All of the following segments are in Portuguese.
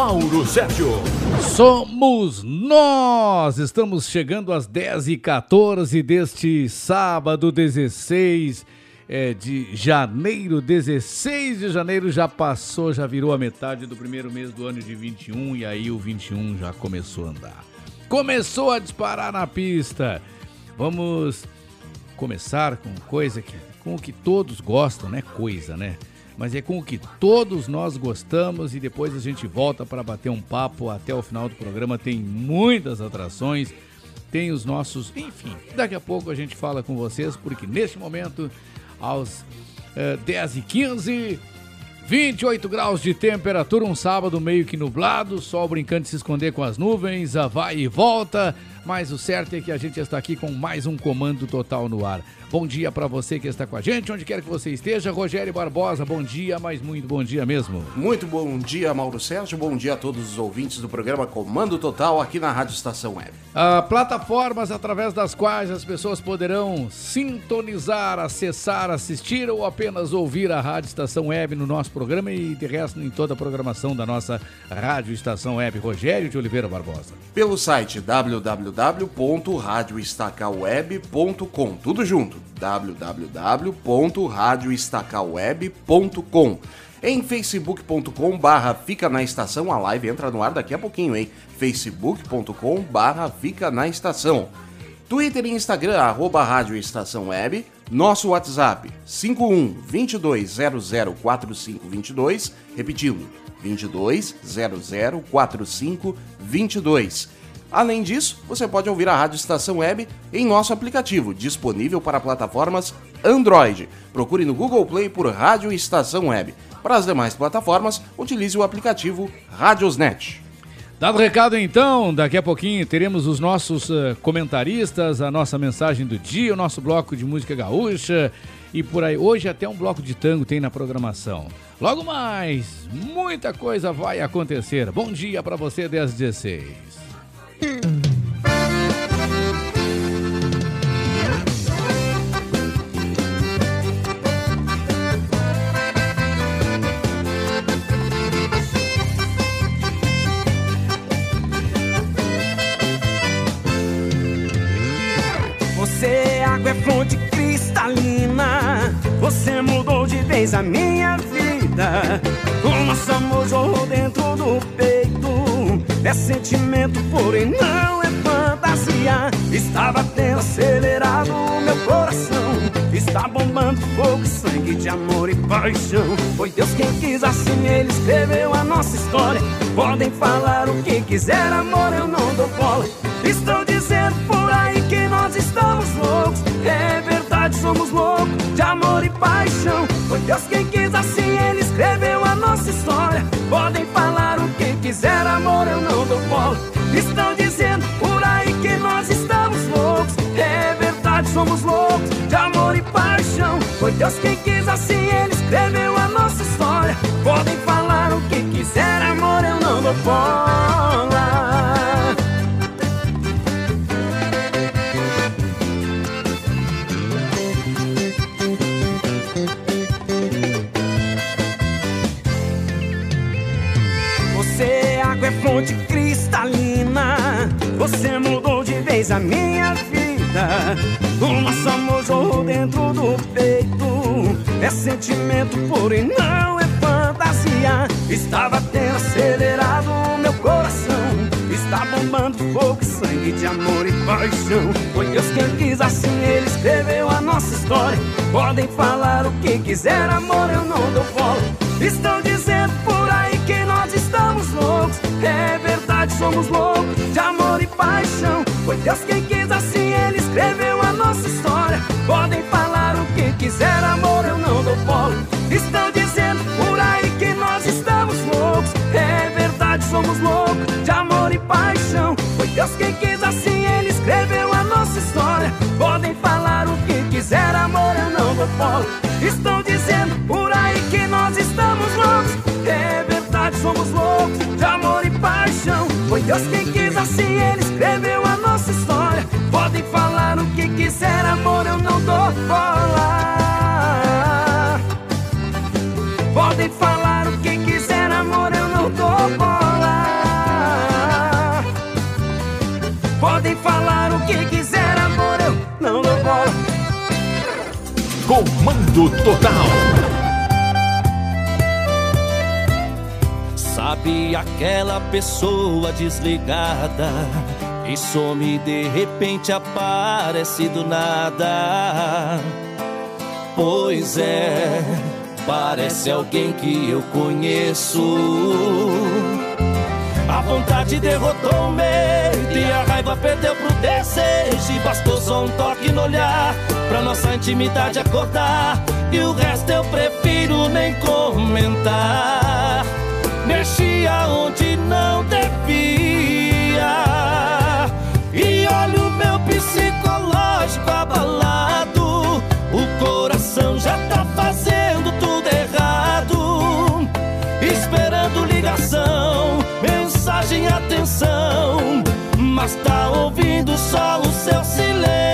Mauro Sérgio. Somos nós! Estamos chegando às 10h14 deste sábado 16 é, de janeiro. 16 de janeiro já passou, já virou a metade do primeiro mês do ano de 21 e aí o 21 já começou a andar. Começou a disparar na pista. Vamos começar com coisa que com o que todos gostam, né? Coisa, né? Mas é com o que todos nós gostamos e depois a gente volta para bater um papo até o final do programa. Tem muitas atrações, tem os nossos. Enfim, daqui a pouco a gente fala com vocês, porque neste momento, aos uh, eh, 10h15. 28 graus de temperatura, um sábado meio que nublado, sol brincando de se esconder com as nuvens, vai e volta, mas o certo é que a gente está aqui com mais um comando total no ar. Bom dia para você que está com a gente, onde quer que você esteja. Rogério Barbosa, bom dia, mas muito bom dia mesmo. Muito bom dia, Mauro Sérgio. Bom dia a todos os ouvintes do programa Comando Total aqui na Rádio Estação Web. Ah, plataformas através das quais as pessoas poderão sintonizar, acessar, assistir ou apenas ouvir a Rádio Estação Web no nosso programa e de resto em toda a programação da nossa Rádio Estação Web. Rogério de Oliveira Barbosa. Pelo site www.radioestacaweb.com. Tudo junto www.radioestacaweb.com em facebook.com barra fica na estação, a live entra no ar daqui a pouquinho, hein? facebook.com barra fica na estação. Twitter e Instagram, arroba Rádio Estação Web. Nosso WhatsApp, 51 22004522, repetindo, 22004522. Além disso, você pode ouvir a Rádio Estação Web em nosso aplicativo, disponível para plataformas Android. Procure no Google Play por Rádio Estação Web. Para as demais plataformas, utilize o aplicativo Radiosnet. Dado o recado então, daqui a pouquinho teremos os nossos uh, comentaristas, a nossa mensagem do dia, o nosso bloco de música gaúcha e por aí. Hoje até um bloco de tango tem na programação. Logo mais, muita coisa vai acontecer. Bom dia para você, 1016. Você é água, é fonte cristalina. Você mudou de vez a minha vida. O nosso amor jorrou dentro do peito. É sentimento, porém não é fantasia. Está batendo acelerado o meu coração. Está bombando fogo, sangue de amor e paixão. Foi Deus quem quis assim, ele escreveu a nossa história. Podem falar o que quiser, amor, eu não dou bola. Estou dizendo por aí que nós estamos loucos. É verdade, somos loucos de amor e paixão. Foi Deus quem quis assim, ele escreveu a nossa história. Podem falar o que quiser, amor, eu não dou bola. Estão dizendo por aí que nós estamos loucos. É verdade, somos loucos de amor e paixão. Foi Deus quem quis assim, ele escreveu a nossa história. Podem falar o que quiser, amor, eu não dou bola. Fonte cristalina. Você mudou de vez a minha vida. O nosso amor jorrou dentro do peito. É sentimento, porém não é fantasia. Está batendo acelerado o meu coração. Está bombando fogo, sangue de amor e paixão. Foi Deus quem quis assim, ele escreveu a nossa história. Podem falar o que quiser, amor, eu não dou bola. Estão dizendo por aí estamos loucos, é verdade, somos loucos de amor e paixão. Foi Deus quem quis assim, ele escreveu a nossa história. Podem falar o que quiser, amor, eu não dou bola. Estão dizendo por aí que nós estamos loucos, é verdade, somos loucos de amor e paixão. Foi Deus quem quis assim, ele escreveu a nossa história. Podem falar o que quiser, amor, eu não dou bola. Estão Deus quem quis assim, Ele escreveu a nossa história. Podem falar o que quiser, amor, eu não dou bola. Podem falar o que quiser, amor, eu não dou bola. Podem falar o que quiser, amor, eu não dou bola. Comando Total. Sabe aquela pessoa desligada e some de repente aparece do nada? Pois é, parece alguém que eu conheço. A vontade derrotou o medo e a raiva perdeu pro desejo. E bastou só um toque no olhar pra nossa intimidade acordar. E o resto eu prefiro nem comentar. Mexia onde não devia. E olha o meu psicológico abalado. O coração já tá fazendo tudo errado. Esperando ligação, mensagem, atenção. Mas tá ouvindo só o seu silêncio.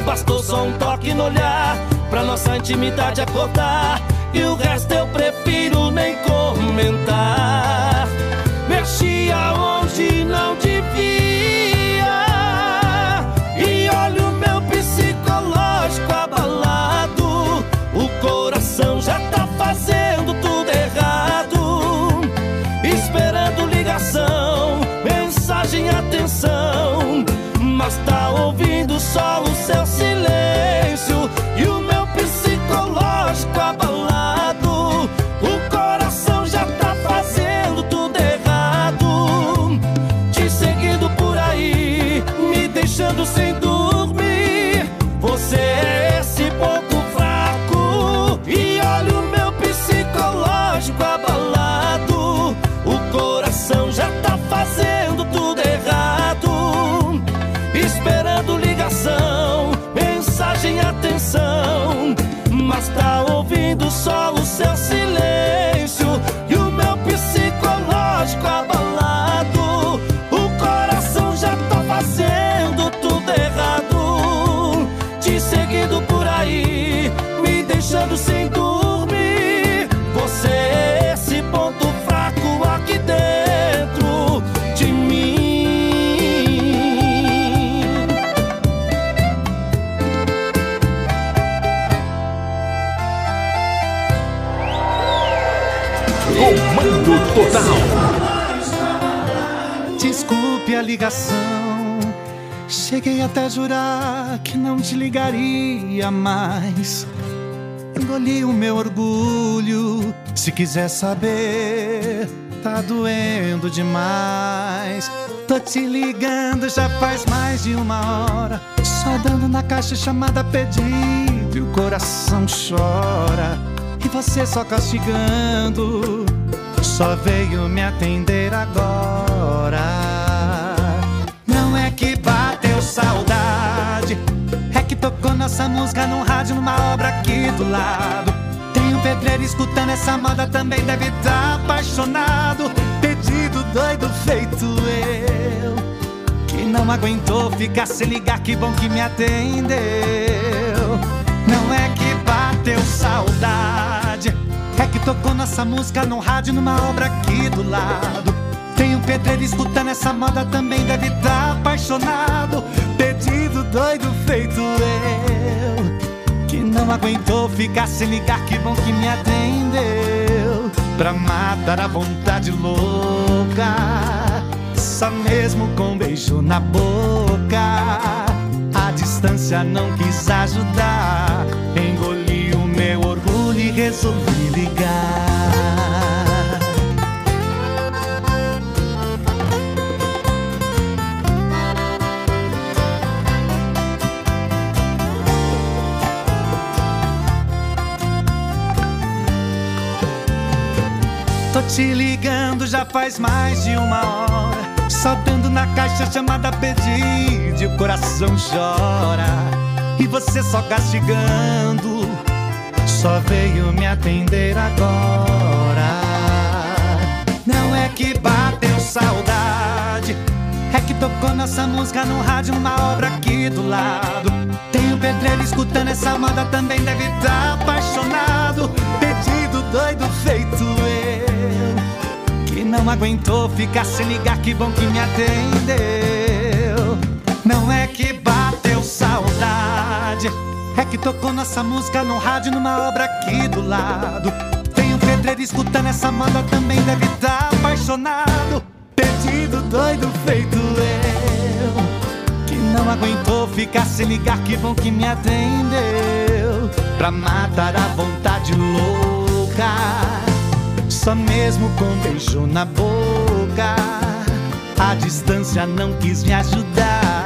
Bastou só um toque no olhar pra nossa intimidade acordar. E o resto eu prefiro nem comentar. Mexia onde não devia. Mas tá ouvindo só o seu silêncio. Cheguei até a jurar que não te ligaria mais. Engoli o meu orgulho. Se quiser saber, tá doendo demais. Tô te ligando já faz mais de uma hora. Só dando na caixa chamada pedido e o coração chora. E você só castigando. Só veio me atender agora. Nossa música no rádio numa obra aqui do lado. Tem um pedreiro escutando essa moda também deve estar apaixonado. Pedido doido feito eu, que não aguentou ficar sem ligar, que bom que me atendeu. Não é que bateu saudade, é que tocou nossa música no rádio numa obra aqui do lado. Tem um pedreiro escutando essa moda também deve estar apaixonado. Doido feito eu, que não aguentou ficar sem ligar, que bom que me atendeu. pra matar a vontade louca. Só mesmo com um beijo na boca. A distância não quis ajudar. Engoli o meu orgulho e resolvi ligar. Te ligando já faz mais de uma hora. Só na caixa chamada pedido o coração chora. E você só castigando, só veio me atender agora. Não é que bateu saudade, é que tocou nossa música no rádio, uma obra aqui do lado. Tem um pedreiro escutando essa moda, também deve estar apaixonado. Pedido doido feito eu não aguentou ficar sem ligar, que bom que me atendeu. Não é que bateu saudade, é que tocou nossa música no rádio, numa obra aqui do lado. Tem um pedreiro escutando essa moda, também deve estar apaixonado. Pedido doido feito eu, que não aguentou ficar sem ligar, que bom que me atendeu. Pra matar a vontade louca. Só mesmo com um beijo na boca. A distância não quis me ajudar.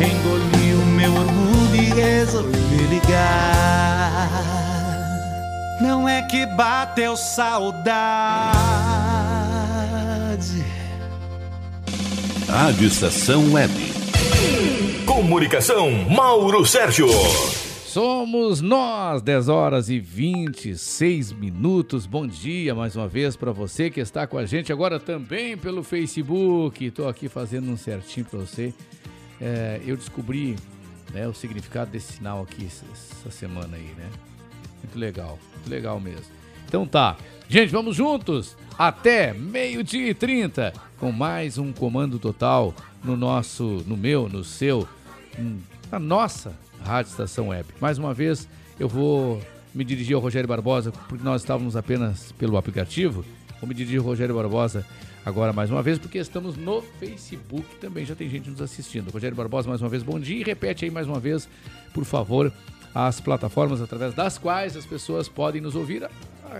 Engoli o meu orgulho e resolvi ligar. Não é que bateu saudade. Rádio Estação Web. Comunicação, Mauro Sérgio. Somos nós, 10 horas e 26 minutos. Bom dia mais uma vez para você que está com a gente agora também pelo Facebook. Estou aqui fazendo um certinho para você. É, eu descobri né, o significado desse sinal aqui essa semana aí, né? Muito legal, muito legal mesmo. Então tá, gente, vamos juntos até meio-dia e 30 com mais um comando total no nosso, no meu, no seu, na nossa Rádio Estação Web. Mais uma vez, eu vou me dirigir ao Rogério Barbosa, porque nós estávamos apenas pelo aplicativo. Vou me dirigir ao Rogério Barbosa agora mais uma vez, porque estamos no Facebook também. Já tem gente nos assistindo. Rogério Barbosa, mais uma vez, bom dia. E repete aí mais uma vez, por favor, as plataformas através das quais as pessoas podem nos ouvir.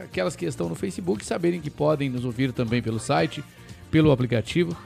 Aquelas que estão no Facebook saberem que podem nos ouvir também pelo site, pelo aplicativo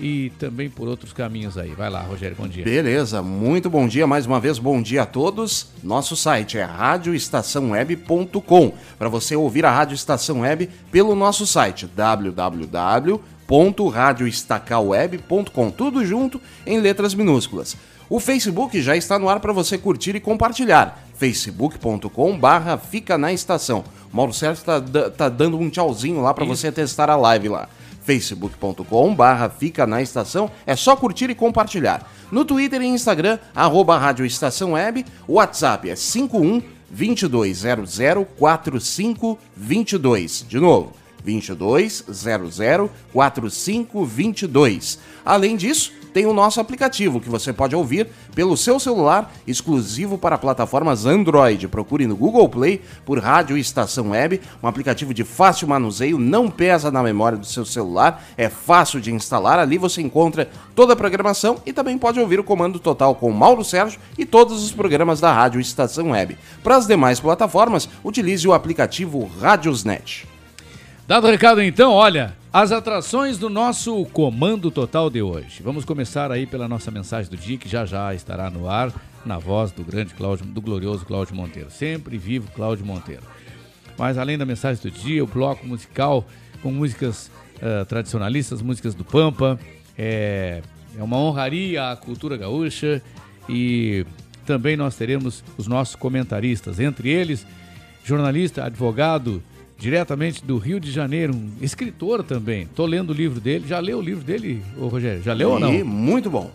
e também por outros caminhos aí. Vai lá, Rogério, bom dia. Beleza, muito bom dia, mais uma vez, bom dia a todos. Nosso site é radioestaçãoweb.com. Para você ouvir a Rádio Estação Web pelo nosso site www.radioestacaweb.com. Tudo junto em letras minúsculas. O Facebook já está no ar para você curtir e compartilhar. facebook.com barra fica na estação. Mauro Sérgio está tá dando um tchauzinho lá para você testar a live lá facebook.com barra fica na estação, é só curtir e compartilhar. No Twitter e Instagram, arroba Rádio Estação Web, o WhatsApp é 51 2200 4522. De novo, 2200 4522. Além disso, tem o nosso aplicativo que você pode ouvir pelo seu celular, exclusivo para plataformas Android. Procure no Google Play por Rádio Estação Web, um aplicativo de fácil manuseio, não pesa na memória do seu celular, é fácil de instalar. Ali você encontra toda a programação e também pode ouvir o comando total com Mauro Sérgio e todos os programas da Rádio Estação Web. Para as demais plataformas, utilize o aplicativo Radiosnet. Dado o recado então, olha, as atrações do nosso Comando Total de hoje. Vamos começar aí pela nossa mensagem do dia, que já já estará no ar, na voz do grande Cláudio, do glorioso Cláudio Monteiro. Sempre vivo Cláudio Monteiro. Mas além da mensagem do dia, o bloco musical com músicas uh, tradicionalistas, músicas do Pampa, é, é uma honraria à cultura gaúcha e também nós teremos os nossos comentaristas, entre eles jornalista, advogado, diretamente do Rio de Janeiro, um escritor também. Tô lendo o livro dele. Já leu o livro dele, ô Rogério? Já leu ou não? Muito bom.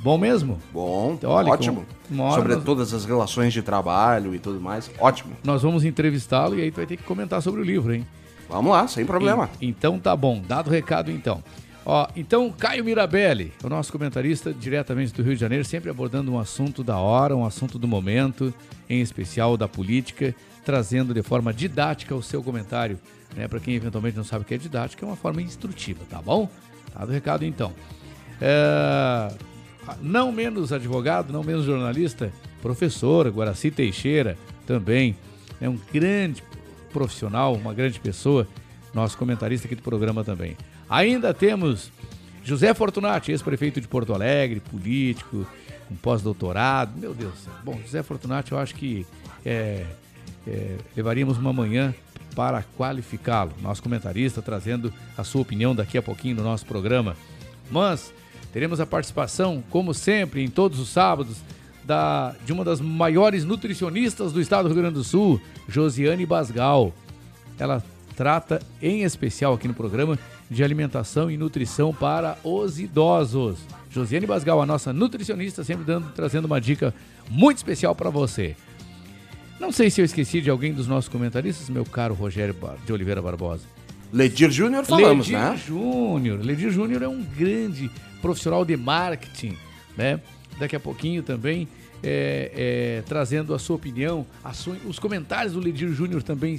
Bom mesmo? Bom, Então, olha, ótimo. Sobre nós- todas as relações de trabalho e tudo mais, ótimo. Nós vamos entrevistá-lo e aí tu vai ter que comentar sobre o livro, hein? Vamos lá, sem problema. E- então tá bom, dado o recado então. Ó, então, Caio Mirabelli, o nosso comentarista diretamente do Rio de Janeiro, sempre abordando um assunto da hora, um assunto do momento, em especial da política, trazendo de forma didática o seu comentário. Né? Para quem eventualmente não sabe o que é didática, é uma forma instrutiva, tá bom? Tá do recado então. É... Não menos advogado, não menos jornalista, professor Guaraci Teixeira também é um grande profissional, uma grande pessoa, nosso comentarista aqui do programa também. Ainda temos José Fortunati, ex-prefeito de Porto Alegre, político, um pós-doutorado. Meu Deus, bom, José Fortunati, eu acho que é, é, levaríamos uma manhã para qualificá-lo. Nosso comentarista trazendo a sua opinião daqui a pouquinho no nosso programa. Mas teremos a participação, como sempre, em todos os sábados, da, de uma das maiores nutricionistas do estado do Rio Grande do Sul, Josiane Basgal. Ela trata em especial aqui no programa de alimentação e nutrição para os idosos. Josiane Basgal, a nossa nutricionista, sempre dando, trazendo uma dica muito especial para você. Não sei se eu esqueci de alguém dos nossos comentaristas, meu caro Rogério de Oliveira Barbosa. Ledir Júnior falamos, Ledir né? Júnior. Ledir Júnior é um grande profissional de marketing, né? Daqui a pouquinho também é, é, trazendo a sua opinião, a sua, os comentários do Ledir Júnior também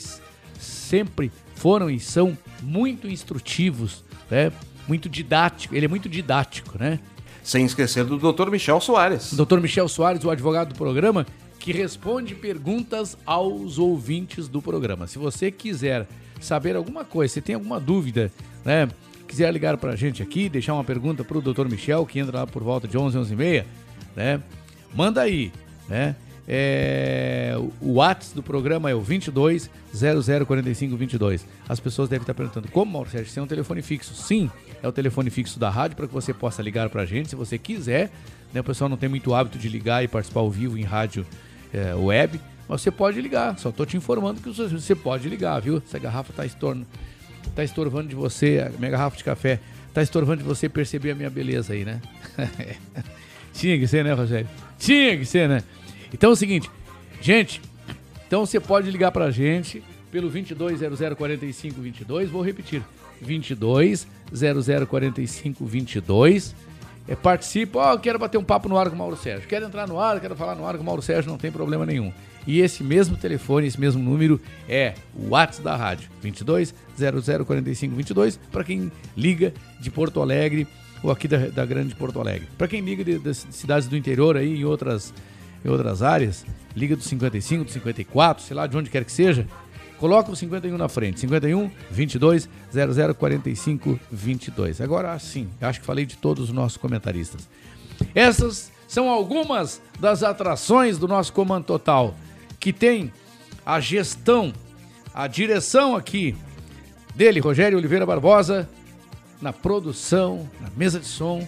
sempre foram e são muito instrutivos, né? Muito didático, ele é muito didático, né? Sem esquecer do Dr. Michel Soares. Dr. Michel Soares, o advogado do programa, que responde perguntas aos ouvintes do programa. Se você quiser saber alguma coisa, se tem alguma dúvida, né? Quiser ligar pra gente aqui, deixar uma pergunta pro Dr. Michel, que entra lá por volta de 11, 11 e meia, né? Manda aí, né? É, o WhatsApp do programa é o 22 0045 22. As pessoas devem estar perguntando como, Mauro Sérgio, é um telefone fixo? Sim, é o telefone fixo da rádio para que você possa ligar para a gente se você quiser. Né? O pessoal não tem muito hábito de ligar e participar ao vivo em rádio é, web, mas você pode ligar. Só estou te informando que você pode ligar, viu? Essa garrafa está estorno, tá estorvando de você, a minha garrafa de café está estorvando de você perceber a minha beleza aí, né? Tinha que ser, né, Rogério? Tinha que ser, né? Então é o seguinte, gente, então você pode ligar pra gente pelo 22004522, vou repetir, 22004522. É, ó, oh, quero bater um papo no ar com o Mauro Sérgio, quero entrar no ar, quero falar no ar com o Mauro Sérgio, não tem problema nenhum. E esse mesmo telefone, esse mesmo número é o WhatsApp da rádio, 22004522, para quem liga de Porto Alegre ou aqui da, da Grande Porto Alegre. Para quem liga de, das cidades do interior aí, em outras em outras áreas, liga do 55, do 54, sei lá de onde quer que seja, coloca o 51 na frente. 51 22 00 45 22. Agora sim, acho que falei de todos os nossos comentaristas. Essas são algumas das atrações do nosso Comando Total, que tem a gestão, a direção aqui dele, Rogério Oliveira Barbosa, na produção, na mesa de som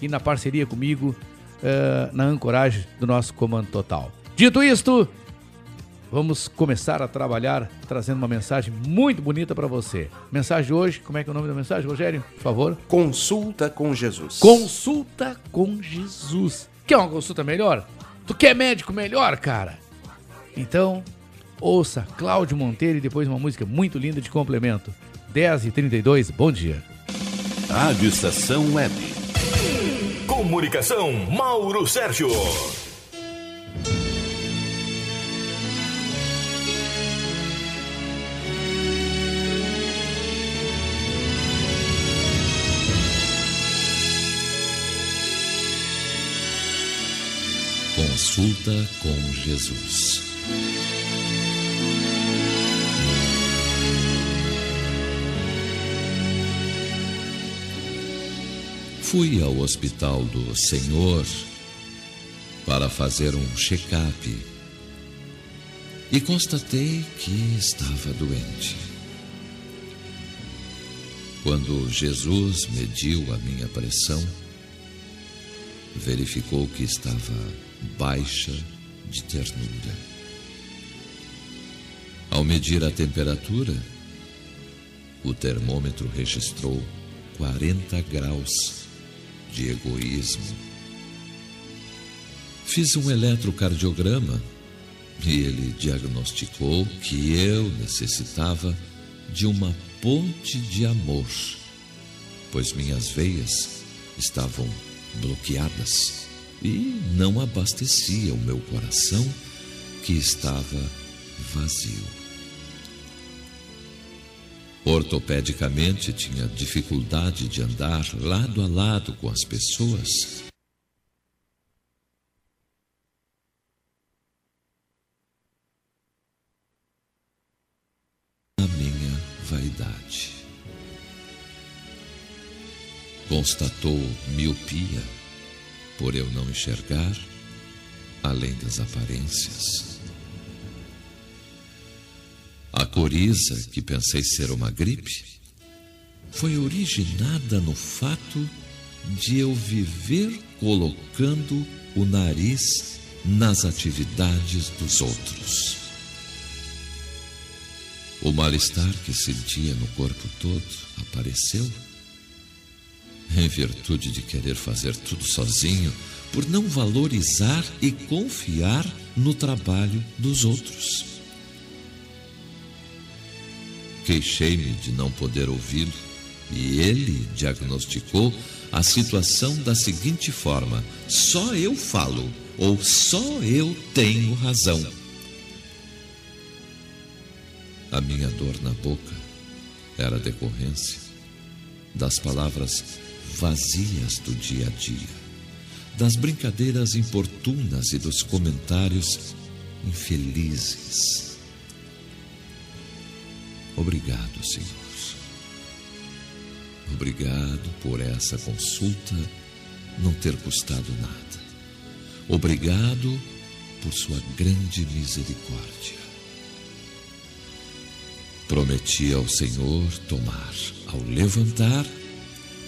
e na parceria comigo, uh, na ancoragem do nosso Comando Total. Dito isto, vamos começar a trabalhar trazendo uma mensagem muito bonita para você. Mensagem de hoje, como é que é o nome da mensagem, Rogério? Por favor. Consulta com Jesus. Consulta com Jesus. Quer uma consulta melhor? Tu quer médico melhor, cara? Então, ouça Cláudio Monteiro e depois uma música muito linda de complemento. 10 e 32 bom dia. Rádio Estação Web. Comunicação, Mauro Sérgio. Consulta com Jesus. Fui ao hospital do Senhor para fazer um check-up e constatei que estava doente. Quando Jesus mediu a minha pressão, verificou que estava baixa de ternura. Ao medir a temperatura, o termômetro registrou 40 graus de egoísmo. Fiz um eletrocardiograma e ele diagnosticou que eu necessitava de uma ponte de amor pois minhas veias estavam bloqueadas e não abastecia o meu coração que estava vazio. Ortopedicamente tinha dificuldade de andar lado a lado com as pessoas vaidade. Constatou miopia por eu não enxergar além das aparências. A coriza, que pensei ser uma gripe, foi originada no fato de eu viver colocando o nariz nas atividades dos outros. O mal-estar que sentia no corpo todo apareceu em virtude de querer fazer tudo sozinho, por não valorizar e confiar no trabalho dos outros. Queixei-me de não poder ouvi-lo e ele diagnosticou a situação da seguinte forma: só eu falo ou só eu tenho razão. A minha dor na boca era decorrência das palavras vazias do dia a dia, das brincadeiras importunas e dos comentários infelizes. Obrigado, Senhor. Obrigado por essa consulta não ter custado nada. Obrigado por sua grande misericórdia. Prometi ao Senhor tomar, ao levantar,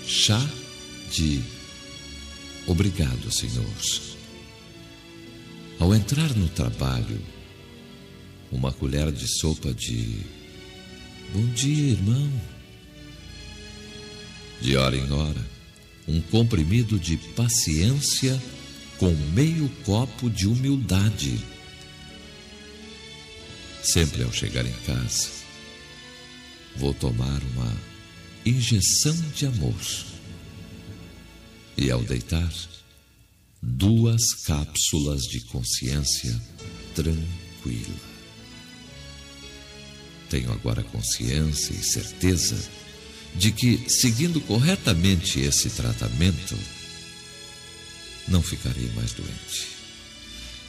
chá de obrigado, Senhor. Ao entrar no trabalho, uma colher de sopa de bom dia, irmão. De hora em hora, um comprimido de paciência com meio copo de humildade. Sempre ao chegar em casa, vou tomar uma injeção de amor. E ao deitar, duas cápsulas de consciência tranquila. Tenho agora consciência e certeza de que, seguindo corretamente esse tratamento, não ficarei mais doente.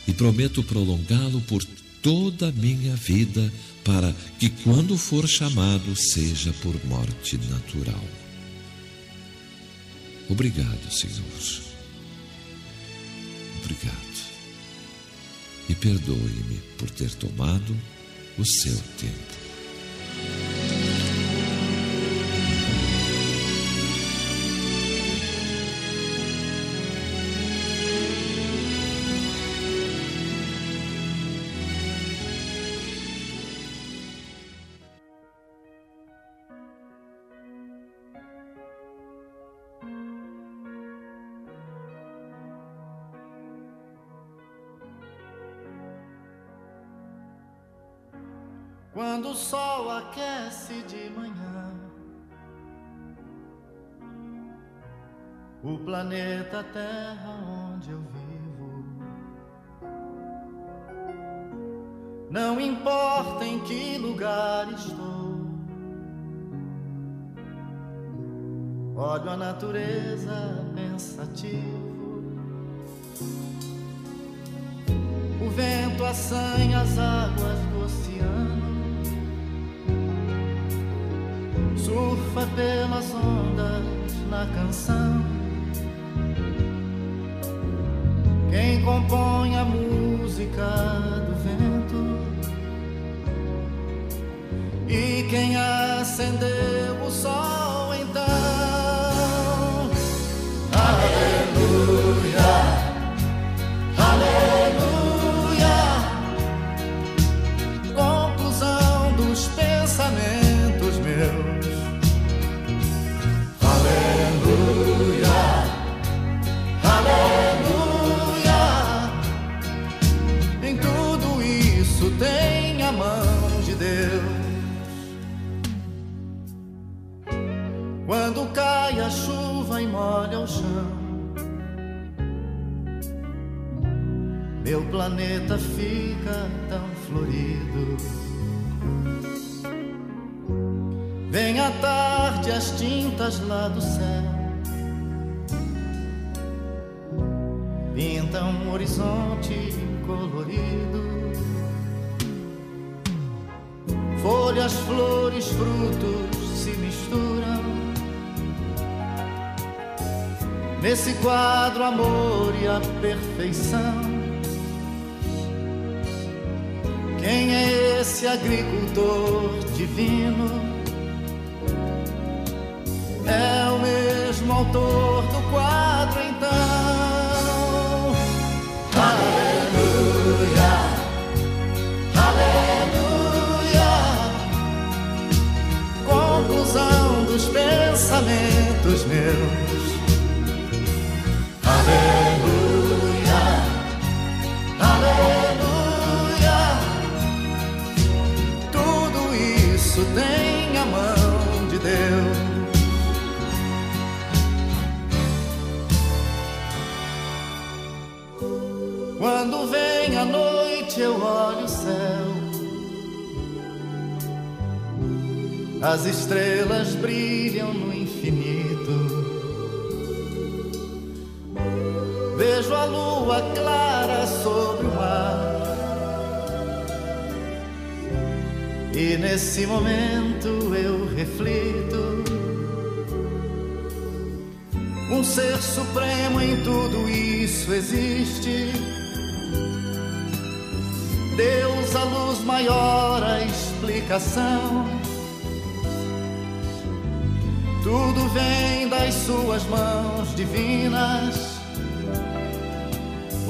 E prometo prolongá-lo por toda a minha vida para que, quando for chamado, seja por morte natural. Obrigado, Senhor. Obrigado. E perdoe-me por ter tomado o seu tempo. Quando o sol aquece de manhã, o planeta Terra onde eu vivo. Não importa em que lugar estou, olho a natureza pensativo. O vento assanha as águas do oceano. Surfa pelas ondas na canção. Quem compõe a música do vento e quem acendeu o sol então.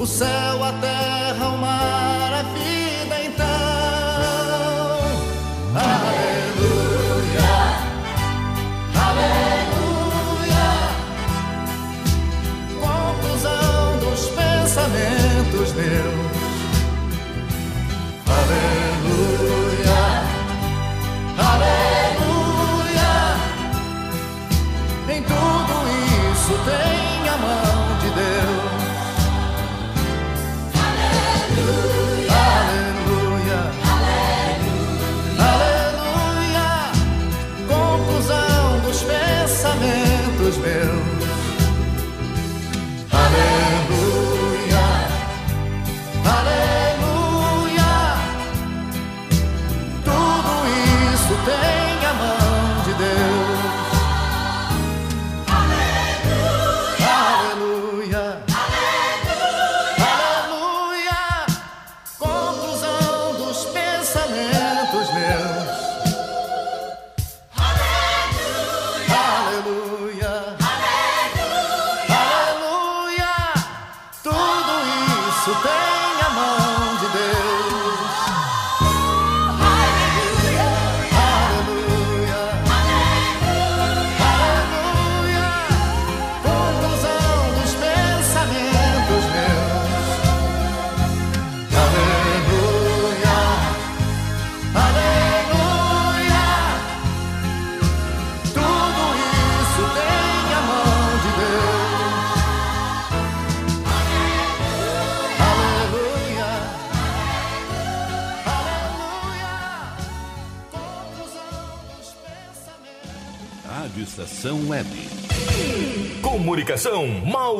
O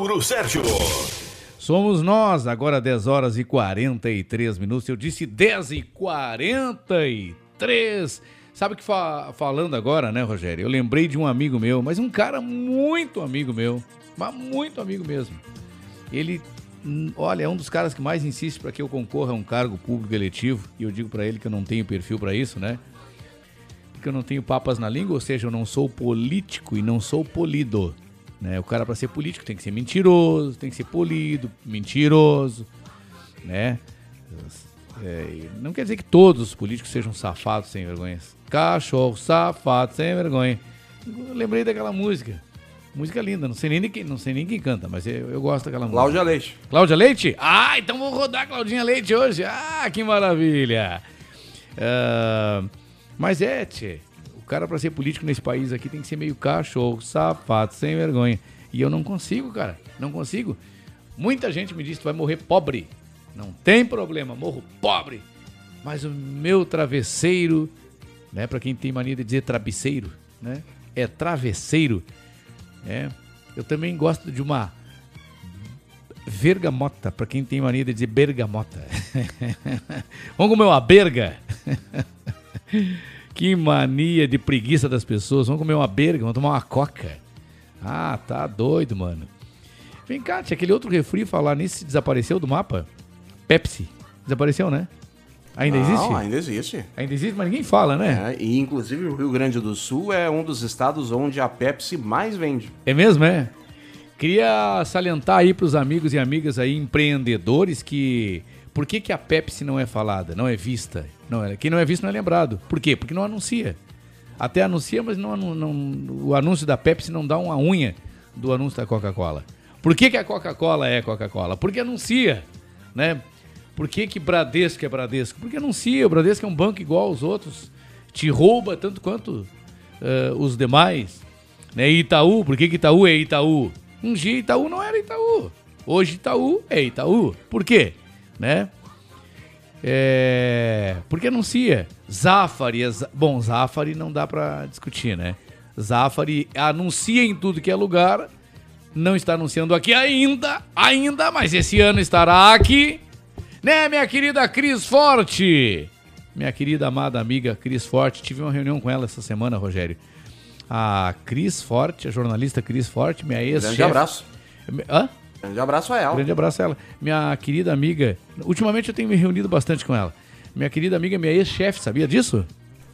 Mauro Sérgio. Somos nós, agora 10 horas e 43 minutos. Eu disse 10 e 43. Sabe que fa falando agora, né, Rogério? Eu lembrei de um amigo meu, mas um cara muito amigo meu, mas muito amigo mesmo. Ele, hum, olha, é um dos caras que mais insiste para que eu concorra a um cargo público eletivo, e eu digo para ele que eu não tenho perfil para isso, né? Porque eu não tenho papas na língua, ou seja, eu não sou político e não sou polido. Né? O cara, para ser político, tem que ser mentiroso, tem que ser polido, mentiroso, né? É, não quer dizer que todos os políticos sejam safados sem vergonha. Cachorro safado sem vergonha. Eu lembrei daquela música. Música linda, não sei nem, quem, não sei nem quem canta, mas eu, eu gosto daquela música. Cláudia Leite. Cláudia Leite? Ah, então vou rodar Claudinha Leite hoje. Ah, que maravilha. Ah, mas é, tchê. Cara pra ser político nesse país aqui tem que ser meio cachorro, safado, sem vergonha. E eu não consigo, cara. Não consigo. Muita gente me diz que tu vai morrer pobre. Não tem problema, morro pobre. Mas o meu travesseiro, né? Para quem tem mania de dizer travesseiro, né? É travesseiro. É. Eu também gosto de uma vergamota, para quem tem mania de dizer bergamota. Vamos comer uma berga? que mania de preguiça das pessoas. Vamos comer uma berga, vamos tomar uma coca. Ah, tá doido, mano. Vem cá, tinha aquele outro refri falar nisso, desapareceu do mapa? Pepsi. Desapareceu, né? Ainda Não, existe? ainda existe. Ainda existe, mas ninguém fala, né? É, e inclusive o Rio Grande do Sul é um dos estados onde a Pepsi mais vende. É mesmo, é? Queria salientar aí pros amigos e amigas aí, empreendedores, que... Por que, que a Pepsi não é falada, não é vista? Não é, quem não é visto não é lembrado. Por quê? Porque não anuncia. Até anuncia, mas não, não- o anúncio da Pepsi não dá uma unha do anúncio da Coca-Cola. Por que, que a Coca-Cola é Coca-Cola? Porque anuncia, né? Por que, que Bradesco é Bradesco? Porque anuncia, o Bradesco é um banco igual aos outros, te rouba tanto quanto eh, os demais. Né? Itaú, por que, que Itaú é Itaú? Um dia Itaú não era Itaú. Hoje Itaú é Itaú. Por quê? Né? É, porque anuncia. Zafari, Za- bom, Zafari não dá pra discutir, né? Zafari anuncia em tudo que é lugar, não está anunciando aqui ainda, ainda, mas esse ano estará aqui, né, minha querida Cris Forte? Minha querida amada amiga Cris Forte, tive uma reunião com ela essa semana, Rogério. A Cris Forte, a jornalista Cris Forte, minha ex Grande abraço. Hã? Grande abraço a ela. Grande abraço a ela. Minha querida amiga. Ultimamente eu tenho me reunido bastante com ela. Minha querida amiga, minha ex-chefe, sabia disso?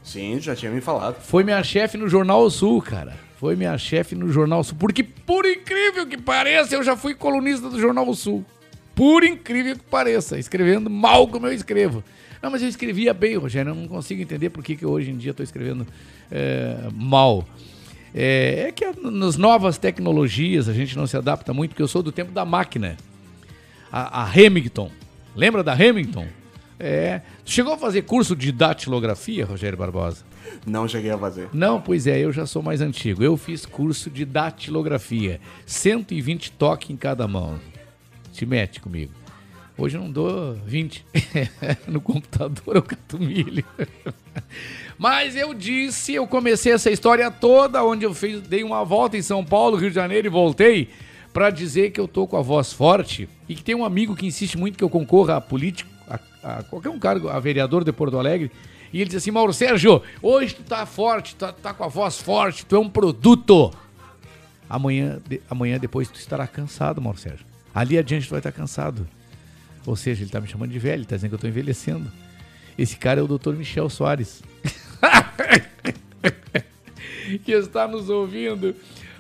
Sim, já tinha me falado. Foi minha chefe no Jornal Sul, cara. Foi minha chefe no Jornal Sul. Porque, por incrível que pareça, eu já fui colunista do Jornal Sul. Por incrível que pareça. Escrevendo mal como eu escrevo. Não, mas eu escrevia bem, Rogério. Eu não consigo entender por que, que hoje em dia estou escrevendo é, mal. É, é que nas novas tecnologias a gente não se adapta muito, porque eu sou do tempo da máquina. A, a Remington. Lembra da Remington? É. Chegou a fazer curso de datilografia, Rogério Barbosa? Não cheguei a fazer. Não, pois é, eu já sou mais antigo. Eu fiz curso de datilografia. 120 toques em cada mão. Se mete comigo. Hoje eu não dou 20. no computador eu cato milho. Mas eu disse, eu comecei essa história toda onde eu fiz, dei uma volta em São Paulo, Rio de Janeiro e voltei para dizer que eu tô com a voz forte e que tem um amigo que insiste muito que eu concorra a político, a, a qualquer um cargo, a vereador de Porto Alegre. E ele diz assim: Mauro Sérgio, hoje tu tá forte, tu tá, tá com a voz forte, tu é um produto. Amanhã, de- amanhã depois tu estará cansado, Mauro Sérgio. Ali adiante tu vai estar cansado. Ou seja, ele tá me chamando de velho, tá dizendo que eu tô envelhecendo. Esse cara é o Dr. Michel Soares. que está nos ouvindo.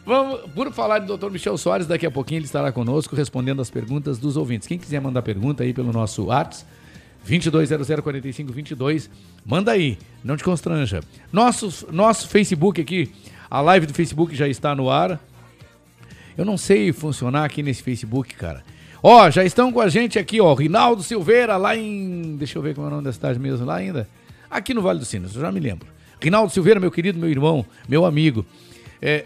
Vamos, por falar de Dr. Michel Soares, daqui a pouquinho ele estará conosco respondendo as perguntas dos ouvintes. Quem quiser mandar pergunta aí pelo nosso WhatsApp, 22004522, manda aí, não te constranja. Nosso, nosso Facebook aqui, a live do Facebook já está no ar. Eu não sei funcionar aqui nesse Facebook, cara. Ó, já estão com a gente aqui, ó, Rinaldo Silveira, lá em. Deixa eu ver como é o nome da cidade mesmo, lá ainda. Aqui no Vale dos Sinos, eu já me lembro. Rinaldo Silveira, meu querido, meu irmão, meu amigo. É,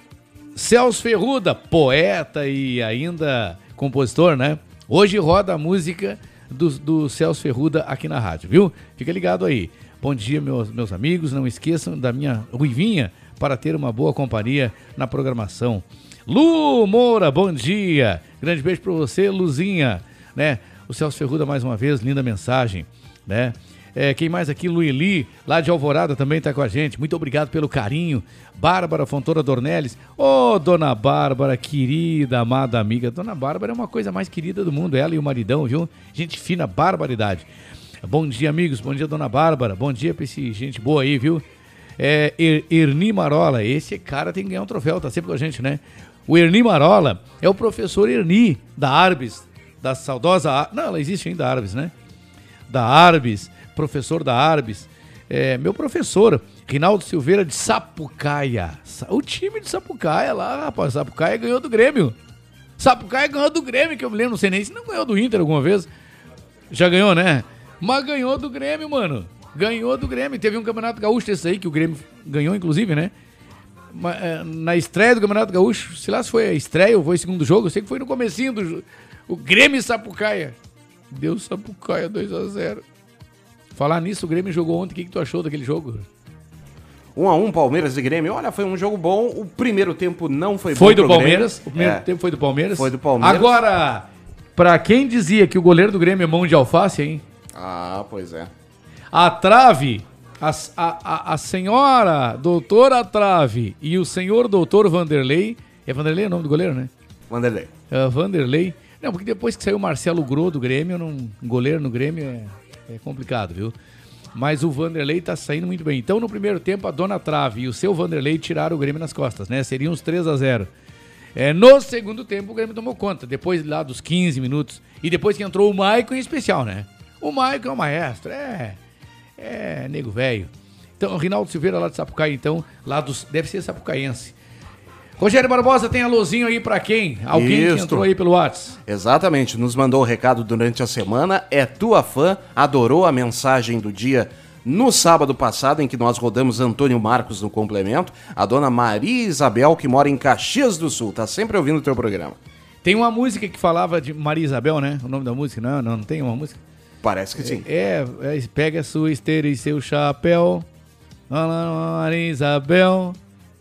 Celso Ferruda, poeta e ainda compositor, né? Hoje roda a música do, do Celso Ferruda aqui na rádio, viu? Fica ligado aí. Bom dia, meus, meus amigos. Não esqueçam da minha Ruivinha para ter uma boa companhia na programação. Lu Moura, bom dia. Grande beijo para você, Luzinha, né? O Celso Ferruda mais uma vez, linda mensagem, né? É, quem mais aqui? Lueli, lá de Alvorada, também está com a gente. Muito obrigado pelo carinho. Bárbara Fontoura Dornelles. Ô, dona Bárbara, querida, amada amiga. Dona Bárbara é uma coisa mais querida do mundo, ela e o maridão, viu? Gente fina, barbaridade. Bom dia, amigos. Bom dia, dona Bárbara. Bom dia pra esse gente boa aí, viu? É, Er- Erni Marola. Esse cara tem que ganhar um troféu, tá sempre com a gente, né? O Erni Marola é o professor Erni, da Arbis, da saudosa... Ar- Não, ela existe ainda, a Arbis, né? da Arbis, professor da Arbis, é, meu professor, Rinaldo Silveira de Sapucaia. Sa- O time de Sapucaia lá, rapaz, Sapucaia ganhou do Grêmio. Sapucaia ganhou do Grêmio, que eu me lembro, não sei nem se não ganhou do Inter alguma vez. Já ganhou, né? Mas ganhou do Grêmio, mano. Ganhou do Grêmio. Teve um Campeonato Gaúcho desse aí, que o Grêmio ganhou, inclusive, né? É, Na estreia do Campeonato Gaúcho, sei lá se foi a estreia ou foi o segundo jogo, eu sei que foi no comecinho do jo- o Grêmio e Sapucaia. Deu Sapucaia 2x0. Falar nisso, o Grêmio jogou ontem. O que, que tu achou daquele jogo? 1 a 1 Palmeiras e Grêmio. Olha, foi um jogo bom. O primeiro tempo não foi, Foi bom do pro Palmeiras. O primeiro É. tempo foi do Palmeiras. Foi do Palmeiras. Agora, pra quem dizia que o goleiro do Grêmio é mão de alface, hein? Ah, pois é. A trave, a, a, a, senhora doutora Trave e o senhor doutor Vanderlei. É Vanderlei o nome do goleiro, né? Vanderlei. É, Vanderlei. Não, porque depois que saiu o Marcelo Gro do Grêmio, não, goleiro no Grêmio é, é complicado, viu? Mas o Vanderlei tá saindo muito bem. Então, no primeiro tempo, a dona Trave e o seu Vanderlei tiraram o Grêmio nas costas, né? Seriam uns 3 a 0 é, No segundo tempo, o Grêmio tomou conta. Depois lá dos 15 minutos. E depois que entrou o Maicon em especial, né? O Maicon é o maestro. É. É, nego velho. Então, Rinaldo Silveira lá de Sapucaí, então, lá dos. Deve ser sapucaense. Rogério Barbosa tem alôzinho aí pra quem? Alguém que Isto. entrou aí pelo WhatsApp. Exatamente, nos mandou o recado durante a semana. É tua fã, adorou a mensagem do dia no sábado passado, em que nós rodamos Antônio Marcos no complemento. A dona Maria Isabel, que mora em Caxias do Sul, tá sempre ouvindo o teu programa. Tem uma música que falava de Maria Isabel, né? O nome da música? Não, não, não tem uma música? Parece que sim. É, é, pega a sua esteira e seu chapéu. Maria Isabel.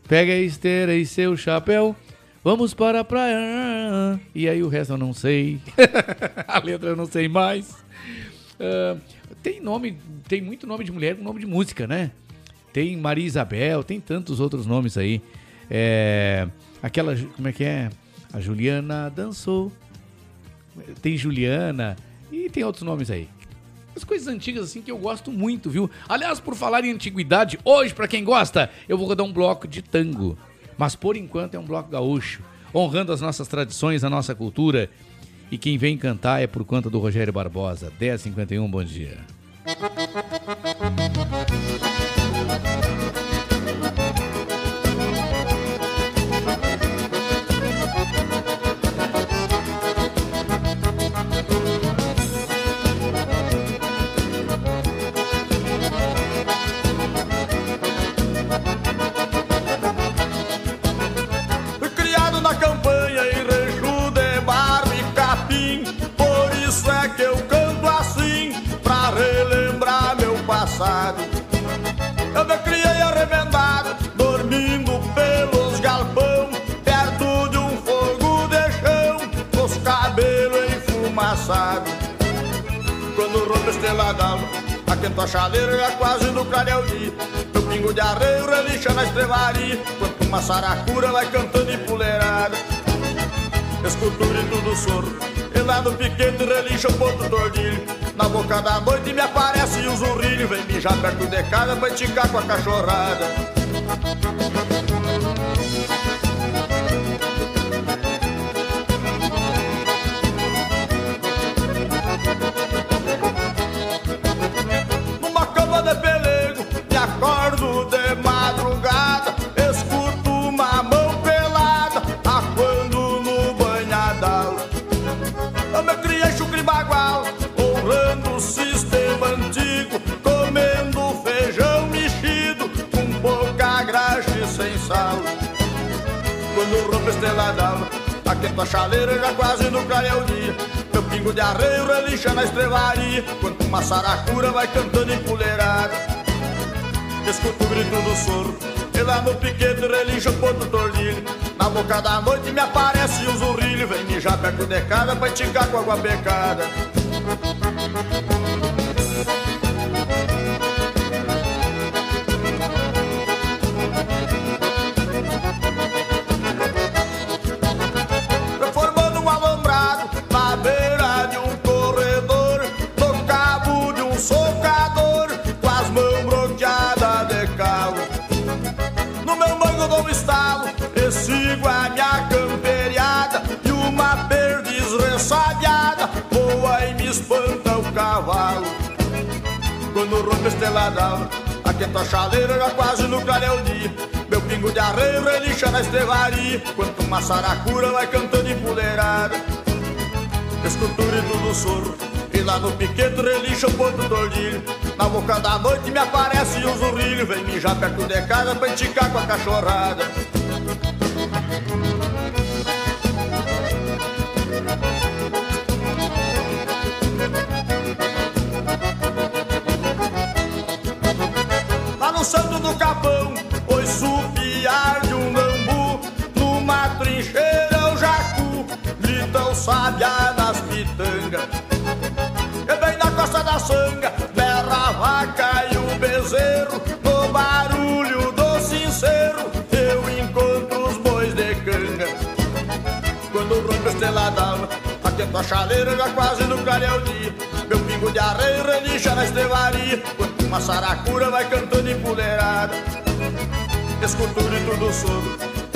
Pega a esteira e seu chapéu. Vamos para a praia. E aí o resto eu não sei. a letra eu não sei mais. Ah, tem nome, tem muito nome de mulher com nome de música, né? Tem Maria Isabel, tem tantos outros nomes aí. É, aquela, como é que é? A Juliana dançou. Tem Juliana e tem outros nomes aí. As coisas antigas assim que eu gosto muito, viu? Aliás, por falar em antiguidade, hoje, pra quem gosta, eu vou rodar um bloco de tango. Mas por enquanto é um bloco gaúcho, honrando as nossas tradições, a nossa cultura. E quem vem cantar é por conta do Rogério Barbosa. 1051, bom dia. Aquento a chaleira já quase no dia Meu pingo de arreio relincha na estrevaria Quanto uma saracura vai cantando empoleirada Escuto o grito do soro E lá no piquete relincha o ponto tordilho. Na boca da noite me aparece o zurrilho. Vem mijar perto de casa pra esticar com a cachorrada quando rompe esteladão Aquento a chaleira já quase no clareio dia Meu pingo de arreio relincha na estrevaria Quanto uma saracura vai cantando empoleirada Escuto o grito do soro. E lá no piquete relincha o ponto tordilho. Na boca da noite me aparece o zurrilho. Vem mijar perto de casa pra esticar com água pecada Quando rompe esteladão, aquenta a chaleira já quase no clareio dia. Meu pingo de arreio relincha na estrevaria, quanto uma saracura vai cantando empoleirada. Escuto o grito do soro, e lá no piquete relincha o ponto tordilho. Na boca da noite me aparece o zurrilho, vem mijar perto de casa pra esticar com a cachorrada. berra a vaca e o bezerro, no barulho do sincero, eu encontro os bois de canga. Quando rompe a estrelada, aquento a chaleira já quase no calhau dia, meu pingo de arreio relincha na estrevaria, quando uma saracura vai cantando empoderada, escuto o grito do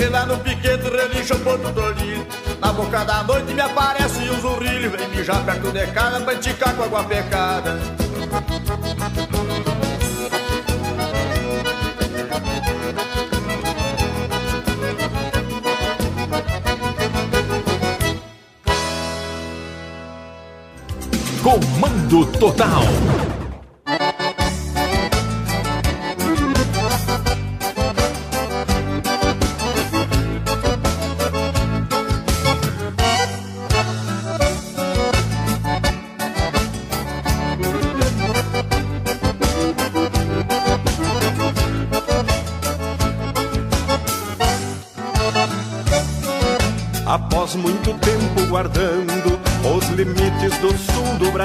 e lá no piquete relincha o ponto do olhinho Na boca da noite me aparece um zurrilho. Vem mijar perto de casa pra enticar com água pecada. Comando Total.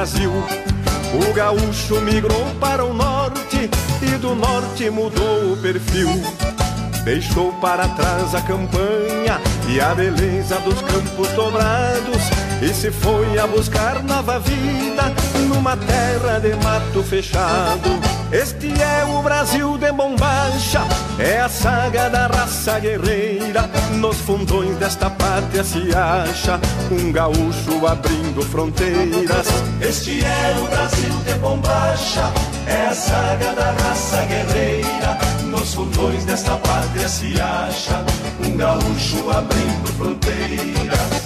Brasil, o gaúcho migrou para o norte e do norte mudou o perfil. Deixou para trás a campanha e a beleza dos campos dobrados e se foi a buscar nova vida numa terra de mato fechado. Este é o Brasil de bombacha, é a saga da raça guerreira. Nos fundões desta pátria se acha um gaúcho abrindo fronteiras. Este é o Brasil de bombacha, é a saga da raça guerreira. Nos fundões desta pátria se acha um gaúcho abrindo fronteiras.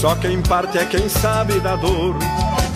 Só quem parte é quem sabe da dor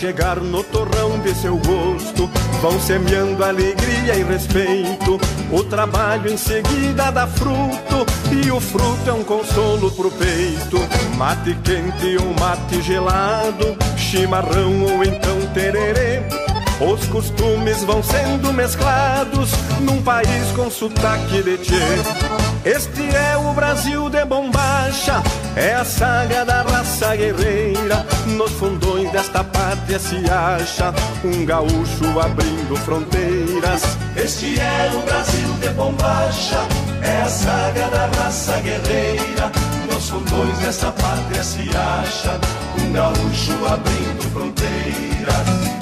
Chegar no torrão de seu gosto, vão semeando alegria e respeito. O trabalho em seguida dá fruto, e o fruto é um consolo pro peito. Mate quente ou mate gelado, chimarrão ou então tererê. Os costumes vão sendo mesclados num país com sotaque de tchê. Este é o Brasil de bombacha, é a saga da raça guerreira. Nos fundões desta pátria se acha um gaúcho abrindo fronteiras. Este é o Brasil de bombacha, é a saga da raça guerreira. Nos fundões desta pátria se acha um gaúcho abrindo fronteiras.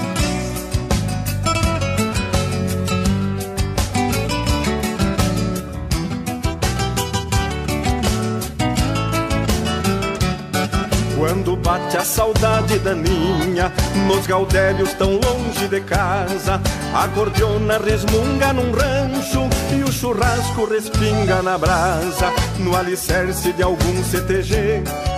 Quando bate a saudade da ninha, nos gaudérios tão longe de casa, a cordiona resmunga num rancho e o churrasco respinga na brasa, no alicerce de algum CTG.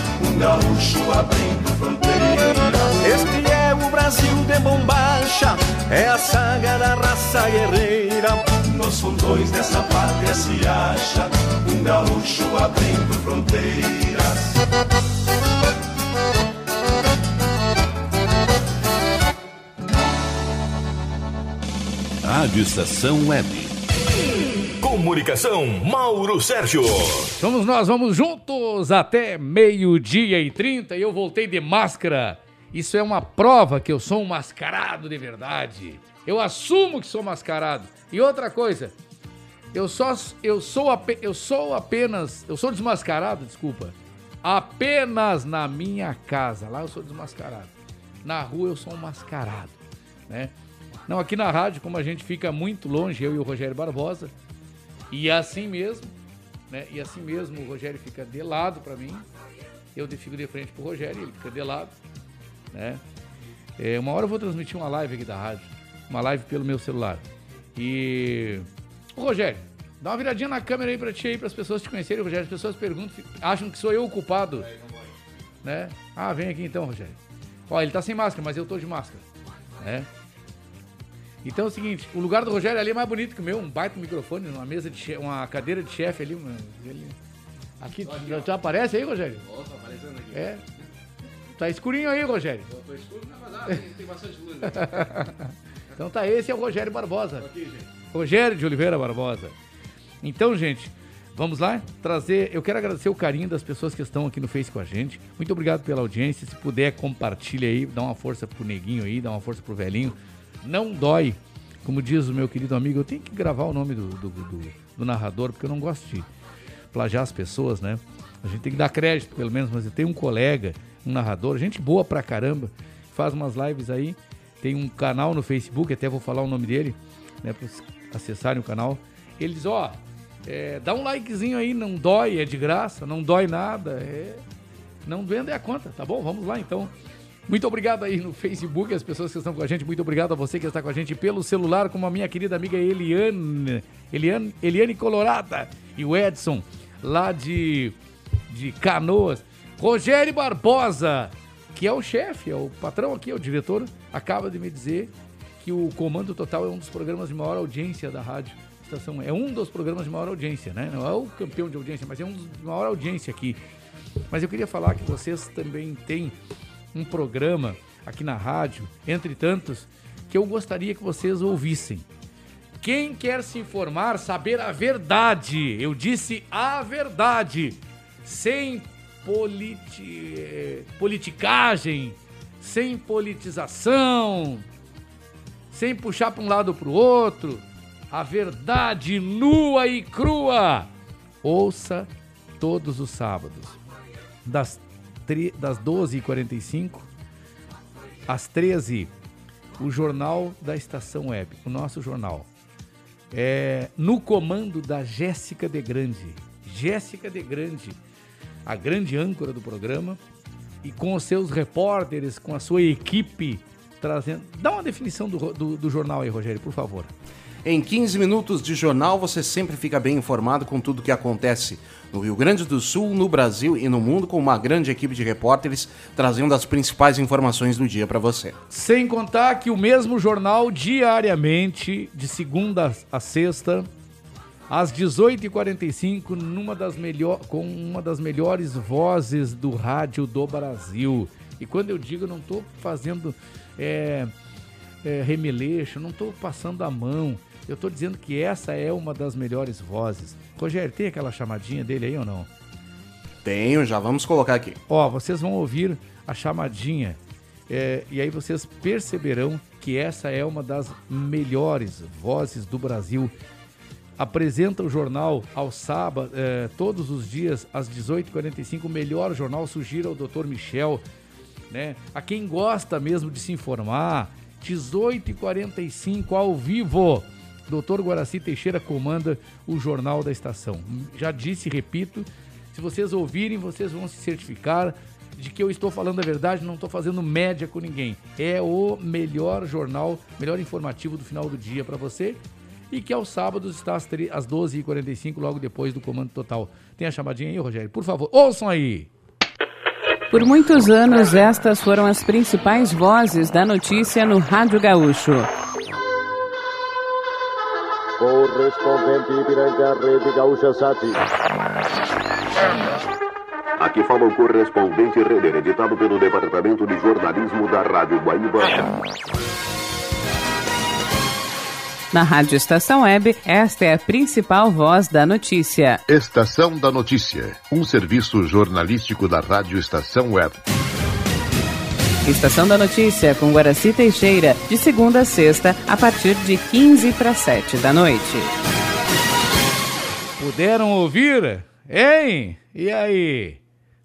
um gaúcho abrindo fronteiras. Este é o Brasil de bombacha, é a saga da raça guerreira. Nos fundões desta pátria se acha um gaúcho abrindo fronteiras. Rádio Estação Web. Comunicação, Mauro Sérgio. Somos nós, vamos juntos até meio-dia e trinta e eu voltei de máscara. Isso é uma prova que eu sou um mascarado de verdade. Eu assumo que sou mascarado. E outra coisa, eu só eu sou eu sou apenas, eu sou desmascarado, desculpa. Apenas na minha casa. Lá eu sou desmascarado. Na rua eu sou um mascarado, né? Não, aqui na rádio, como a gente fica muito longe, eu e o Rogério Barbosa, e assim mesmo, né? E assim mesmo o Rogério fica de lado pra mim, eu fico de frente pro Rogério, ele fica de lado, né? É, uma hora eu vou transmitir uma live aqui da rádio, uma live pelo meu celular. E Ô, Rogério, dá uma viradinha na câmera aí pra ti aí, para as pessoas te conhecerem, Rogério. As pessoas perguntam, acham que sou eu o culpado, né? Ah, vem aqui então, Rogério. Ó, ele tá sem máscara, mas eu tô de máscara, né? Então é o seguinte, o lugar do Rogério ali é mais bonito que o meu, um baita microfone, uma mesa de chefe, uma cadeira de chefe ali, uma- ele- Aqui, já, aparece aí, Rogério? Ó, tá aparecendo aqui. É. Tá escurinho aí, Rogério. Eu tô escuro, mas ah, tem, tem bastante luz. né? Então tá, esse é o Rogério Barbosa. Aqui, gente. Rogério de Oliveira Barbosa. Então, gente, vamos lá trazer. Eu quero agradecer o carinho das pessoas que estão aqui no Face com a gente. Muito obrigado pela audiência. Se puder, compartilha aí, dá uma força pro neguinho aí, dá uma força pro velhinho. Não dói. Como diz o meu querido amigo, eu tenho que gravar o nome do, do, do- do narrador, porque eu não gosto de plagiar as pessoas, né? A gente tem que dar crédito, pelo menos, mas tenho um colega, um narrador, gente boa pra caramba, faz umas lives aí, tem um canal no Facebook, até vou falar o nome dele, né, vocês acessarem o canal. Ele diz, ó, é, dá um likezinho aí, não dói, é de graça, não dói nada, é... Não doendo é a conta, tá bom? Vamos lá então. Muito obrigado aí no Facebook, as pessoas que estão com a gente. Muito obrigado a você que está com a gente pelo celular, como a minha querida amiga Eliane, Eliane, Eliane Colorada e o Edson, lá de, de Canoas. Rogério Barbosa, que é o chefe, é o patrão aqui, é o diretor, acaba de me dizer que o Comando Total é um dos programas de maior audiência da rádio. Estação, é um dos programas de maior audiência, né? Não é o campeão de audiência, mas é um dos de maior audiência aqui. Mas eu queria falar que vocês também têm um programa aqui na rádio, entre tantos, que eu gostaria que vocês ouvissem. Quem quer se informar, saber a verdade, eu disse a verdade, sem politi politicagem, sem politização, sem puxar para um lado para o outro, a verdade nua e crua. Ouça todos os sábados, das, das 12h45 às 13 o Jornal da Estação Web, o nosso jornal. É, no comando da Jéssica de Grande. Jéssica de Grande, a grande âncora do programa, e com os seus repórteres, com a sua equipe, trazendo. Dá uma definição do, do, do jornal aí, Rogério, por favor. Em 15 minutos de jornal, você sempre fica bem informado com tudo que acontece no Rio Grande do Sul, no Brasil e no mundo, com uma grande equipe de repórteres trazendo as principais informações do dia para você. Sem contar que o mesmo jornal, diariamente, de segunda a sexta, às 18h45, numa das melhor, com uma das melhores vozes do rádio do Brasil. E quando eu digo, não estou fazendo é, é, remeleixo, não estou passando a mão. Eu estou dizendo que essa é uma das melhores vozes. Rogério, tem aquela chamadinha dele aí ou não? Tenho, já vamos colocar aqui. Ó, vocês vão ouvir a chamadinha é, e aí vocês perceberão que essa é uma das melhores vozes do Brasil. Apresenta o jornal ao sábado, é, todos os dias, às 18h45, o melhor jornal, sugira ao Dr. Michel, né? A quem gosta mesmo de se informar, 18h45 ao vivo. Dr. Guaraci Teixeira comanda o Jornal da Estação. Já disse e repito, se vocês ouvirem, vocês vão se certificar de que eu estou falando a verdade, não estou fazendo média com ninguém. É o melhor jornal, melhor informativo do final do dia para você e que aos sábados está às, às 12h45, logo depois do Comando Total. Tem a chamadinha aí, Rogério? Por favor, ouçam aí! Por muitos anos, estas foram as principais vozes da notícia no Rádio Gaúcho. Correspondente Ipiranga, Rede Gaúcha Sati. Aqui fala o correspondente Renner, editado pelo Departamento de Jornalismo da Rádio Guaíba. Na Rádio Estação Web, esta é a principal voz da notícia. Estação da Notícia, um serviço jornalístico da Rádio Estação Web. Estação da Notícia com Guaraci Teixeira, de segunda a sexta, a partir de 15 para 7 da noite. Puderam ouvir? Hein? E aí?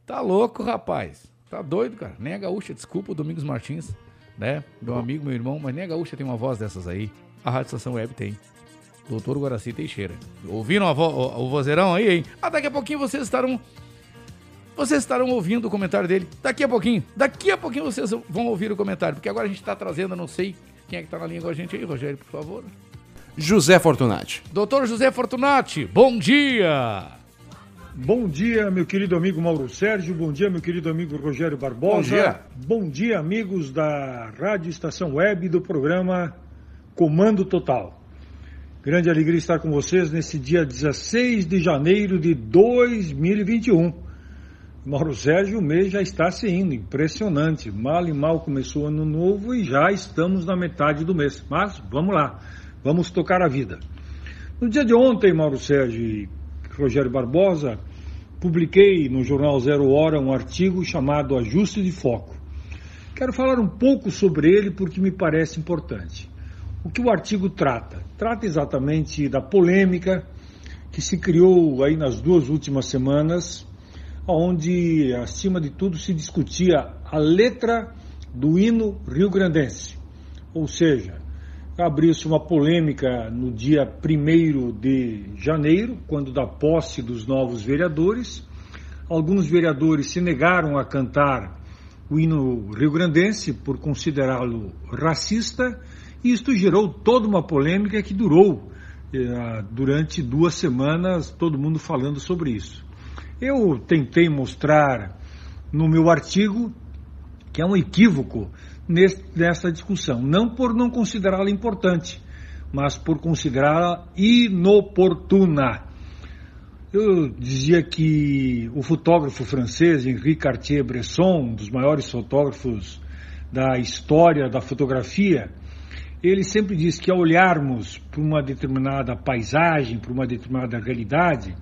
Tá louco, rapaz? Tá doido, cara? Nem a gaúcha, desculpa o Domingos Martins, né? Meu amigo, meu irmão, mas nem a gaúcha tem uma voz dessas aí. A Rádio Estação Web tem. Doutor Guaraci Teixeira. Ouviram vo o, vozeirão aí, hein? Ah, daqui a pouquinho vocês estarão. Vocês estarão ouvindo o comentário dele. Daqui a pouquinho. Daqui a pouquinho vocês vão ouvir o comentário. Porque agora a gente está trazendo, não sei quem é que tá na linha com a gente aí, Rogério, por favor. José Fortunati. Doutor José Fortunati, bom dia! Bom dia, meu querido amigo Mauro Sérgio. Bom dia, meu querido amigo Rogério Barbosa. Bom dia. Bom dia, amigos da Rádio Estação Web do programa Comando Total. Grande alegria estar com vocês nesse dia 16 de janeiro de 2021. Mauro Sérgio, o mês já está se indo, impressionante. Mal e mal começou o ano novo e já estamos na metade do mês. Mas vamos lá, vamos tocar a vida. No dia de ontem, Mauro Sérgio e Rogério Barbosa, publiquei no jornal Zero Hora um artigo chamado Ajuste de Foco. Quero falar um pouco sobre ele porque me parece importante. O que o artigo trata? Trata exatamente da polêmica que se criou aí nas duas últimas semanas, onde, acima de tudo, se discutia a letra do hino rio-grandense. Ou seja, abriu-se uma polêmica no dia 1 de janeiro, quando da posse dos novos vereadores. Alguns vereadores se negaram a cantar o hino rio-grandense por considerá-lo racista, e isto gerou toda uma polêmica que durou eh, durante duas semanas, todo mundo falando sobre isso. Eu tentei mostrar no meu artigo que é um equívoco nessa discussão, não por não considerá-la importante, mas por considerá-la inoportuna. Eu dizia que o fotógrafo francês Henri Cartier-Bresson, um dos maiores fotógrafos da história da fotografia, ele sempre diz que ao olharmos para uma determinada paisagem, para uma determinada realidade,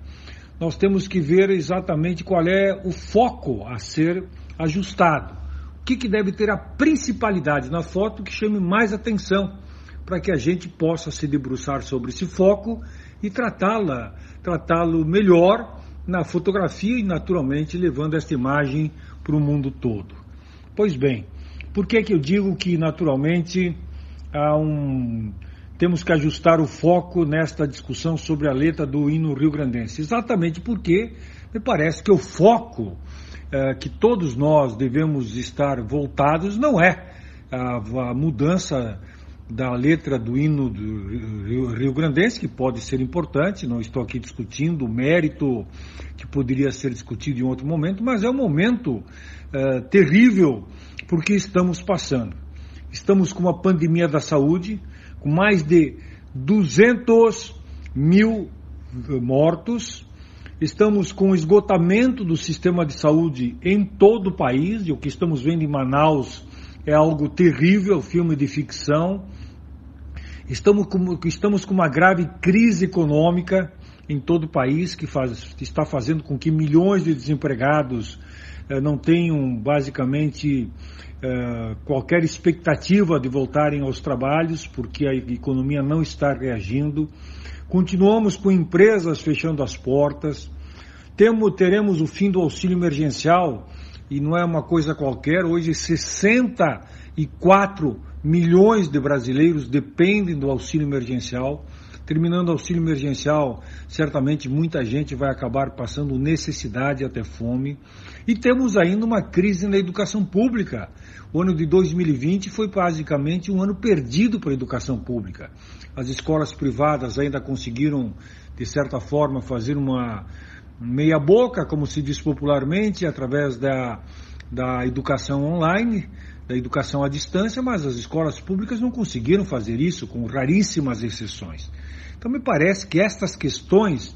nós temos que ver exatamente qual é o foco a ser ajustado que, que deve ter a principalidade na foto que chame mais atenção, para que a gente possa se debruçar sobre esse foco e tratá-la, tratá-lo melhor na fotografia e naturalmente levando esta imagem para o mundo todo. Pois bem, por que, que eu digo que naturalmente há um, temos que ajustar o foco nesta discussão sobre a letra do hino rio-grandense? Exatamente porque me parece que o foco é, que todos nós devemos estar voltados não é a, a mudança da letra do hino do Rio, Rio Grandense, que pode ser importante, não estou aqui discutindo o mérito que poderia ser discutido em outro momento, mas é um momento é, terrível porque estamos passando. Estamos com uma pandemia da saúde, com mais de 200 mil mortos, Estamos com esgotamento do sistema de saúde em todo o país, e o que estamos vendo em Manaus é algo terrível, filme de ficção. Estamos com, estamos com uma grave crise econômica em todo o país, que faz, está fazendo com que milhões de desempregados eh, não tenham basicamente eh, qualquer expectativa de voltarem aos trabalhos, porque a economia não está reagindo. Continuamos com empresas fechando as portas. Temo, teremos o fim do auxílio emergencial, e não é uma coisa qualquer. Hoje, 64 milhões de brasileiros dependem do auxílio emergencial. Terminando o auxílio emergencial, certamente muita gente vai acabar passando necessidade até fome. E temos ainda uma crise na educação pública. O ano de 2020 foi basicamente um ano perdido para a educação pública. As escolas privadas ainda conseguiram, de certa forma, fazer uma meia-boca, como se diz popularmente, através da, da educação online, da educação à distância, mas as escolas públicas não conseguiram fazer isso, com raríssimas exceções. Então, me parece que estas questões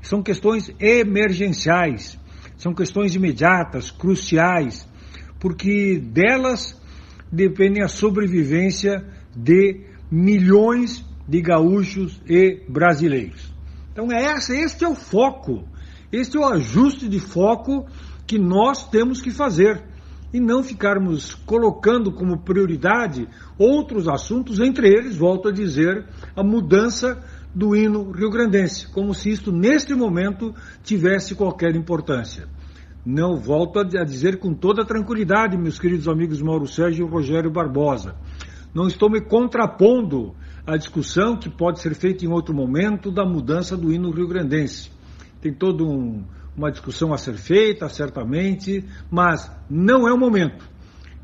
são questões emergenciais, são questões imediatas, cruciais, porque delas dependem a sobrevivência de milhões de gaúchos e brasileiros. Então é esse, este é o foco, este é o ajuste de foco que nós temos que fazer e não ficarmos colocando como prioridade outros assuntos, entre eles, volto a dizer, a mudança do hino rio-grandense, como se isto neste momento tivesse qualquer importância. Não volto a dizer com toda tranquilidade, meus queridos amigos Mauro Sérgio e Rogério Barbosa. Não estou me contrapondo à discussão que pode ser feita em outro momento da mudança do hino rio-grandense. Tem todo um, uma discussão a ser feita, certamente, mas não é o momento.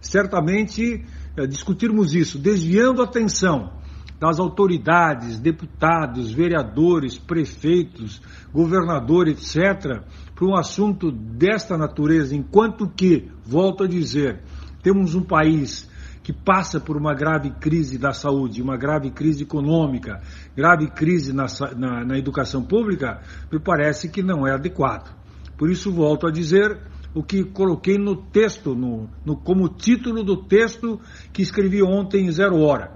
Certamente, é, discutirmos isso, desviando a atenção das autoridades, deputados, vereadores, prefeitos, governador, etc., para um assunto desta natureza, enquanto que, volto a dizer, temos um país que passa por uma grave crise da saúde, uma grave crise econômica, grave crise na, na, na educação pública, me parece que não é adequado. Por isso, volto a dizer o que coloquei no texto, no, no, como título do texto que escrevi ontem em Zero Hora.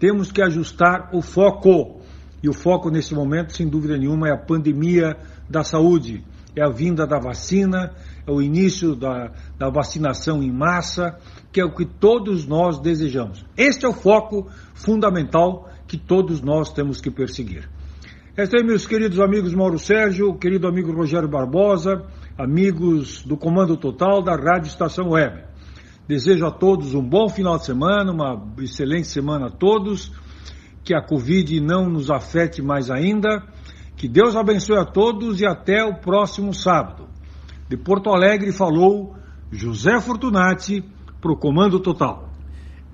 Temos que ajustar o foco. E o foco nesse momento, sem dúvida nenhuma, é a pandemia da saúde, é a vinda da vacina, é o início da, da vacinação em massa, que é o que todos nós desejamos. Este é o foco fundamental que todos nós temos que perseguir. Este aí, meus queridos amigos Mauro Sérgio, querido amigo Rogério Barbosa, amigos do Comando Total da Rádio Estação Web. Desejo a todos um bom final de semana, uma excelente semana a todos, que a Covid não nos afete mais ainda, que Deus abençoe a todos e até o próximo sábado. De Porto Alegre falou José Fortunati para o Comando Total.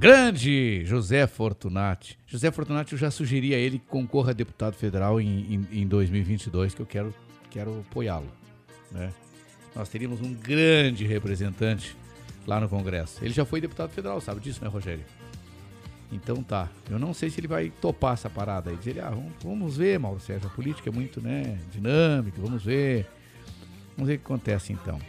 Grande José Fortunati. José Fortunati, eu já sugeri a ele que concorra a deputado federal em, em, em 2022, que eu quero, quero apoiá-lo. Né? Nós teríamos um grande representante lá no Congresso. Ele já foi deputado federal, sabe disso, né, Rogério? Então tá. Eu não sei se ele vai topar essa parada aí. Dizer, ah, vamos, ver, Mauro Sérgio. A política é muito, né, dinâmica, vamos ver. Vamos ver o que acontece então.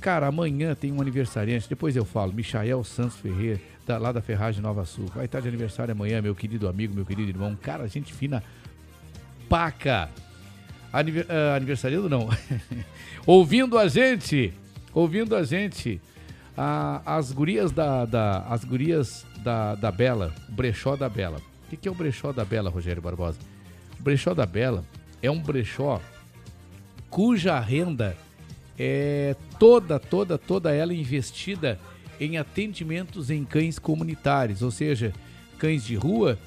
Cara, amanhã tem um aniversariante, depois eu falo, Michael Santos Ferreira, da, lá da Ferragem Nova Sul. Vai estar de aniversário amanhã, meu querido amigo, meu querido irmão. Cara, gente fina, paca. Aniver, uh, aniversariando não. ouvindo a gente, ouvindo a gente. Ah, as gurias da, da, as gurias da, da Bela, brechó da Bela. O que, que é o brechó da Bela, Rogério Barbosa? O brechó da Bela é um brechó cuja renda é toda, toda, toda ela investida em atendimentos em cães comunitários, ou seja, cães de rua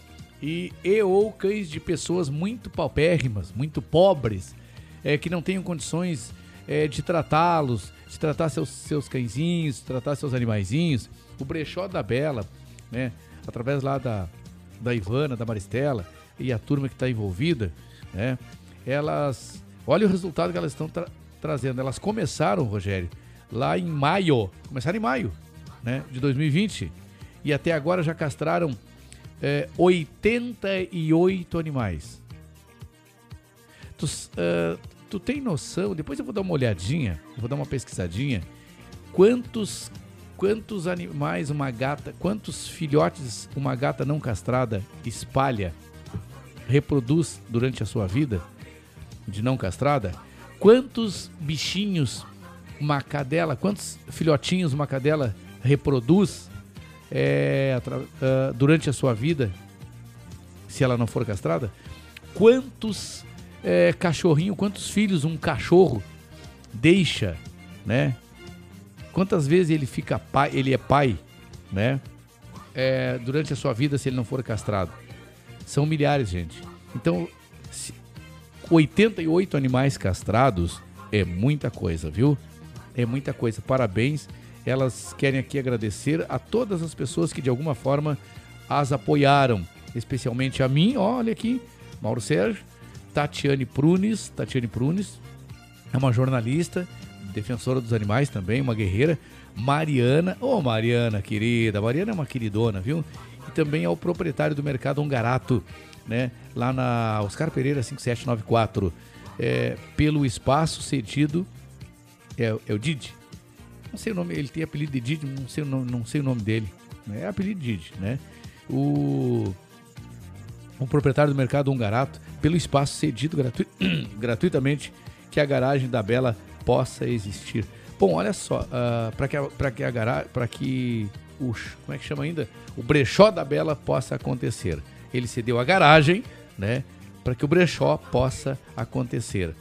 e, e ou cães de pessoas muito paupérrimas, muito pobres, é, que não tenham condições é, de tratá-los, de tratar seus, seus cãezinhos, tratar seus animaizinhos. O brechó da Bela, né, através lá da, da Ivana, da Maristela e a turma que está envolvida, né, elas, olha o resultado que elas estão tra trazendo. Elas começaram, Rogério, lá em maio, começaram em maio, né, de 2020 e até agora já castraram é, 88 animais. Tu, uh, tu tem noção? Depois eu vou dar uma olhadinha, vou dar uma pesquisadinha. Quantos quantos animais uma gata, quantos filhotes uma gata não castrada espalha, reproduz durante a sua vida de não castrada? Quantos bichinhos uma cadela, quantos filhotinhos uma cadela reproduz é, uh, durante a sua vida, se ela não for castrada? Quantos é, cachorrinho, quantos filhos um cachorro deixa, né? Quantas vezes ele fica pai, ele é pai, né? É, durante a sua vida se ele não for castrado. São milhares, gente. Então, 88 animais castrados é muita coisa, viu? É muita coisa. Parabéns. Elas querem aqui agradecer a todas as pessoas que de alguma forma as apoiaram, especialmente a mim, olha aqui, Mauro Sérgio, Tatiane Prunes, Tatiane Prunes, é uma jornalista, defensora dos animais também, uma guerreira, Mariana, ô oh, Mariana querida, Mariana é uma queridona, viu? E também é o proprietário do mercado Ongarato, né? Lá na Oscar Pereira 5794, é, pelo espaço cedido, é, é o Didi, não sei o nome, ele tem apelido de Didi, não sei o nome, não sei o nome dele. Né? É apelido Didi, né? O um proprietário do mercado Ungarato pelo espaço cedido gratu... gratuitamente que a garagem da Bela possa existir. Bom, olha só, uh, para que, pra que a garagem, para que o, como é que chama ainda? O brechó da Bela possa acontecer. Ele cedeu a garagem, né, para que o brechó possa acontecer.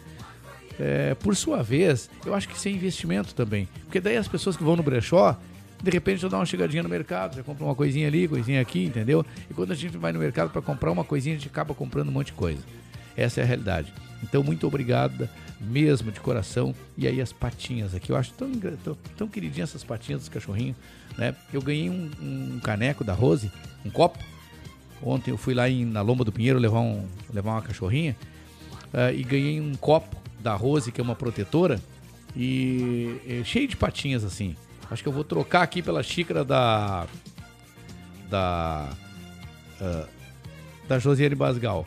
É, por sua vez, eu acho que isso é investimento também, porque daí as pessoas que vão no brechó de repente já dá uma chegadinha no mercado, já compra uma coisinha ali, coisinha aqui, entendeu? E quando a gente vai no mercado para comprar uma coisinha, a gente acaba comprando um monte de coisa. Essa é a realidade. Então, muito obrigada mesmo de coração. E aí as patinhas aqui, eu acho tão, tão, tão queridinhas essas patinhas dos cachorrinhos, né? Eu ganhei um, um, caneco da Rose, um copo. Ontem eu fui lá em, na Lomba do Pinheiro levar, um, levar uma cachorrinha uh, e ganhei um copo da Rose, que é uma protetora, e, e cheio de patinhas assim. Acho que eu vou trocar aqui pela xícara da. Da. Uh, da Josiane Basgal.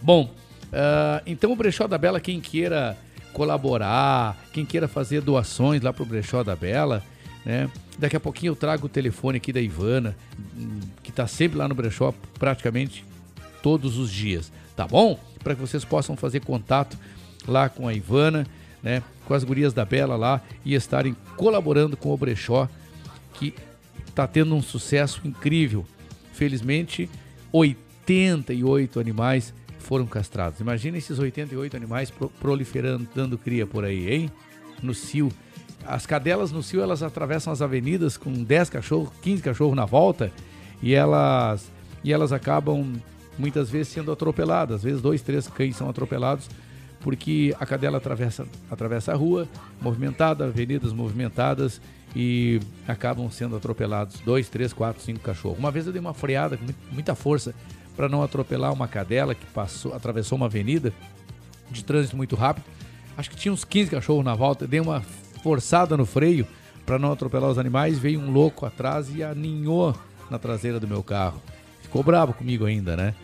Bom, uh, então o Brechó da Bela, quem queira colaborar, quem queira fazer doações lá pro Brechó da Bela, né? Daqui a pouquinho eu trago o telefone aqui da Ivana, que tá sempre lá no Brechó praticamente todos os dias, tá bom? Para que vocês possam fazer contato lá com a Ivana né, com as gurias da Bela lá e estarem colaborando com o Brechó, que está tendo um sucesso incrível. Felizmente, 88 animais foram castrados. Imagina esses 88 animais proliferando, dando cria por aí, hein? No cio. As cadelas no cio, elas atravessam as avenidas com 10 cachorros, 15 cachorros na volta e elas, e elas acabam muitas vezes sendo atropeladas. Às vezes, dois, três cães são atropelados porque a cadela atravessa, atravessa a rua, movimentada, avenidas movimentadas e acabam sendo atropelados dois, três, quatro, cinco cachorros. Uma vez eu dei uma freada com muita força para não atropelar uma cadela que passou, atravessou uma avenida de trânsito muito rápido. Acho que tinha uns 15 cachorros na volta, dei uma forçada no freio para não atropelar os animais, veio um louco atrás e aninhou na traseira do meu carro. Ficou bravo comigo ainda, né?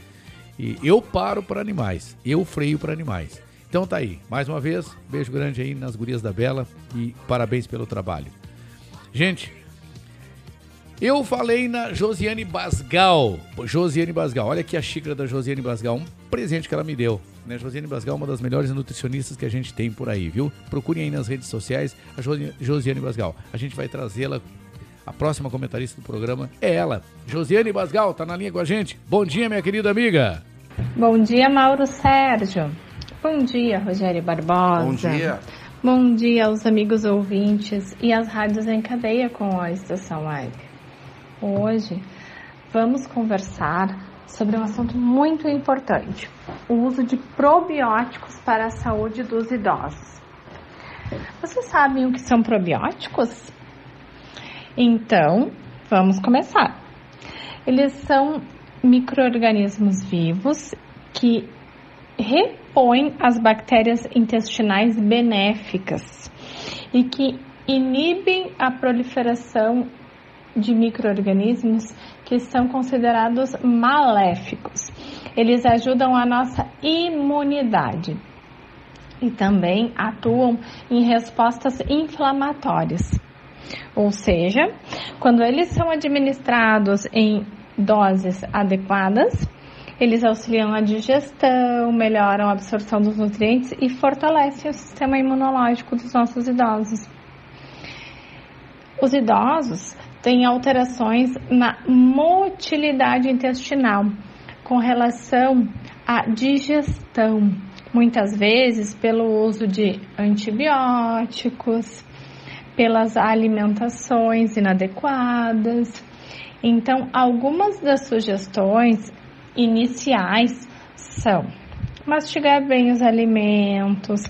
E eu paro para animais, eu freio para animais. Então tá aí, mais uma vez, beijo grande aí nas gurias da Bela e parabéns pelo trabalho. Gente, eu falei na Josiane Basgal. Josiane Basgal, olha aqui a xícara da Josiane Basgal, um presente que ela me deu. Né? Josiane Basgal é uma das melhores nutricionistas que a gente tem por aí, viu? Procurem aí nas redes sociais a Josiane Basgal. A gente vai trazê-la. A próxima comentarista do programa é ela. Josiane Basgal, tá na linha com a gente. Bom dia, minha querida amiga. Bom dia, Mauro Sérgio. Bom dia, Rogério Barbosa. Bom dia. Bom dia aos amigos ouvintes e às rádios em cadeia com a Estação Web. Hoje vamos conversar sobre um assunto muito importante: o uso de probióticos para a saúde dos idosos. Vocês sabem o que são probióticos? Então, vamos começar. Eles são microorganismos vivos que repõe as bactérias intestinais benéficas e que inibem a proliferação de microorganismos que são considerados maléficos. Eles ajudam a nossa imunidade e também atuam em respostas inflamatórias. Ou seja, quando eles são administrados em doses adequadas, eles auxiliam a digestão, melhoram a absorção dos nutrientes e fortalecem o sistema imunológico dos nossos idosos. Os idosos têm alterações na motilidade intestinal com relação à digestão, muitas vezes pelo uso de antibióticos, pelas alimentações inadequadas. Então, algumas das sugestões iniciais são mastigar bem os alimentos,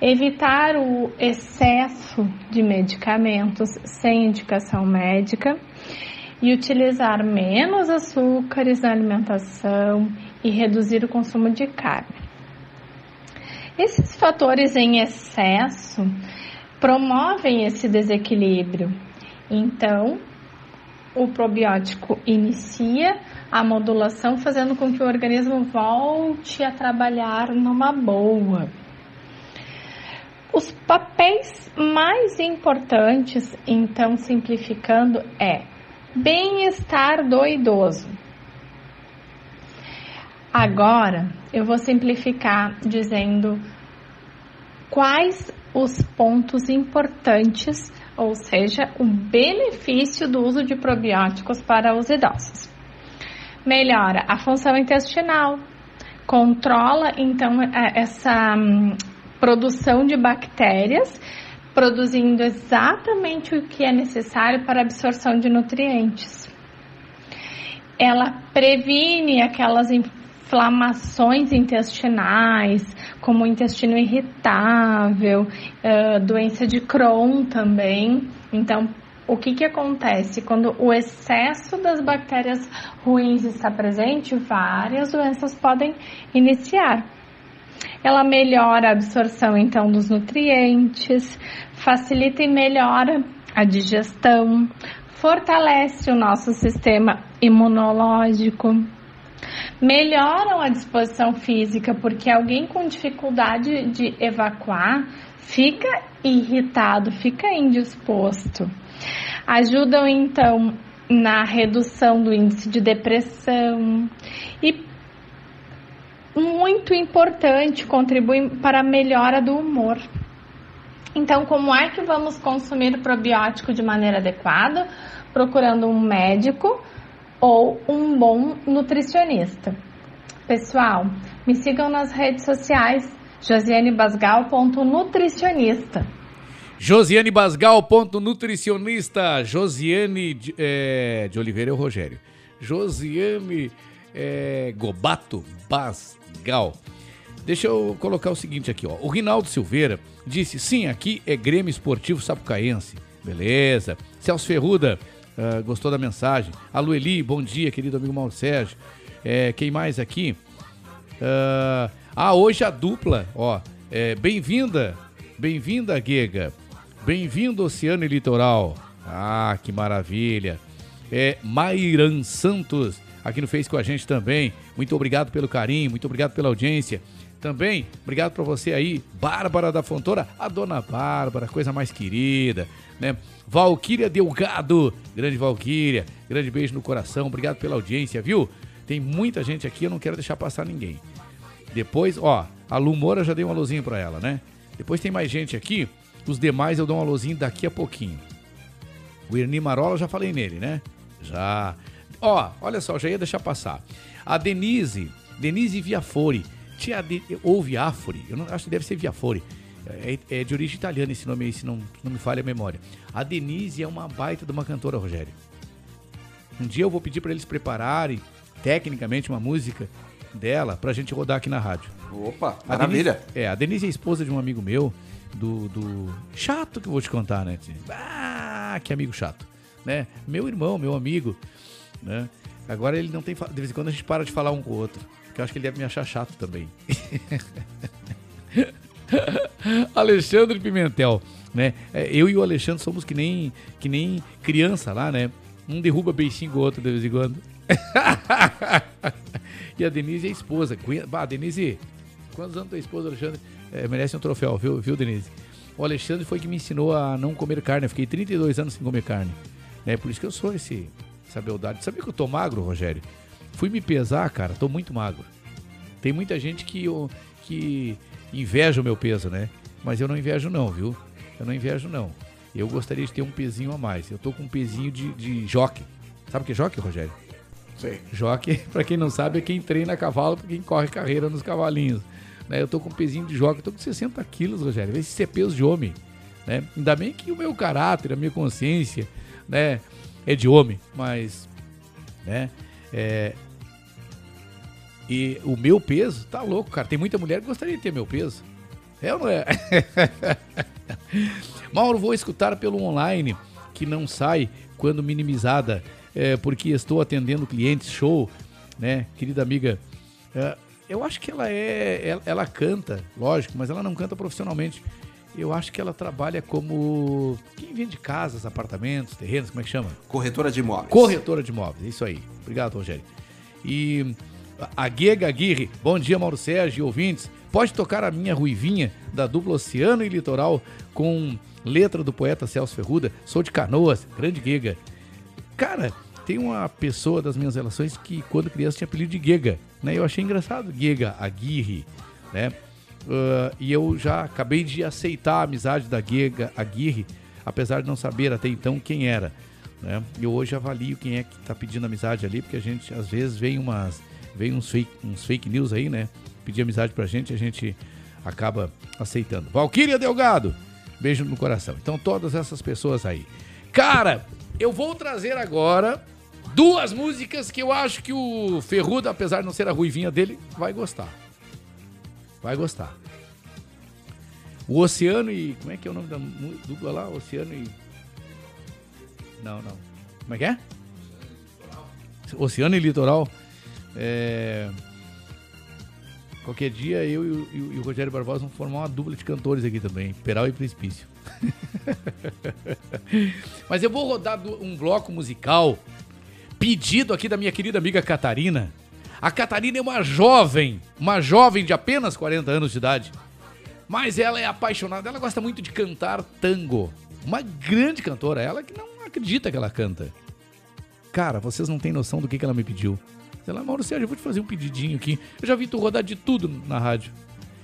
evitar o excesso de medicamentos sem indicação médica e utilizar menos açúcares na alimentação e reduzir o consumo de carne. Esses fatores em excesso promovem esse desequilíbrio. Então, o probiótico inicia a modulação, fazendo com que o organismo volte a trabalhar numa boa. Os papéis mais importantes, então simplificando, é bem-estar do idoso. Agora eu vou simplificar dizendo quais os pontos importantes, ou seja, o benefício do uso de probióticos para os idosos. Melhora a função intestinal, controla então é, essa hum, produção de bactérias, produzindo exatamente o que é necessário para a absorção de nutrientes. Ela previne aquelas inflamações intestinais, como intestino irritável, doença de Crohn também. Então, o que, que acontece? Quando o excesso das bactérias ruins está presente, várias doenças podem iniciar. Ela melhora a absorção então dos nutrientes, facilita e melhora a digestão, fortalece o nosso sistema imunológico, melhoram a disposição física, porque alguém com dificuldade de evacuar fica irritado, fica indisposto. Ajudam então na redução do índice de depressão e muito importante, contribuem para a melhora do humor. Então, como é que vamos consumir probiótico de maneira adequada? Procurando um médico ou um bom nutricionista. Pessoal, me sigam nas redes sociais josianebasgal.nutricionista. Josiane Basgal, ponto nutricionista. Josiane de, é, de Oliveira o Rogério. Josiane é, Gobato Basgal. Deixa eu colocar o seguinte aqui, ó. O Rinaldo Silveira disse: sim, aqui é Grêmio Esportivo Sapucaense. Beleza. Celso Ferruda uh, gostou da mensagem. A Lueli, bom dia, querido amigo Mauro Sérgio. É, quem mais aqui? Uh, ah, hoje a dupla, ó. É, bem-vinda, bem-vinda, Guega. Bem-vindo, Oceano e Litoral. Ah, que maravilha. É Mairan Santos, aqui no Face com a gente também. Muito obrigado pelo carinho, muito obrigado pela audiência. Também, obrigado para você aí, Bárbara da Fontoura, a dona Bárbara, coisa mais querida, né? Valquíria Delgado, grande Valquíria, grande beijo no coração, obrigado pela audiência, viu? Tem muita gente aqui, eu não quero deixar passar ninguém. Depois, ó, a Lu Moura já dei um alôzinho para ela, né? Depois tem mais gente aqui, os demais eu dou um alôzinho daqui a pouquinho. O Erni Marola, já falei nele, né? Já. Ó, olha só, já ia deixar passar. A Denise, Denise Viafori. Tia de, ou Viafori, eu não acho que deve ser Viafori. É, é, de origem italiana esse nome aí, se não, não me falha a memória. A Denise é uma baita de uma cantora, Rogério. Um dia eu vou pedir para eles prepararem tecnicamente uma música dela pra gente rodar aqui na rádio. Opa, A maravilha. Denise, é, a Denise é esposa de um amigo meu, do, do. Chato que eu vou te contar, né? Ah, que amigo chato. Né? Meu irmão, meu amigo. Né? Agora ele não tem. De vez em quando a gente para de falar um com o outro. Porque eu acho que ele deve me achar chato também. Alexandre Pimentel, né? É, Eu e o Alexandre somos que nem, que nem criança lá, né? Um derruba beicinho com o outro de vez em quando. e a Denise é a esposa. Bah, Denise, quantos anos tua esposa, Alexandre? É, merece um troféu, viu, viu, Denise? O Alexandre foi que me ensinou a não comer carne. Eu fiquei 32 anos sem comer carne. Né? Por isso que eu sou esse, essa beldade. Sabia que eu tô magro, Rogério? Fui me pesar, cara, tô muito magro. Tem muita gente que, eu- que inveja o meu peso, né? Mas eu não invejo não, viu? Eu não invejo não. Eu gostaria de ter um pezinho a mais. Eu tô com um pezinho de, de jockey. Sabe o que é jockey, Rogério? Sei. Jockey, pra quem não sabe, é quem treina cavalo, pra quem corre carreira nos cavalinhos. Né? Eu tô com um pezinho de jockey, eu tô com 60 quilos, Rogério. Vê se isso é peso de homem. Né? Ainda bem que o meu caráter, a minha consciência, né, é de homem, mas, né, é... E o meu peso, tá louco, cara. Tem muita mulher que gostaria de ter meu peso. É ou não é? Mauro, vou escutar pelo online, que não sai quando minimizada, é, porque estou atendendo clientes, show, né? Querida amiga, é, eu acho que ela é. Ela, ela canta, lógico, mas ela não canta profissionalmente. Eu acho que ela trabalha como. Quem vende casas, apartamentos, terrenos, como é que chama? Corretora de imóveis. Corretora de imóveis, isso aí. Obrigado, Rogério. E a Guega Aguirre, bom dia, Mauro Sérgio e ouvintes. Pode tocar a minha ruivinha da dupla Oceano e Litoral com letra do poeta Celso Ferruda. Sou de Canoas, grande Guega. Cara, tem uma pessoa das minhas relações que quando criança tinha apelido de Guega. Né? Eu achei engraçado, Giga Aguirre, né? Uh, e eu já acabei de aceitar a amizade da Giga Aguirre, apesar de não saber até então quem era. Né? E hoje avalio quem é que está pedindo amizade ali, porque a gente às vezes vem umas vem uns fake, uns fake news aí, né? Pedir amizade pra gente, a gente acaba aceitando. Valquíria Delgado, beijo no coração. Então todas essas pessoas aí. Cara, eu vou trazer agora duas músicas que eu acho que o Ferrudo, apesar de não ser a ruivinha dele, vai gostar. Vai gostar. O Oceano e. Como é que é o nome da dupla lá? Oceano e. Não, não. Como é que é? Oceano e Litoral. É... Qualquer dia eu e o, e o- Rogério Barbosa vamos formar uma dupla de cantores aqui também. Peral e Precipício. Mas eu vou rodar um bloco musical pedido aqui da minha querida amiga Catarina. A Catarina é uma jovem, uma jovem de apenas 40 anos de idade. Mas ela é apaixonada, ela gosta muito de cantar tango. Uma grande cantora, ela que não acredita que ela canta. Cara, vocês não têm noção do que, que ela me pediu. Ela, Mauro Sérgio, eu vou te fazer um pedidinho aqui. Eu já vi tu rodar de tudo na rádio.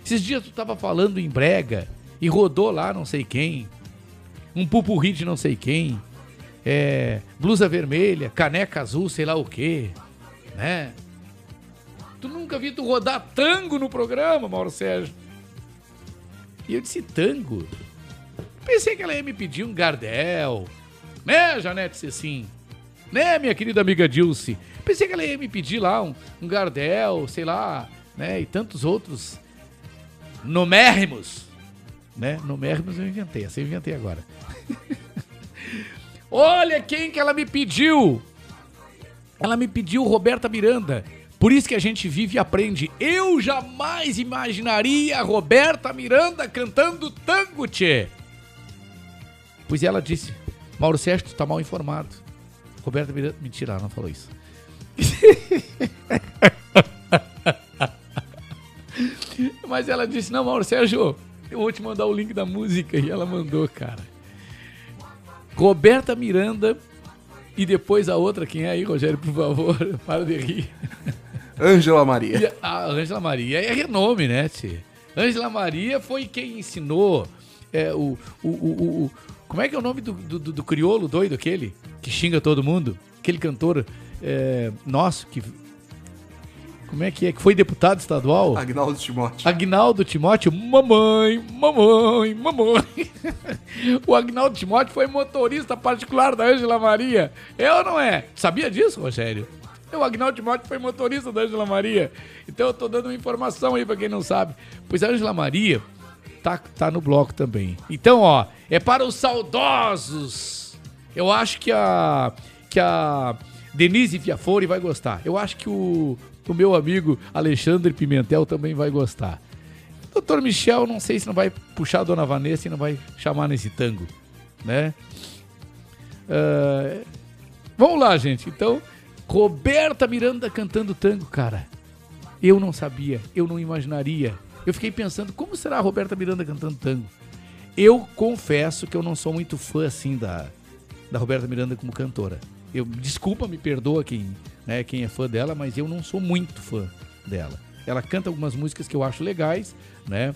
Esses dias tu tava falando em brega e rodou lá não sei quem. Um pupurri de não sei quem. É, blusa vermelha, caneca azul, sei lá o quê. Né? Tu nunca vi tu rodar tango no programa, Mauro Sérgio. E eu disse tango. Pensei que ela ia me pedir um Gardel. Né, Janete Cecim? Né, minha querida amiga Dilce? Pensei que ela ia me pedir lá um, um Gardel, sei lá, né? E tantos outros nomérrimos. Né? Nomérrimos eu inventei, essa eu inventei agora. Olha quem que ela me pediu! Ela me pediu Roberta Miranda. Por isso que a gente vive e aprende. Eu jamais imaginaria a Roberta Miranda cantando tango, tchê. Pois ela disse, Mauro Sérgio, tu tá mal informado. Roberta Miranda... Mentira, ela não falou isso. Mas ela disse, não, Mauro Sérgio, eu vou te mandar o link da música. E ela mandou, cara. Roberta Miranda e depois a outra, quem é aí, Rogério, por favor? Para de rir. Ângela Maria. E A Ângela Maria é renome, né, Tchê? Ângela Maria foi quem ensinou é, o, o, o, o- Como é que é o nome do, do, do- do crioulo doido aquele? Que xinga todo mundo? Aquele cantor é, nosso que. Como é que é? Que foi deputado estadual? Agnaldo Timóteo. Agnaldo Timóteo, mamãe, mamãe, mamãe. o Agnaldo Timóteo foi motorista particular da Ângela Maria. É ou não é? Sabia disso, Rogério? O Agnaldo Timóteo foi motorista da Ângela Maria. Então eu tô dando uma informação aí pra quem não sabe. Pois a Ângela Maria tá, tá no bloco também. Então, ó, é para os saudosos. Eu acho que a que a Denise Fiafori vai gostar. Eu acho que o, o meu amigo Alexandre Pimentel também vai gostar. Doutor Michel, não sei se não vai puxar a Dona Vanessa e não vai chamar nesse tango, né? Ah, vamos lá, gente. Então, Roberta Miranda cantando tango, cara. Eu não sabia, eu não imaginaria. Eu fiquei pensando, como será a Roberta Miranda cantando tango? Eu confesso que eu não sou muito fã assim da, da Roberta Miranda como cantora. Eu desculpa, me perdoa quem, né, quem é fã dela, mas eu não sou muito fã dela. Ela canta algumas músicas que eu acho legais, né?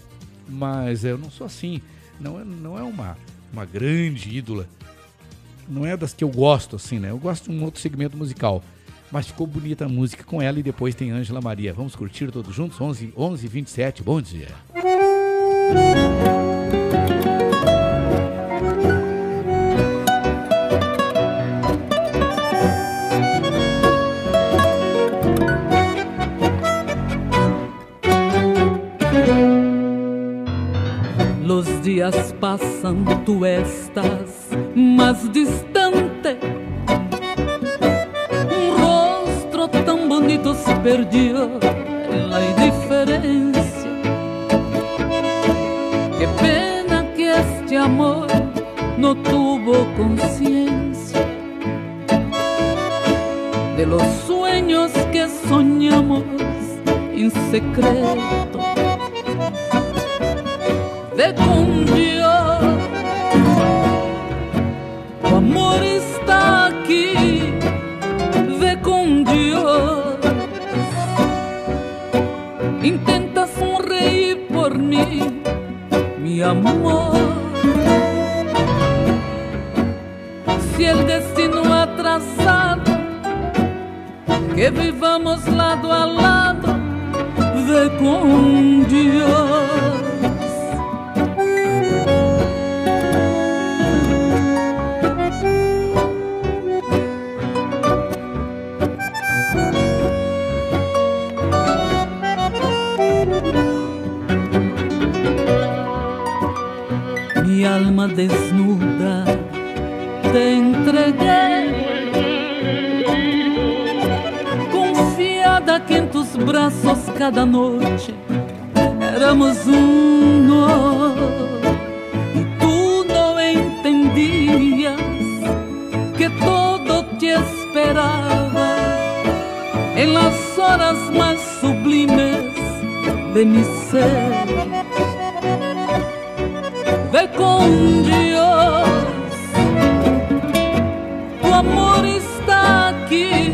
Mas eu não sou assim. Não é, não é uma, uma grande ídola. Não é das que eu gosto, assim, né? Eu gosto de um outro segmento musical. Mas ficou bonita a música com ela e depois tem Ângela Maria. Vamos curtir todos juntos? 11, 11 27 bom dia. Días pasan, tú estás más distante. Un rostro tan bonito se perdió en la indiferencia. Qué pena que este amor no tuvo conciencia de los sueños que soñamos en secreto. Ve con amor. Se el destino atrasado, que vivamos lado a lado, ve com Deus. desnuda te entreguei. Confiada que em teus braços cada noite éramos um nó. E tu não entendias que todo te esperava em las horas mais sublimes de mi ser com Deus. O amor está aqui,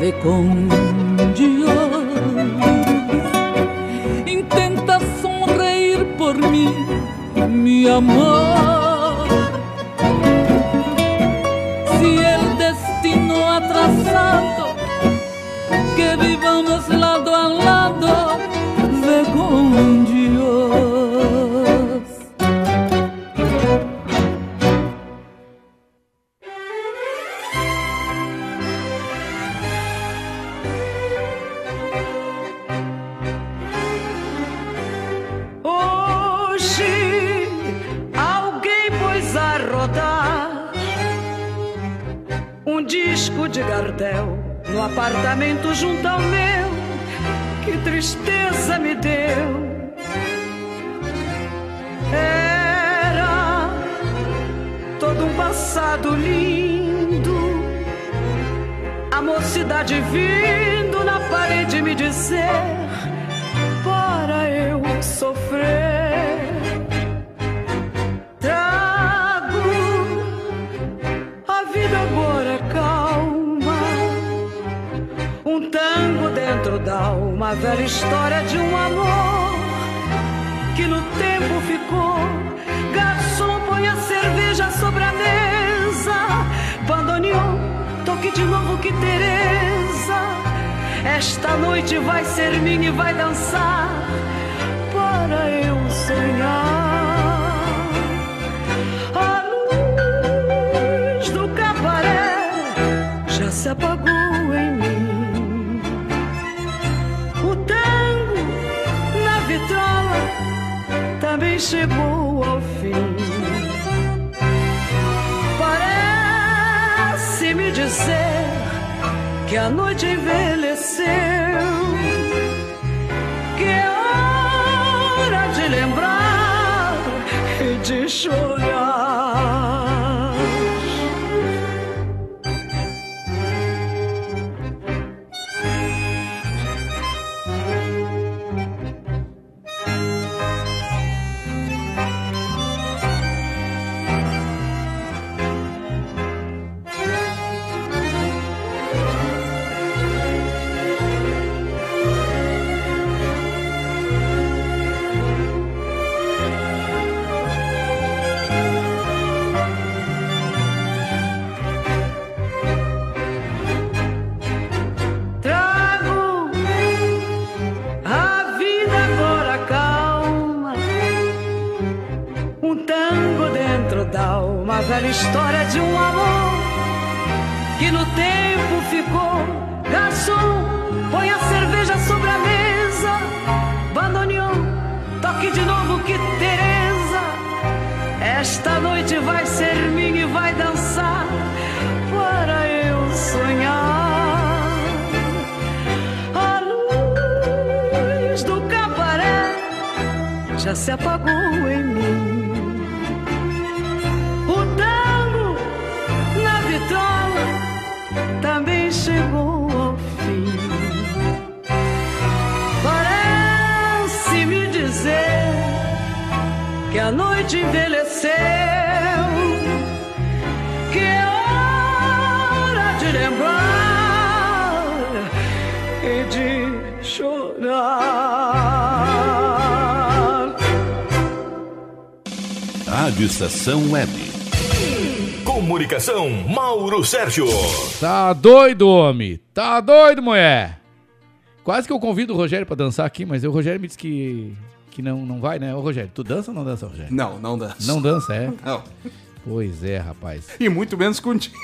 vê com Deus. Intenta sorrir por mim, meu amor. que a noite envelheceu. Conexão Web. Comunicação, Mauro Sérgio. Tá doido, homem? Tá doido, mulher? Quase que eu convido o Rogério para dançar aqui, mas o Rogério me disse que, que não, não vai, né? Ô, Rogério, tu dança ou não dança, Rogério? Não, não dança. Não dança, é? Não. Pois é, rapaz. E muito menos contigo.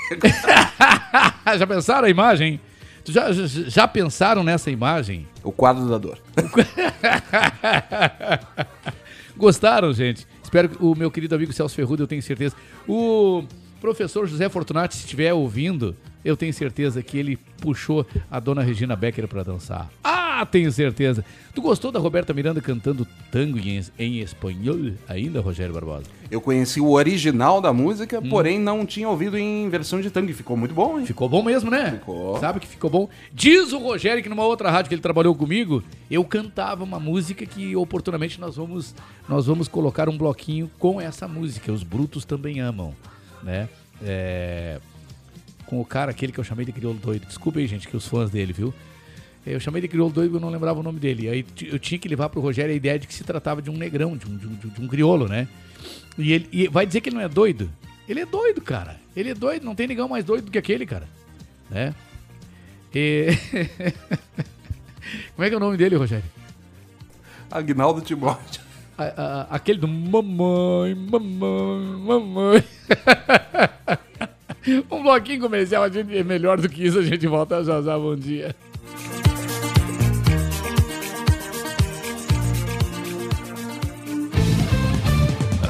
já pensaram a imagem? Já, já, já pensaram nessa imagem? O quadro da dor. Gostaram, gente? Espero que o meu querido amigo Celso Ferrudo, eu tenho certeza. O professor José Fortunati, se estiver ouvindo, eu tenho certeza que ele puxou a dona Regina Becker para dançar. Ah, tenho certeza. Tu gostou da Roberta Miranda cantando tango em, em espanhol ainda, Rogério Barbosa? Eu conheci o original da música, Hum. porém não tinha ouvido em versão de tango. e Ficou muito bom, hein? Ficou bom mesmo, né? Ficou. Sabe que ficou bom? Diz o Rogério que numa outra rádio que ele trabalhou comigo, eu cantava uma música que oportunamente nós vamos nós vamos colocar um bloquinho com essa música. Os brutos também amam, né? É, com o cara aquele que eu chamei de crioulo doido. Desculpa aí, gente, que os fãs dele, viu? Eu chamei de crioulo doido e eu não lembrava o nome dele. Aí eu tinha que levar pro Rogério a ideia de que se tratava de um negrão, de um, de um, de um crioulo, né? E ele e vai dizer que ele não é doido? Ele é doido, cara. Ele é doido, não tem negão mais doido do que aquele, cara. Né? E... Como é que é o nome dele, Rogério? Agnaldo Timóteo. A- a- aquele do mamãe, mamãe, mamãe. um bloquinho comercial, a gente é melhor do que isso, a gente volta já já, bom dia.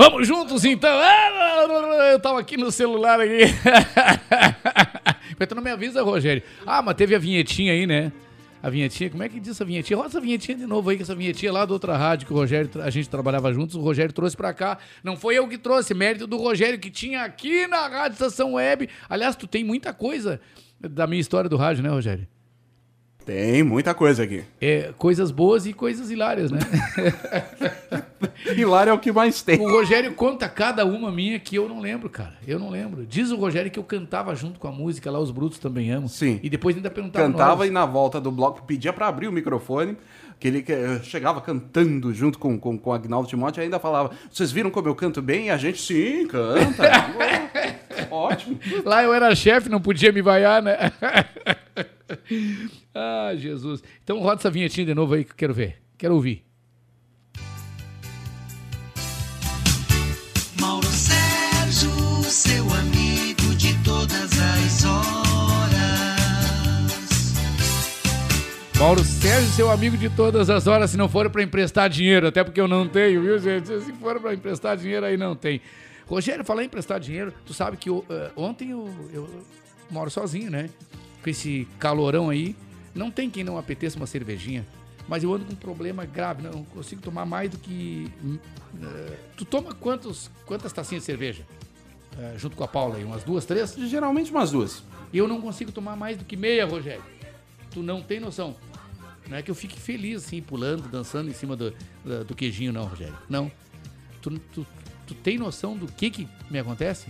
Vamos juntos então. Ah, Eu tava aqui no celular aqui. Tu não me avisa, Rogério. Ah, mas teve a vinhetinha aí, né? A vinhetinha, como é que diz essa vinhetinha? Roda essa vinhetinha de novo aí, que essa vinhetinha lá da outra rádio que o Rogério, a gente trabalhava juntos, o Rogério trouxe pra cá. Não foi eu que trouxe, mérito do Rogério que tinha aqui na Rádio Estação Web. Aliás, tu tem muita coisa da minha história do rádio, né, Rogério? Tem muita coisa aqui. É, coisas boas e coisas hilárias, né? Hilário é o que mais tem. O Rogério conta cada uma minha que eu não lembro, cara. Eu não lembro. Diz o Rogério que eu cantava junto com a música lá, Os Brutos Também Amam. Sim. E depois ainda perguntava Cantava e na volta do bloco pedia pra abrir o microfone, que ele eh, chegava cantando junto com, com, com Agnaldo Timóteo e ainda falava: Vocês viram como eu canto bem? E a gente, sim, canta. Ótimo. Lá eu era chefe, não podia me vaiar, né? ah, Jesus. Então roda essa vinhetinha de novo aí que eu quero ver. Quero ouvir. Mauro Sérgio, seu amigo de todas as horas. Mauro Sérgio, seu amigo de todas as horas, se não for pra emprestar dinheiro, até porque eu não tenho, viu, gente? Se for pra emprestar dinheiro, aí não tem. Rogério, falar em emprestar dinheiro, tu sabe que eu, eh, ontem eu, eu moro sozinho, né? Com esse calorão aí, não tem quem não apeteça uma cervejinha. Mas eu ando com um problema grave, não consigo tomar mais do que. hum, eh, tu toma quantos, quantas tacinhas de cerveja? Eh, junto com a Paula aí, umas duas, três? Geralmente umas duas. E eu não consigo tomar mais do que meia, Rogério. Tu não tem noção. Não é que eu fique feliz, assim, pulando, dançando em cima do, da- do queijinho, não, Rogério. Não. Tu, tu, tu tem noção do que que me acontece?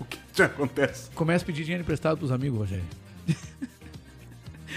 O que te acontece? Começa a pedir dinheiro emprestado pros amigos, Rogério.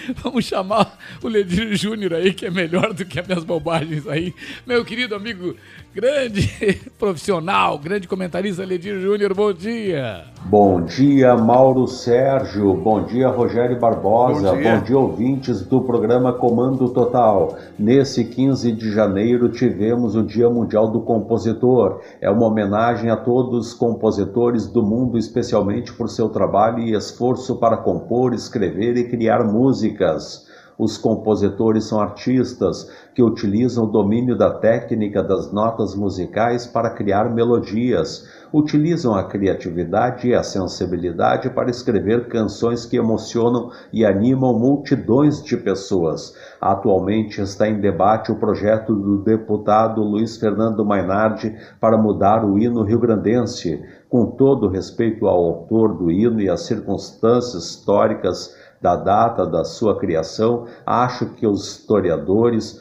Vamos chamar o Ledir Júnior aí, que é melhor do que as minhas bobagens aí. Meu querido amigo, grande profissional, grande comentarista Ledir Júnior, bom dia. Bom dia, Mauro Sérgio. Bom dia, Rogério Barbosa. Bom dia. Bom dia, ouvintes do programa Comando Total. Nesse 15 de janeiro tivemos o Dia Mundial do Compositor. É uma homenagem a todos os compositores do mundo, especialmente por seu trabalho e esforço para compor, escrever e criar músicas. Os compositores são artistas que utilizam o domínio da técnica das notas musicais para criar melodias. Utilizam a criatividade e a sensibilidade para escrever canções que emocionam e animam multidões de pessoas. Atualmente está em debate o projeto do deputado Luiz Fernando Mainardi para mudar o hino rio-grandense. Com todo respeito ao autor do hino e às circunstâncias históricas da data da sua criação, acho que os historiadores,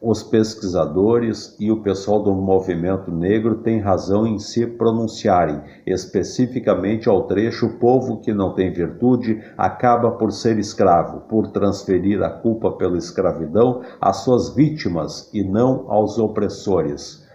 os pesquisadores e o pessoal do movimento negro têm razão em se pronunciarem especificamente ao trecho: o povo que não tem virtude acaba por ser escravo, por transferir a culpa pela escravidão às suas vítimas e não aos opressores.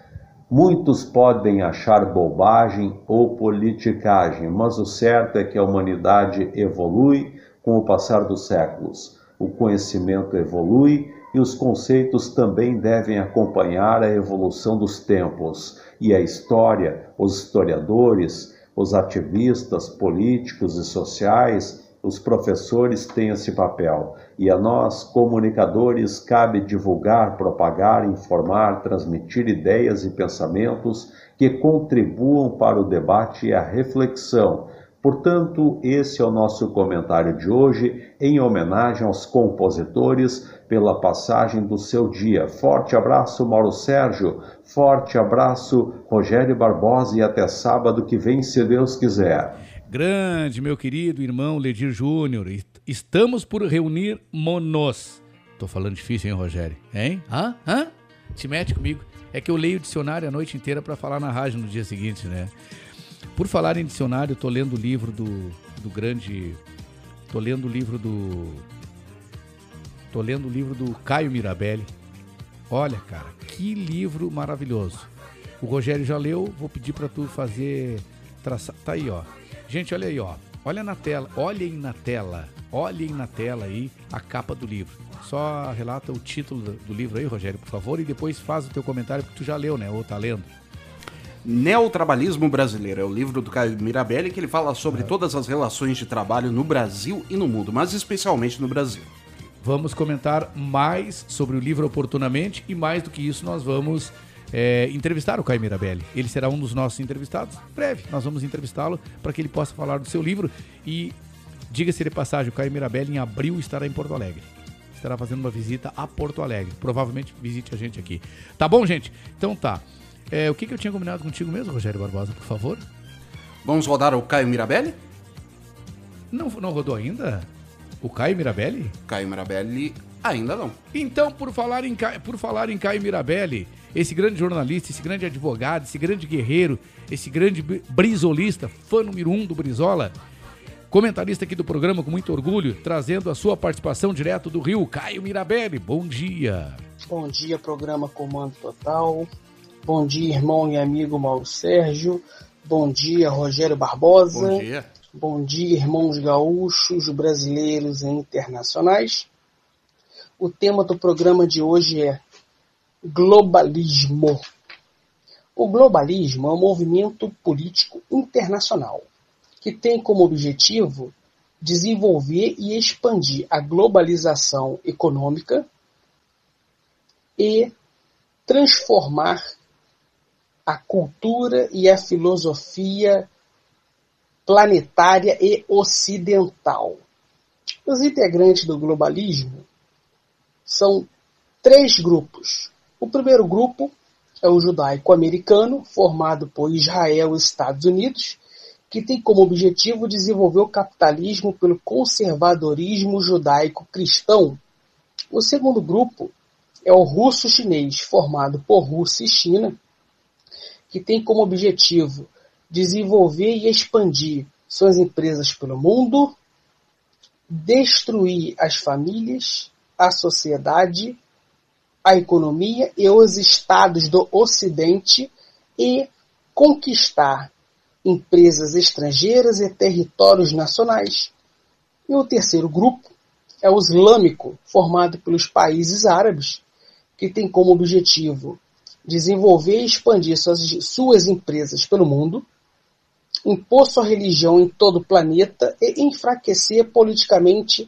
Muitos podem achar bobagem ou politicagem, mas o certo é que a humanidade evolui com o passar dos séculos. O conhecimento evolui e os conceitos também devem acompanhar a evolução dos tempos. E a história, os historiadores, os ativistas políticos e sociais, os professores têm esse papel. E a nós, comunicadores, cabe divulgar, propagar, informar, transmitir ideias e pensamentos que contribuam para o debate e a reflexão. Portanto, esse é o nosso comentário de hoje, em homenagem aos compositores pela passagem do seu dia. Forte abraço, Mauro Sérgio. Forte abraço, Rogério Barbosa. E até sábado que vem, se Deus quiser. Grande, meu querido irmão Ledir Júnior. est- Estamos por reunir monos. Tô falando difícil, hein, Rogério? Hein? Hã? Hã? Te mete comigo. É que eu leio o dicionário a noite inteira pra falar na rádio no dia seguinte, né? Por falar em dicionário, tô lendo o livro do, do grande. Tô lendo o livro do. Tô lendo o livro do Caio Mirabelli. Olha, cara, que livro maravilhoso. O Rogério já leu, vou pedir pra tu fazer. Traçar. Tá aí, ó. Gente, olha aí, ó. Olha na tela, olhem na tela, olhem na tela aí a capa do livro. Só relata o título do livro aí, Rogério, por favor, e depois faz o teu comentário, porque tu já leu, né? Ou tá lendo. Neotrabalhismo Brasileiro. É o livro do Caio Mirabelli que ele fala sobre todas as relações de trabalho no Brasil e no mundo, mas especialmente no Brasil. Vamos comentar mais sobre o livro oportunamente e mais do que isso nós vamos é, entrevistar o Caio Mirabelli. Ele será um dos nossos entrevistados. Breve, nós vamos entrevistá-lo para que ele possa falar do seu livro e diga-se de passagem, o Caio Mirabelli em abril estará em Porto Alegre. Estará fazendo uma visita a Porto Alegre. Provavelmente visite a gente aqui. Tá bom, gente? Então tá. É, o que, que eu tinha combinado contigo mesmo, Rogério Barbosa, por favor? Vamos rodar o Caio Mirabelli? Não, não rodou ainda? O Caio Mirabelli? Caio Mirabelli ainda não. Então, por falar em, por falar em Caio Mirabelli, esse grande jornalista, esse grande advogado, esse grande guerreiro, esse grande bri- brisolista, fã número um do Brizola, comentarista aqui do programa com muito orgulho, trazendo a sua participação direto do Rio, Caio Mirabelli. Bom dia. Bom dia, programa Comando Total. Bom dia, irmão e amigo Mauro Sérgio. Bom dia, Rogério Barbosa. Bom dia. Bom dia, irmãos gaúchos, brasileiros e internacionais. O tema do programa de hoje é globalismo. O globalismo é um movimento político internacional que tem como objetivo desenvolver e expandir a globalização econômica e transformar a cultura e a filosofia planetária e ocidental. Os integrantes do globalismo são três grupos. O primeiro grupo é o judaico-americano, formado por Israel e Estados Unidos, que tem como objetivo desenvolver o capitalismo pelo conservadorismo judaico-cristão. O segundo grupo é o russo-chinês, formado por Rússia e China, que tem como objetivo desenvolver e expandir suas empresas pelo mundo, destruir as famílias, a sociedade, a economia e os estados do Ocidente e conquistar empresas estrangeiras e territórios nacionais. E o terceiro grupo é o islâmico, formado pelos países árabes, que tem como objetivo desenvolver e expandir suas, suas empresas pelo mundo, impor sua religião em todo o planeta e enfraquecer politicamente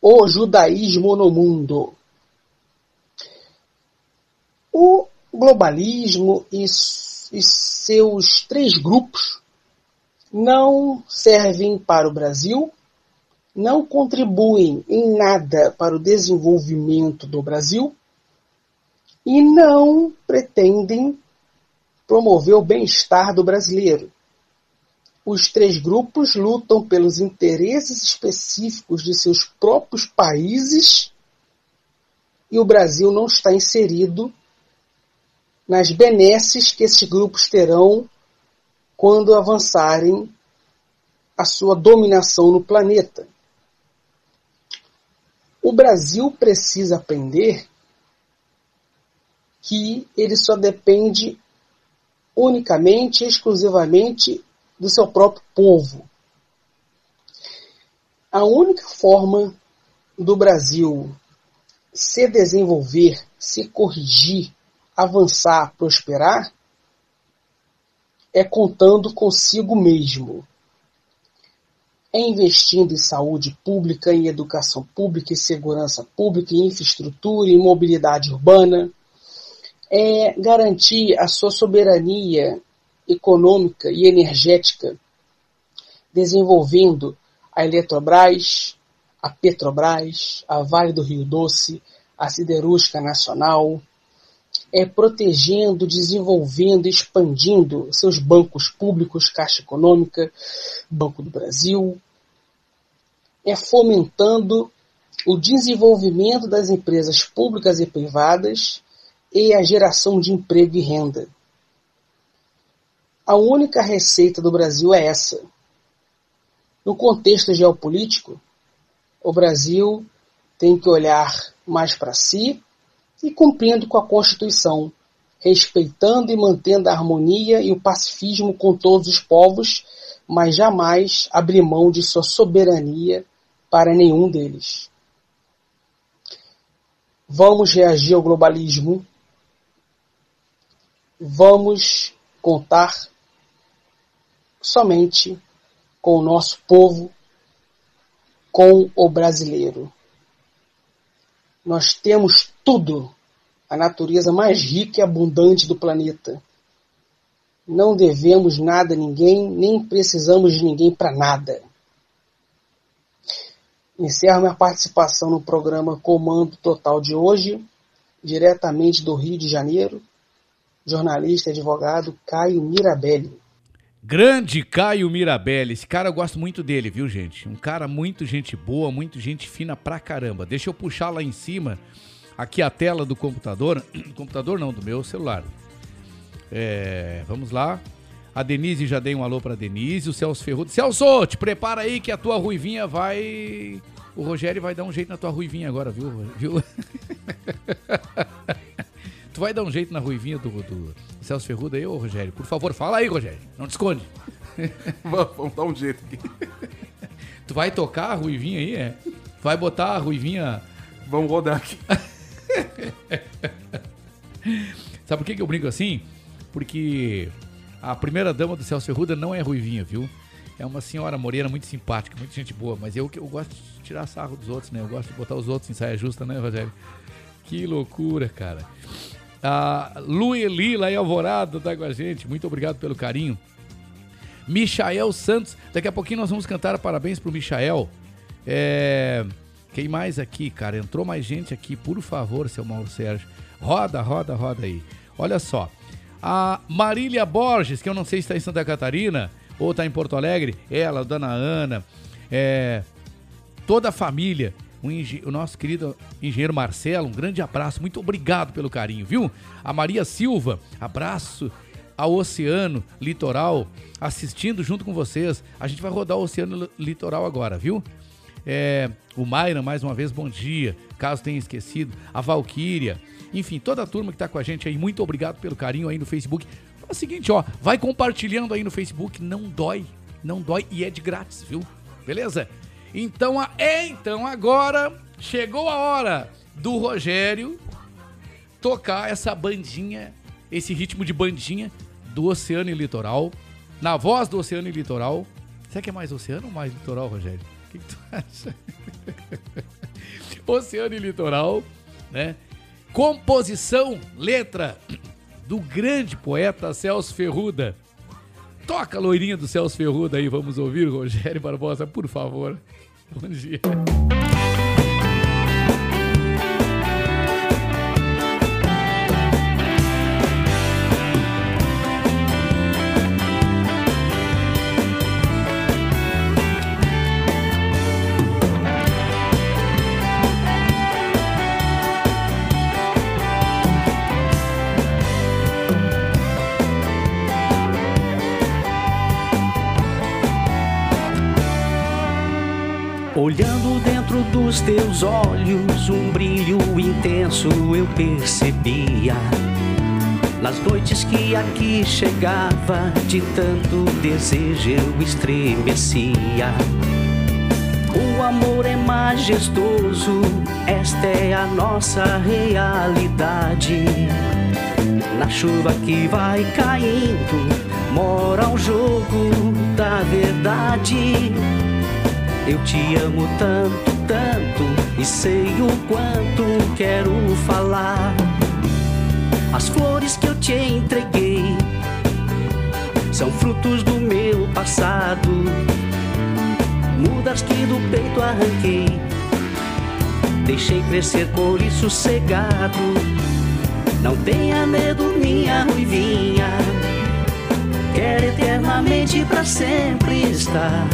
o judaísmo no mundo. O globalismo e, e seus três grupos não servem para o Brasil, não contribuem em nada para o desenvolvimento do Brasil e não pretendem promover o bem-estar do brasileiro. Os três grupos lutam pelos interesses específicos de seus próprios países e o Brasil não está inserido nas benesses que esses grupos terão quando avançarem a sua dominação no planeta. O Brasil precisa aprender que ele só depende unicamente, exclusivamente do seu próprio povo. A única forma do Brasil se desenvolver, se corrigir, avançar, prosperar, é contando consigo mesmo. É investindo em saúde pública, em educação pública, em segurança pública, em infraestrutura, em mobilidade urbana. É garantir a sua soberania econômica e energética, desenvolvendo a Eletrobras, a Petrobras, a Vale do Rio Doce, a Siderúrgica Nacional, é protegendo, desenvolvendo, expandindo seus bancos públicos, Caixa Econômica, Banco do Brasil, é fomentando o desenvolvimento das empresas públicas e privadas e a geração de emprego e renda. A única receita do Brasil é essa. No contexto geopolítico, o Brasil tem que olhar mais para si e cumprindo com a Constituição, respeitando e mantendo a harmonia e o pacifismo com todos os povos, mas jamais abrir mão de sua soberania para nenhum deles. Vamos reagir ao globalismo. Vamos contar somente com o nosso povo, com o brasileiro. Nós temos tudo, a natureza mais rica e abundante do planeta. Não devemos nada a ninguém, nem precisamos de ninguém para nada. Encerro minha participação no programa Comando Total de hoje, diretamente do Rio de Janeiro, jornalista e advogado Caio Mirabelli. Grande Caio Mirabelli. Esse cara eu gosto muito dele, viu, gente? Um cara muito gente boa, muito gente fina pra caramba. Deixa eu puxar lá em cima, aqui a tela do computador. computador não, do meu celular. É, vamos lá. A Denise já dei um alô pra Denise. O Celso Ferrudo. Celso, te prepara aí que a tua ruivinha vai. O Rogério vai dar um jeito na tua ruivinha agora, viu? viu? tu vai dar um jeito na ruivinha do, do Celso Ferrudo aí, ô Rogério? Por favor, fala aí, Rogério. Não te esconde. Vamos dar um jeito aqui. Tu vai tocar a ruivinha aí, é? Tu vai botar a ruivinha. Vamos rodar aqui. Sabe por que, que eu brinco assim? Porque a primeira dama do Celso Ferruda não é ruivinha, viu? É uma senhora morena muito simpática, muito gente boa, mas eu, eu gosto de tirar sarro dos outros, né? Eu gosto de botar os outros em saia justa, né, Rogério? Que loucura, cara. A Lu Eli, lá em Alvorada, tá com a gente. Muito obrigado pelo carinho. Michael Santos. Daqui a pouquinho nós vamos cantar parabéns pro Michael. É... Quem mais aqui, cara? Entrou mais gente aqui, por favor, seu Mauro Sérgio. Roda, roda, roda aí. Olha só. A Marília Borges, que eu não sei se está em Santa Catarina ou está em Porto Alegre, ela, Dona Ana, é... toda a família o, o nosso querido engenheiro Marcelo, um grande abraço, muito obrigado pelo carinho, viu? A Maria Silva, abraço ao Oceano Litoral, assistindo junto com vocês. A gente vai rodar o Oceano Litoral agora, viu? É, o Mayra, mais uma vez, bom dia. Caso tenha esquecido. A Valquíria. Enfim, toda a turma que tá com a gente aí, muito obrigado pelo carinho aí no Facebook. É o seguinte, ó, vai compartilhando aí no Facebook, não dói, não dói e é de grátis, viu? Beleza? Então, a, então agora chegou a hora do Rogério tocar essa bandinha, esse ritmo de bandinha do Oceano e Litoral, na voz do Oceano e Litoral. Será que é mais Oceano ou mais Litoral, Rogério? O que, que tu acha? Oceano e Litoral, né? Composição, letra do grande poeta Celso Ferruda. Toca a loirinha do Celso Ferruda aí, vamos ouvir, Rogério Barbosa, por favor. Bom dia. Teus olhos, um brilho intenso eu percebia. Nas noites que aqui chegava, de tanto desejo eu estremecia. O amor é majestoso, esta é a nossa realidade. Na chuva que vai caindo, mora o jogo da verdade. Eu te amo tanto, tanto, e sei o quanto quero falar. As flores que eu te entreguei são frutos do meu passado, mudas que do peito arranquei. Deixei crescer isso sossegado. Não tenha medo, minha ruivinha. Quero eternamente para sempre estar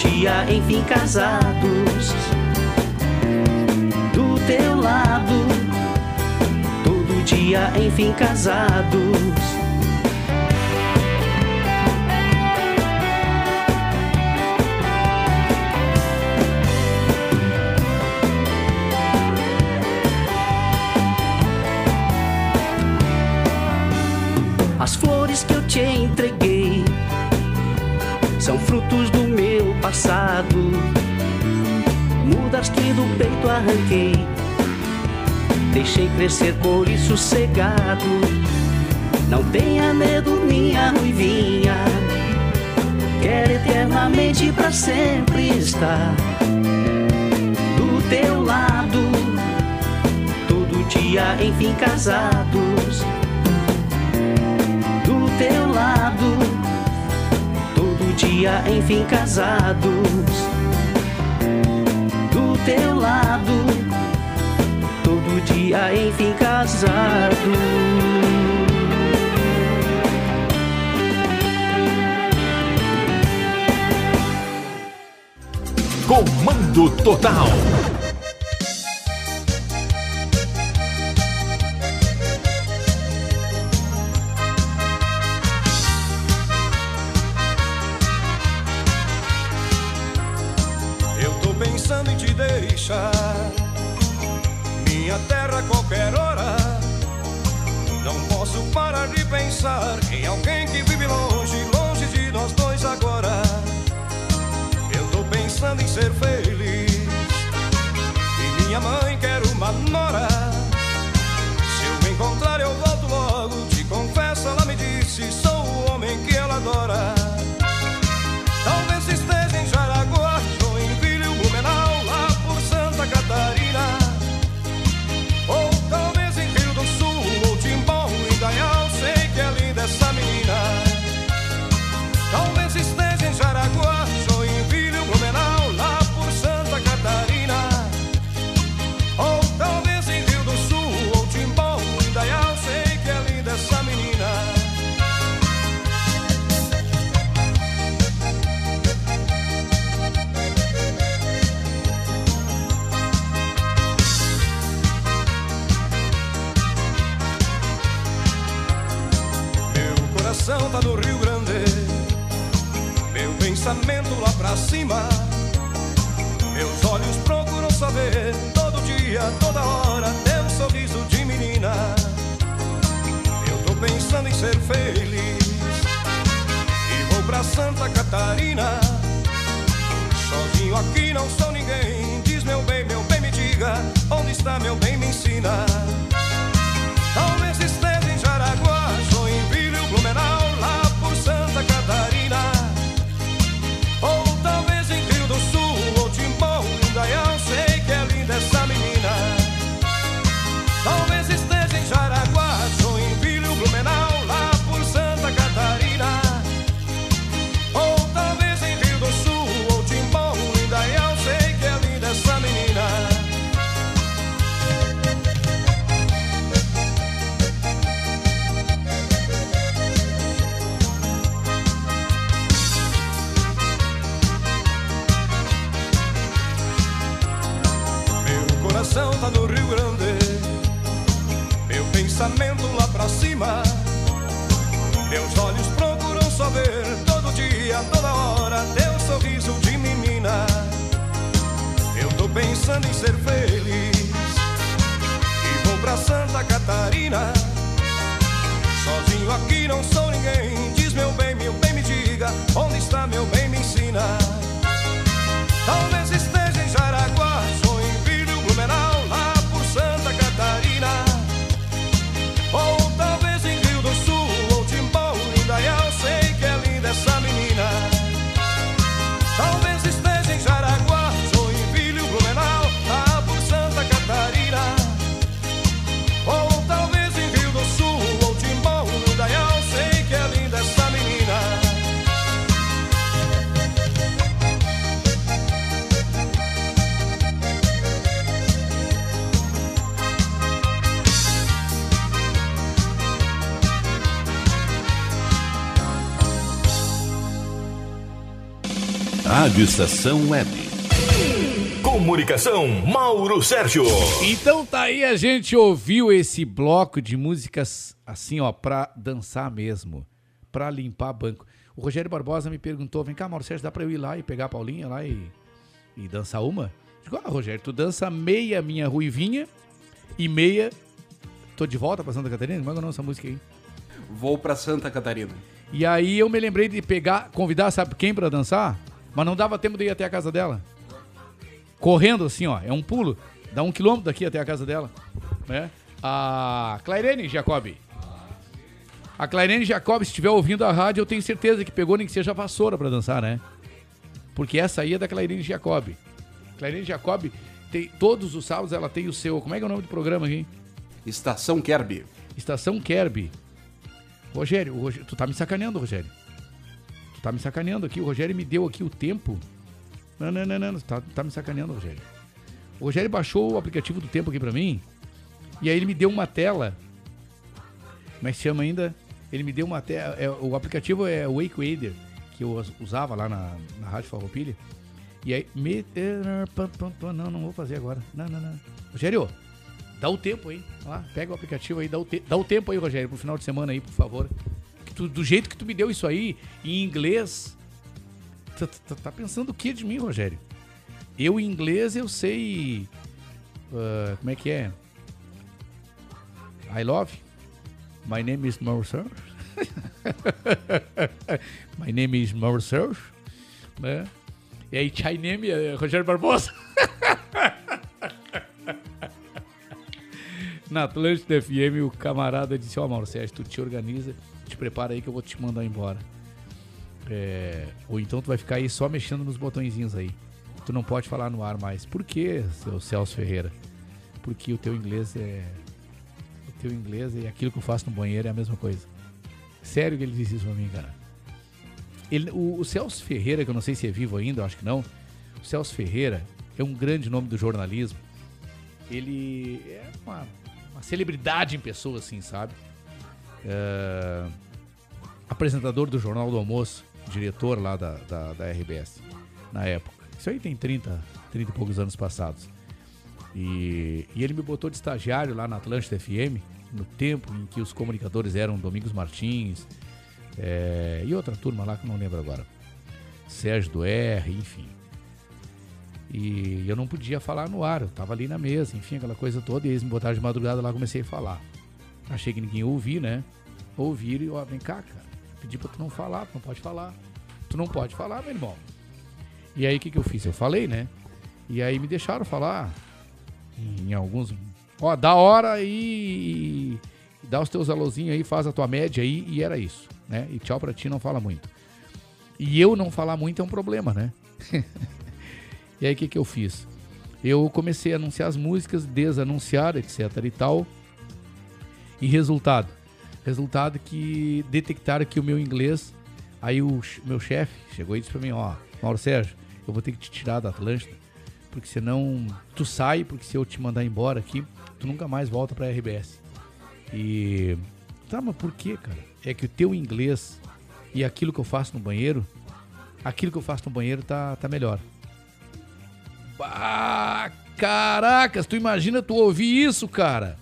dia, enfim, casados. Do teu lado. Todo dia, enfim, casados. As flores que eu te entreguei são frutos do passado. Mudas que do peito arranquei, deixei crescer cor e sossegado. Não tenha medo, minha ruivinha, quero eternamente para sempre estar do teu lado. Todo dia, enfim, casados, do teu lado dia, enfim, casados. Do teu lado, todo dia, enfim, casados. Comando Total. Rádio Estação Web. Comunicação, Mauro Sérgio. Então tá aí, a gente ouviu esse bloco de músicas assim, ó, pra dançar mesmo, pra limpar banco. O Rogério Barbosa me perguntou, vem cá, Mauro Sérgio, dá pra eu ir lá e pegar a Paulinha lá e, e dançar uma? Digo, ah, Rogério, tu dança meia minha ruivinha e meia... Tô de volta pra Santa Catarina? Manda é é nossa música aí? Vou pra Santa Catarina. E aí eu me lembrei de pegar, convidar, sabe quem para dançar? Mas não dava tempo de ir até a casa dela. Correndo assim, ó. É um pulo. Dá um quilômetro daqui até a casa dela. Né? A Clairene Jacobi. A Clairene Jacob, se estiver ouvindo a rádio, eu tenho certeza que pegou nem que seja a vassoura para dançar, né? Porque essa aí é da Clairene Jacob. Clairene Jacob, tem, todos os sábados ela tem o seu. Como é que é o nome do programa aqui? Estação Kerby. Estação Kerby. Rogério, Rogério, tu tá me sacaneando, Rogério. Tá me sacaneando aqui. O Rogério me deu aqui o tempo. Não, não, não, não. Tá, tá me sacaneando, Rogério. O Rogério baixou o aplicativo do tempo aqui pra mim. E aí ele me deu uma tela. Como é chama ainda? Ele me deu uma tela. É, o aplicativo é Wake Wader, que eu us- usava lá na, na Rádio Farroupilha. E aí. Me, não, não vou fazer agora. Não, não, não. Rogério, dá o tempo aí. Lá, pega o aplicativo aí, dá o, te, dá o tempo aí, Rogério, pro final de semana aí, por favor. Tu- do jeito que tu me deu isso aí, em inglês. Tu, tu- tu tá pensando o que de mim, Rogério? Eu, em inglês, eu sei. ah, como é que é? I love. My name is Marcel. My name is Marcel. Né? E aí, Chai name é Rogério Barbosa. Na Atlântida FM, o camarada disse: Ó, Mauro Sérgio, tu te organiza, te prepara aí que eu vou te mandar embora. É, ou então tu vai ficar aí só mexendo nos botõezinhos aí. Tu não pode falar no ar mais. Por quê, seu Celso Ferreira? Porque o teu inglês é. O teu inglês e aquilo que eu faço no banheiro é a mesma coisa. Sério que ele disse isso pra mim, cara. Ele, o, o Celso Ferreira, que eu não sei se é vivo ainda, eu acho que não. O Celso Ferreira é um grande nome do jornalismo. Ele é uma, uma celebridade em pessoa, assim, sabe? É, apresentador do Jornal do Almoço, diretor lá da, da, da RBS, na época. Isso aí tem 30, 30 e poucos anos passados. E, e ele me botou de estagiário lá na Atlântida FM, no tempo em que os comunicadores eram Domingos Martins é, e outra turma lá que não lembro agora. Sérgio do R, enfim. E eu não podia falar no ar, eu tava ali na mesa, enfim, aquela coisa toda, e eles me botaram de madrugada lá comecei a falar. Achei que ninguém ia ouvir, né? Ouviram e, ó, vem cá, cara. Pedi pra tu não falar, tu não pode falar. Tu não pode falar, meu irmão. E aí o que, que eu fiz? Eu falei, né? E aí me deixaram falar em, alguns. Ó, dá hora aí. Dá os teus alôzinhos aí, faz a tua média aí, e era isso, né? E tchau pra ti, não fala muito. E eu não falar muito é um problema, né? e aí o que, que eu fiz? Eu comecei a anunciar as músicas, desanunciar, etc e tal. E resultado? Resultado que detectaram que o meu inglês. Aí o meu chefe chegou e disse pra mim: Ó, Mauro Sérgio, eu vou ter que te tirar da Atlântida, porque senão tu sai, porque se eu te mandar embora aqui, tu nunca mais volta pra RBS. E. Tá, mas por quê, cara? É que o teu inglês e aquilo que eu faço no banheiro, aquilo que eu faço no banheiro tá, tá melhor. Bah, caracas, tu imagina tu ouvir isso, cara?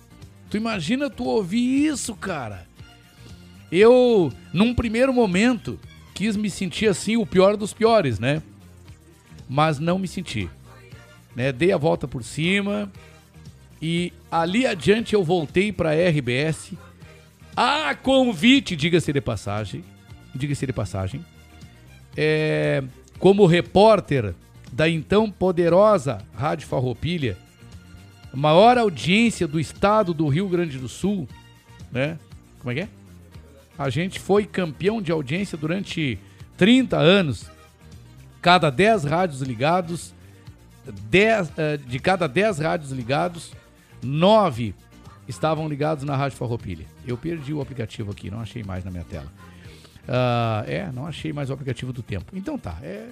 Tu imagina tu ouvir isso, cara? Eu, num primeiro momento, quis me sentir assim, o pior dos piores, né? Mas não me senti. Né? Dei a volta por cima e ali adiante eu voltei para RBS a convite, diga-se de passagem, diga-se de passagem, é, como repórter da então poderosa Rádio Farroupilha, maior audiência do estado do Rio Grande do Sul, né? Como é que é? A gente foi campeão de audiência durante 30 anos. Cada 10 rádios ligados, 10, eh, de cada 10 rádios ligados, 9 estavam ligados na Rádio Farroupilha. Eu perdi o aplicativo aqui, não achei mais na minha tela. Ah, é, não achei mais o aplicativo do tempo. Então tá, é.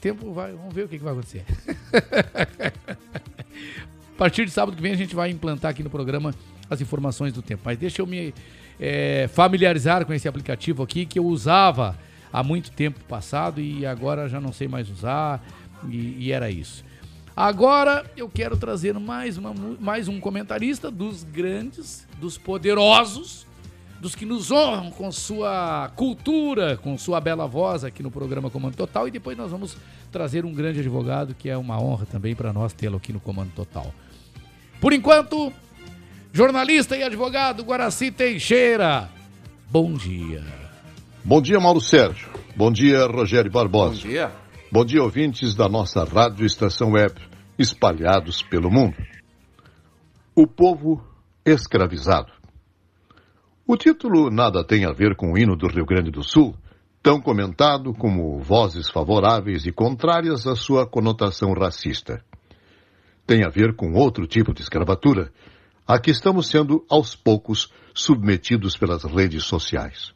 Tempo vai. Vamos ver o que, que vai acontecer. A partir de sábado que vem a gente vai implantar aqui no programa as informações do tempo. Mas deixa eu me é, familiarizar com esse aplicativo aqui que eu usava há muito tempo passado e agora já não sei mais usar e, e era isso. Agora eu quero trazer mais, uma, mais um comentarista dos grandes, dos poderosos, dos que nos honram com sua cultura, com sua bela voz aqui no programa Comando Total. E depois nós vamos trazer um grande advogado, que é uma honra também para nós tê-lo aqui no Comando Total. Por enquanto, jornalista e advogado Guaraci Teixeira. Bom dia. Bom dia, Mauro Sérgio. Bom dia, Rogério Barbosa. Bom dia. Bom dia, ouvintes da nossa rádio Estação Web, espalhados pelo mundo. O povo escravizado. O título nada tem a ver com o hino do Rio Grande do Sul, tão comentado como vozes favoráveis e contrárias à sua conotação racista. Tem a ver com outro tipo de escravatura, a que estamos sendo, aos poucos, submetidos pelas redes sociais.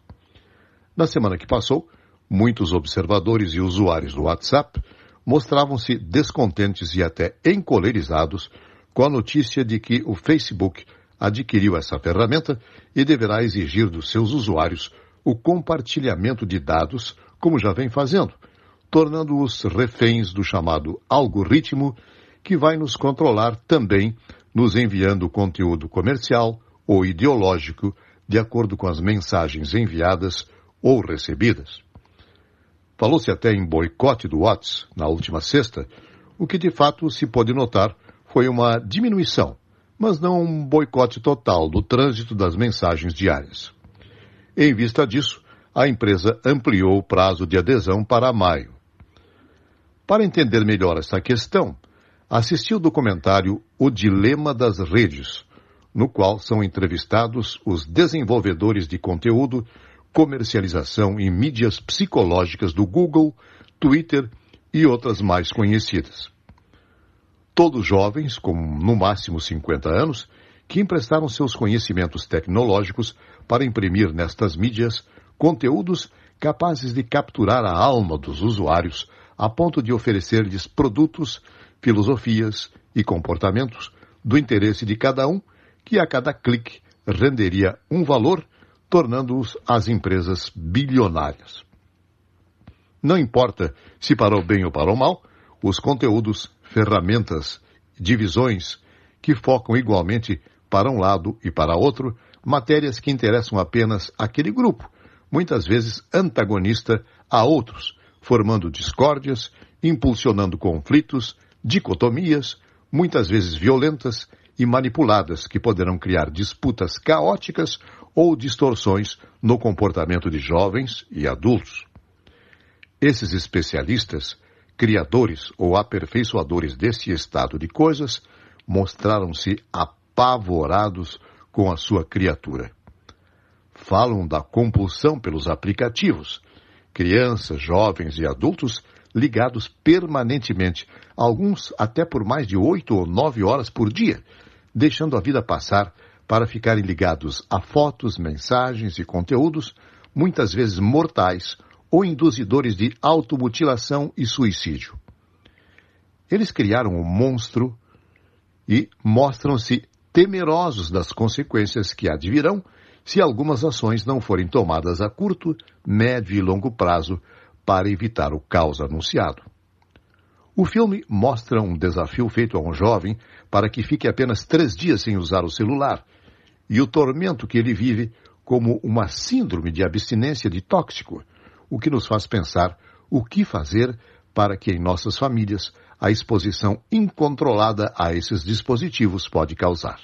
Na semana que passou, muitos observadores e usuários do WhatsApp mostravam-se descontentes e até encolerizados com a notícia de que o Facebook adquiriu essa ferramenta e deverá exigir dos seus usuários o compartilhamento de dados, como já vem fazendo, tornando-os reféns do chamado algoritmo que vai nos controlar também, nos enviando conteúdo comercial ou ideológico de acordo com as mensagens enviadas ou recebidas. Falou-se até em boicote do WhatsApp na última sexta, o que de fato se pode notar foi uma diminuição mas não um boicote total do trânsito das mensagens diárias. Em vista disso, a empresa ampliou o prazo de adesão para maio. Para entender melhor essa questão, assisti o documentário O Dilema das Redes, no qual são entrevistados os desenvolvedores de conteúdo, comercialização e mídias psicológicas do Google, Twitter e outras mais conhecidas. Todos jovens, com no máximo 50 anos, que emprestaram seus conhecimentos tecnológicos para imprimir nestas mídias conteúdos capazes de capturar a alma dos usuários a ponto de oferecer-lhes produtos, filosofias e comportamentos do interesse de cada um, que a cada clique renderia um valor, tornando-os as empresas bilionárias. Não importa se para o bem ou para o mal, os conteúdos ferramentas, divisões que focam igualmente para um lado e para outro matérias que interessam apenas aquele grupo, muitas vezes antagonista a outros, formando discórdias, impulsionando conflitos, dicotomias, muitas vezes violentas e manipuladas que poderão criar disputas caóticas ou distorções no comportamento de jovens e adultos. Esses especialistas criadores ou aperfeiçoadores desse estado de coisas mostraram-se apavorados com a sua criatura. Falam da compulsão pelos aplicativos, crianças, jovens e adultos ligados permanentemente, alguns até por mais de oito ou nove horas por dia, deixando a vida passar para ficarem ligados a fotos, mensagens e conteúdos, muitas vezes mortais ou induzidores de automutilação e suicídio. Eles criaram um monstro e mostram-se temerosos das consequências que advirão se algumas ações não forem tomadas a curto, médio e longo prazo para evitar o caos anunciado. O filme mostra um desafio feito a um jovem para que fique apenas três dias sem usar o celular e o tormento que ele vive como uma síndrome de abstinência de tóxico, o que nos faz pensar o que fazer para que em nossas famílias a exposição incontrolada a esses dispositivos pode causar.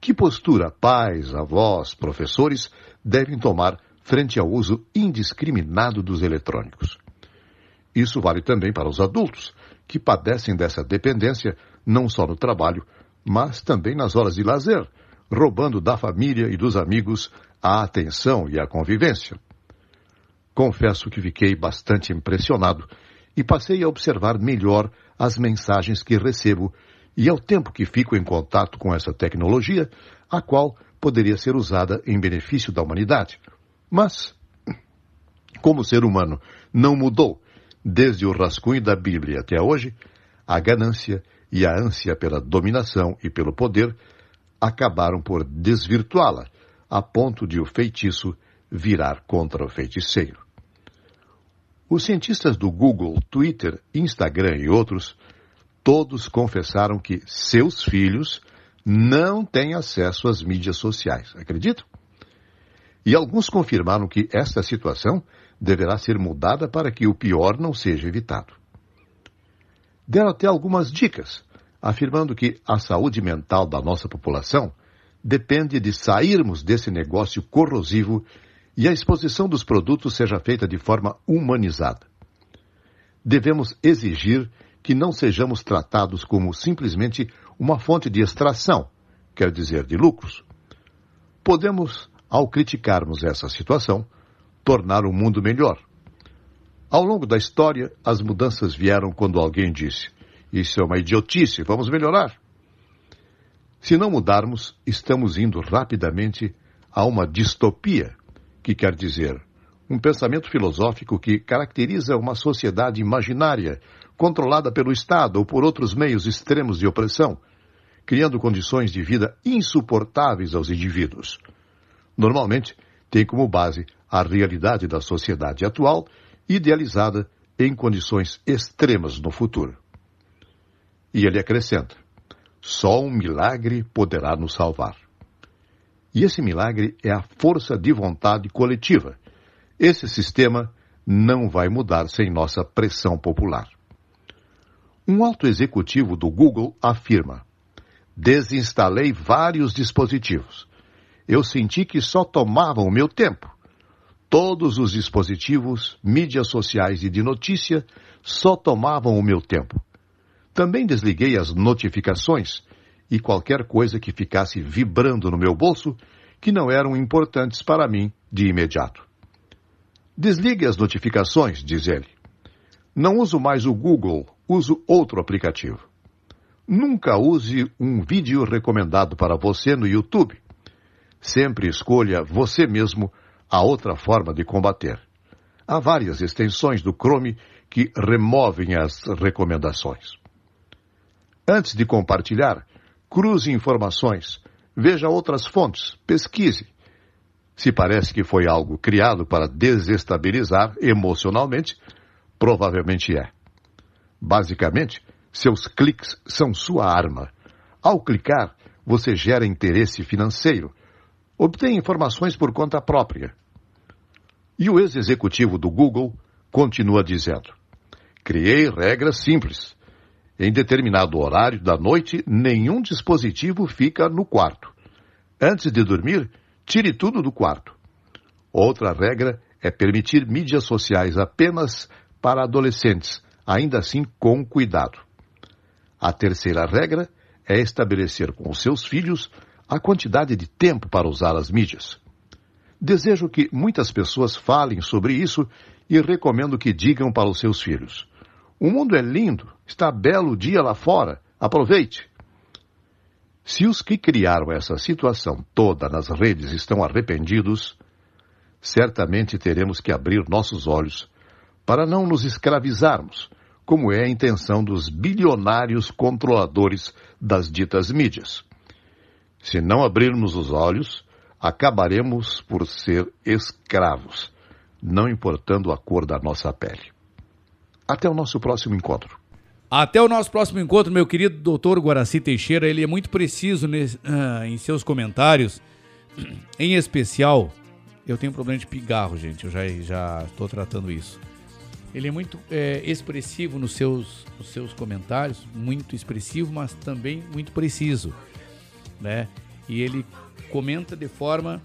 Que postura pais, avós, professores devem tomar frente ao uso indiscriminado dos eletrônicos? Isso vale também para os adultos, que padecem dessa dependência não só no trabalho, mas também nas horas de lazer, roubando da família e dos amigos a atenção e a convivência. Confesso que fiquei bastante impressionado e passei a observar melhor as mensagens que recebo e ao tempo que fico em contato com essa tecnologia, a qual poderia ser usada em benefício da humanidade. Mas, como o ser humano não mudou desde o rascunho da Bíblia até hoje, a ganância e a ânsia pela dominação e pelo poder acabaram por desvirtuá-la, a ponto de o feitiço virar contra o feiticeiro. Os cientistas do Google, Twitter, Instagram e outros, todos confessaram que seus filhos não têm acesso às mídias sociais. Acreditam? E alguns confirmaram que esta situação deverá ser mudada para que o pior não seja evitado. Deram até algumas dicas, afirmando que a saúde mental da nossa população depende de sairmos desse negócio corrosivo e a exposição dos produtos seja feita de forma humanizada. Devemos exigir que não sejamos tratados como simplesmente uma fonte de extração, quer dizer, de lucros. Podemos, ao criticarmos essa situação, tornar o mundo melhor. Ao longo da história, as mudanças vieram quando alguém disse: Isso é uma idiotice, vamos melhorar. Se não mudarmos, estamos indo rapidamente a uma distopia, que quer dizer um pensamento filosófico que caracteriza uma sociedade imaginária, controlada pelo Estado ou por outros meios extremos de opressão, criando condições de vida insuportáveis aos indivíduos. Normalmente, tem como base a realidade da sociedade atual, idealizada em condições extremas no futuro. E ele acrescenta: só um milagre poderá nos salvar. E esse milagre é a força de vontade coletiva. Esse sistema não vai mudar sem nossa pressão popular. Um alto executivo do Google afirma: Desinstalei vários dispositivos. Eu senti que só tomavam o meu tempo. Todos os dispositivos, mídias sociais e de notícia só tomavam o meu tempo. Também desliguei as notificações e qualquer coisa que ficasse vibrando no meu bolso que não eram importantes para mim de imediato. Desligue as notificações, diz ele. Não uso mais o Google, uso outro aplicativo. Nunca use um vídeo recomendado para você no YouTube. Sempre escolha você mesmo a outra forma de combater. Há várias extensões do Chrome que removem as recomendações. Antes de compartilhar, cruze informações, veja outras fontes, pesquise. Se parece que foi algo criado para desestabilizar emocionalmente, provavelmente é. Basicamente, seus cliques são sua arma. Ao clicar, você gera interesse financeiro, obtém informações por conta própria. E o ex-executivo do Google continua dizendo: Criei regras simples. Em determinado horário da noite, nenhum dispositivo fica no quarto. Antes de dormir, tire tudo do quarto. Outra regra é permitir mídias sociais apenas para adolescentes, ainda assim com cuidado. A terceira regra é estabelecer com seus filhos a quantidade de tempo para usar as mídias. Desejo que muitas pessoas falem sobre isso e recomendo que digam para os seus filhos: O mundo é lindo, está belo o dia lá fora, aproveite. Se os que criaram essa situação toda nas redes estão arrependidos, certamente teremos que abrir nossos olhos para não nos escravizarmos, como é a intenção dos bilionários controladores das ditas mídias. Se não abrirmos os olhos, acabaremos por ser escravos, não importando a cor da nossa pele. Até o nosso próximo encontro. Até o nosso próximo encontro, meu querido doutor Guaraci Teixeira. Ele é muito preciso nesse, uh, em seus comentários. Em especial, eu tenho um problema de pigarro, gente. Eu já já estou tratando isso. Ele é muito é, expressivo nos seus, nos seus comentários, muito expressivo, mas também muito preciso, né? E ele comenta de forma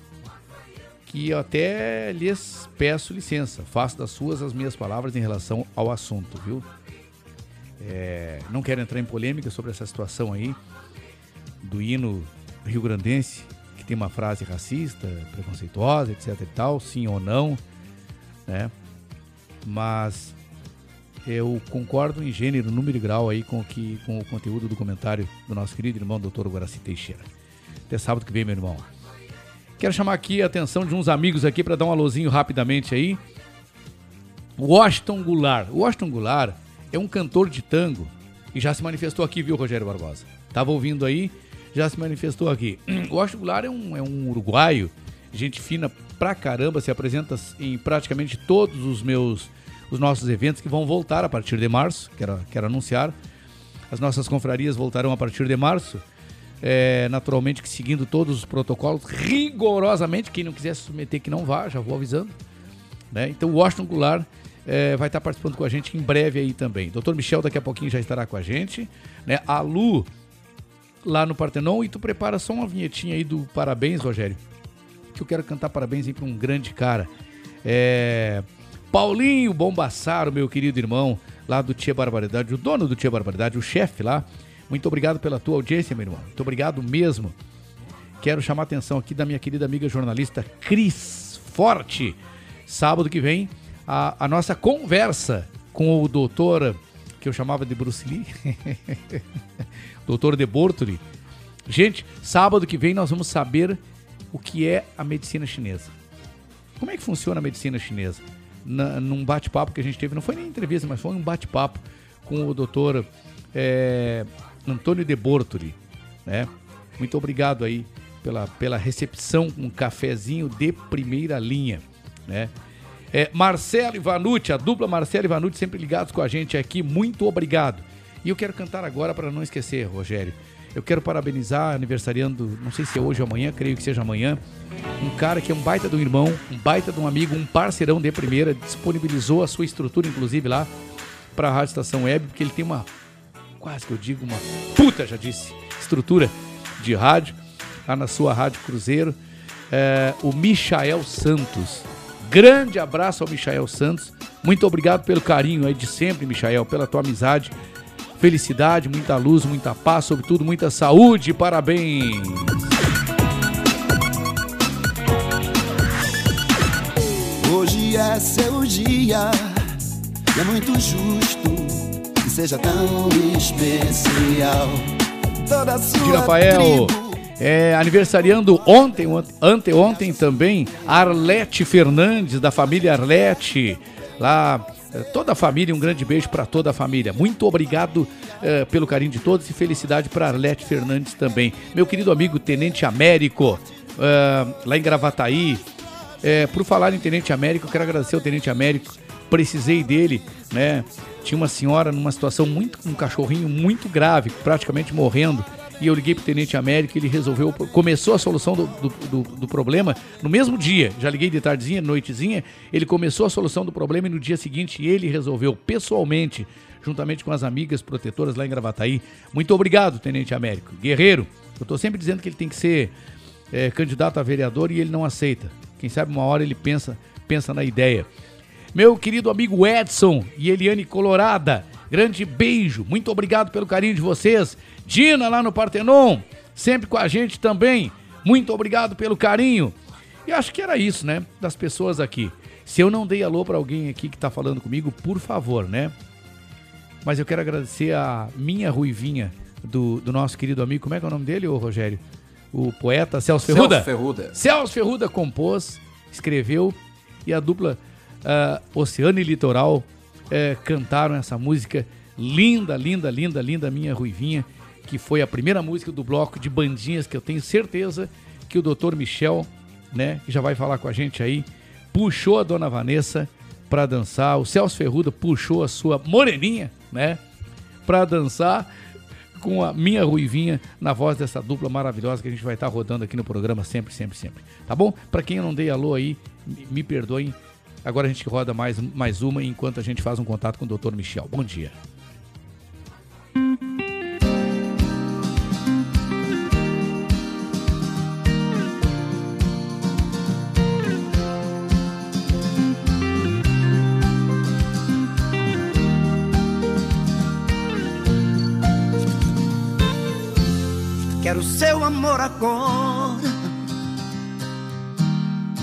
que eu até lhes peço licença, faço das suas as minhas palavras em relação ao assunto, viu? É, não quero entrar em polêmica sobre essa situação aí do hino rio-grandense, que tem uma frase racista, preconceituosa, etc e tal, sim ou não, né? Mas eu concordo em gênero, número e grau aí com, que, com o conteúdo do comentário do nosso querido irmão doutor Guaraci Teixeira. Até sábado que vem, meu irmão. Quero chamar aqui a atenção de uns amigos aqui para dar um alôzinho rapidamente aí. Washington Goulart. Washington Goulart é um cantor de tango e já se manifestou aqui, viu, Rogério Barbosa? Tava ouvindo aí, já se manifestou aqui. Washington Goulart é um, é um uruguaio, gente fina pra caramba, se apresenta em praticamente todos os meus os nossos eventos que vão voltar a partir de março, quero, quero anunciar. As nossas confrarias voltarão a partir de março. É, naturalmente que seguindo todos os protocolos rigorosamente. Quem não quiser se submeter que não vá, já vou avisando. Né? Então o Washington Goulart é, vai estar participando com a gente em breve aí também. Doutor Michel daqui a pouquinho já estará com a gente. Né? A Lu lá no Partenon. E tu prepara só uma vinhetinha aí do parabéns, Rogério. Que eu quero cantar parabéns aí para um grande cara. É... Paulinho Bombassaro, meu querido irmão, lá do Tia Barbaridade, o dono do Tia Barbaridade, o chefe lá. Muito obrigado pela tua audiência, meu irmão. Muito obrigado mesmo. Quero chamar a atenção aqui da minha querida amiga jornalista Cris Forte. Sábado que vem, a, a nossa conversa com o doutor, que eu chamava de Bruce Lee, doutor de Bortoli. Gente, sábado que vem nós vamos saber o que é a medicina chinesa. Como é que funciona a medicina chinesa? Na, num bate-papo que a gente teve, não foi nem entrevista, mas foi um bate-papo com o doutor é, Antônio de Bortoli, né? Muito obrigado aí pela, pela recepção, um cafezinho de primeira linha, né? É, Marcelo e Vanucci, a dupla Marcelo e Vanucci sempre ligados com a gente aqui, muito obrigado. E eu quero cantar agora para não esquecer, Rogério. Eu quero parabenizar, aniversariando, não sei se é hoje ou amanhã, creio que seja amanhã, um cara que é um baita de um irmão, um baita de um amigo, um parceirão de primeira, disponibilizou a sua estrutura, inclusive, lá para a Rádio Estação Web, porque ele tem uma, quase que eu digo, uma puta, já disse, estrutura de rádio, lá na sua Rádio Cruzeiro, é, o Michael Santos. Grande abraço ao Michael Santos. Muito obrigado pelo carinho aí de sempre, Michael, pela tua amizade. Felicidade, muita luz, muita paz, sobretudo muita saúde. Parabéns! Hoje é seu dia, e é muito justo que seja tão especial. Toda a sua De Rafael, é, aniversariando ontem, ont- anteontem também, Arlete Fernandes, da família Arlete, lá, toda a família, um grande beijo para toda a família. Muito obrigado eh, pelo carinho de todos e felicidade para Arlete Fernandes também. Meu querido amigo Tenente Américo, eh, lá em Gravataí, é, por falar em Tenente Américo, quero agradecer ao Tenente Américo. Precisei dele, né? Tinha uma senhora numa situação muito um cachorrinho muito grave, praticamente morrendo. E eu liguei pro Tenente Américo ele resolveu. Começou a solução do, do, do- do problema no mesmo dia. Já liguei de tardezinha, noitezinha. Ele começou a solução do problema e no dia seguinte ele resolveu pessoalmente, juntamente com as amigas protetoras lá em Gravataí. Muito obrigado, Tenente Américo. Guerreiro, eu tô sempre dizendo que ele tem que ser é, candidato a vereador e ele não aceita. Quem sabe uma hora ele pensa, pensa na ideia. Meu querido amigo Edson e Eliane Colorada, grande beijo, muito obrigado pelo carinho de vocês. Dina lá no Partenon, sempre com a gente também, muito obrigado pelo carinho. E acho que era isso, né, das pessoas aqui. Se eu não dei alô para alguém aqui que tá falando comigo, por favor, né? Mas eu quero agradecer a minha ruivinha do, do nosso querido amigo, como é que é o nome dele, ô Rogério? O poeta Celso Ferruda. Celso Ferruda. Celso Ferruda compôs, escreveu e a dupla ah, Oceano e Litoral eh, cantaram essa música linda, linda, linda, linda, Minha Ruivinha, que foi a primeira música do bloco de bandinhas que eu tenho certeza que o Dr. Michel, né, que já vai falar com a gente aí, puxou a Dona Vanessa para dançar, o Celso Ferruda puxou a sua moreninha, né, para dançar com a minha ruivinha na voz dessa dupla maravilhosa que a gente vai estar rodando aqui no programa sempre, sempre, sempre. Tá bom? Para quem eu não dei alô aí, me, me perdoem. Agora a gente roda mais, mais uma enquanto a gente faz um contato com o Dr. Michel. Bom dia. Quero seu amor agora.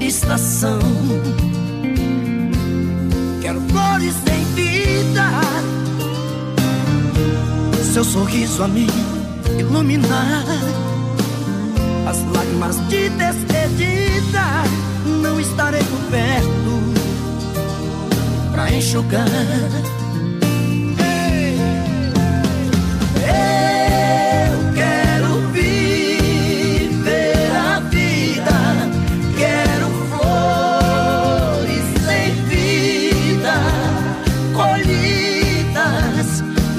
estação. Quero flores em vida, seu sorriso a me iluminar. As lágrimas de despedida não estarei por perto pra enxugar.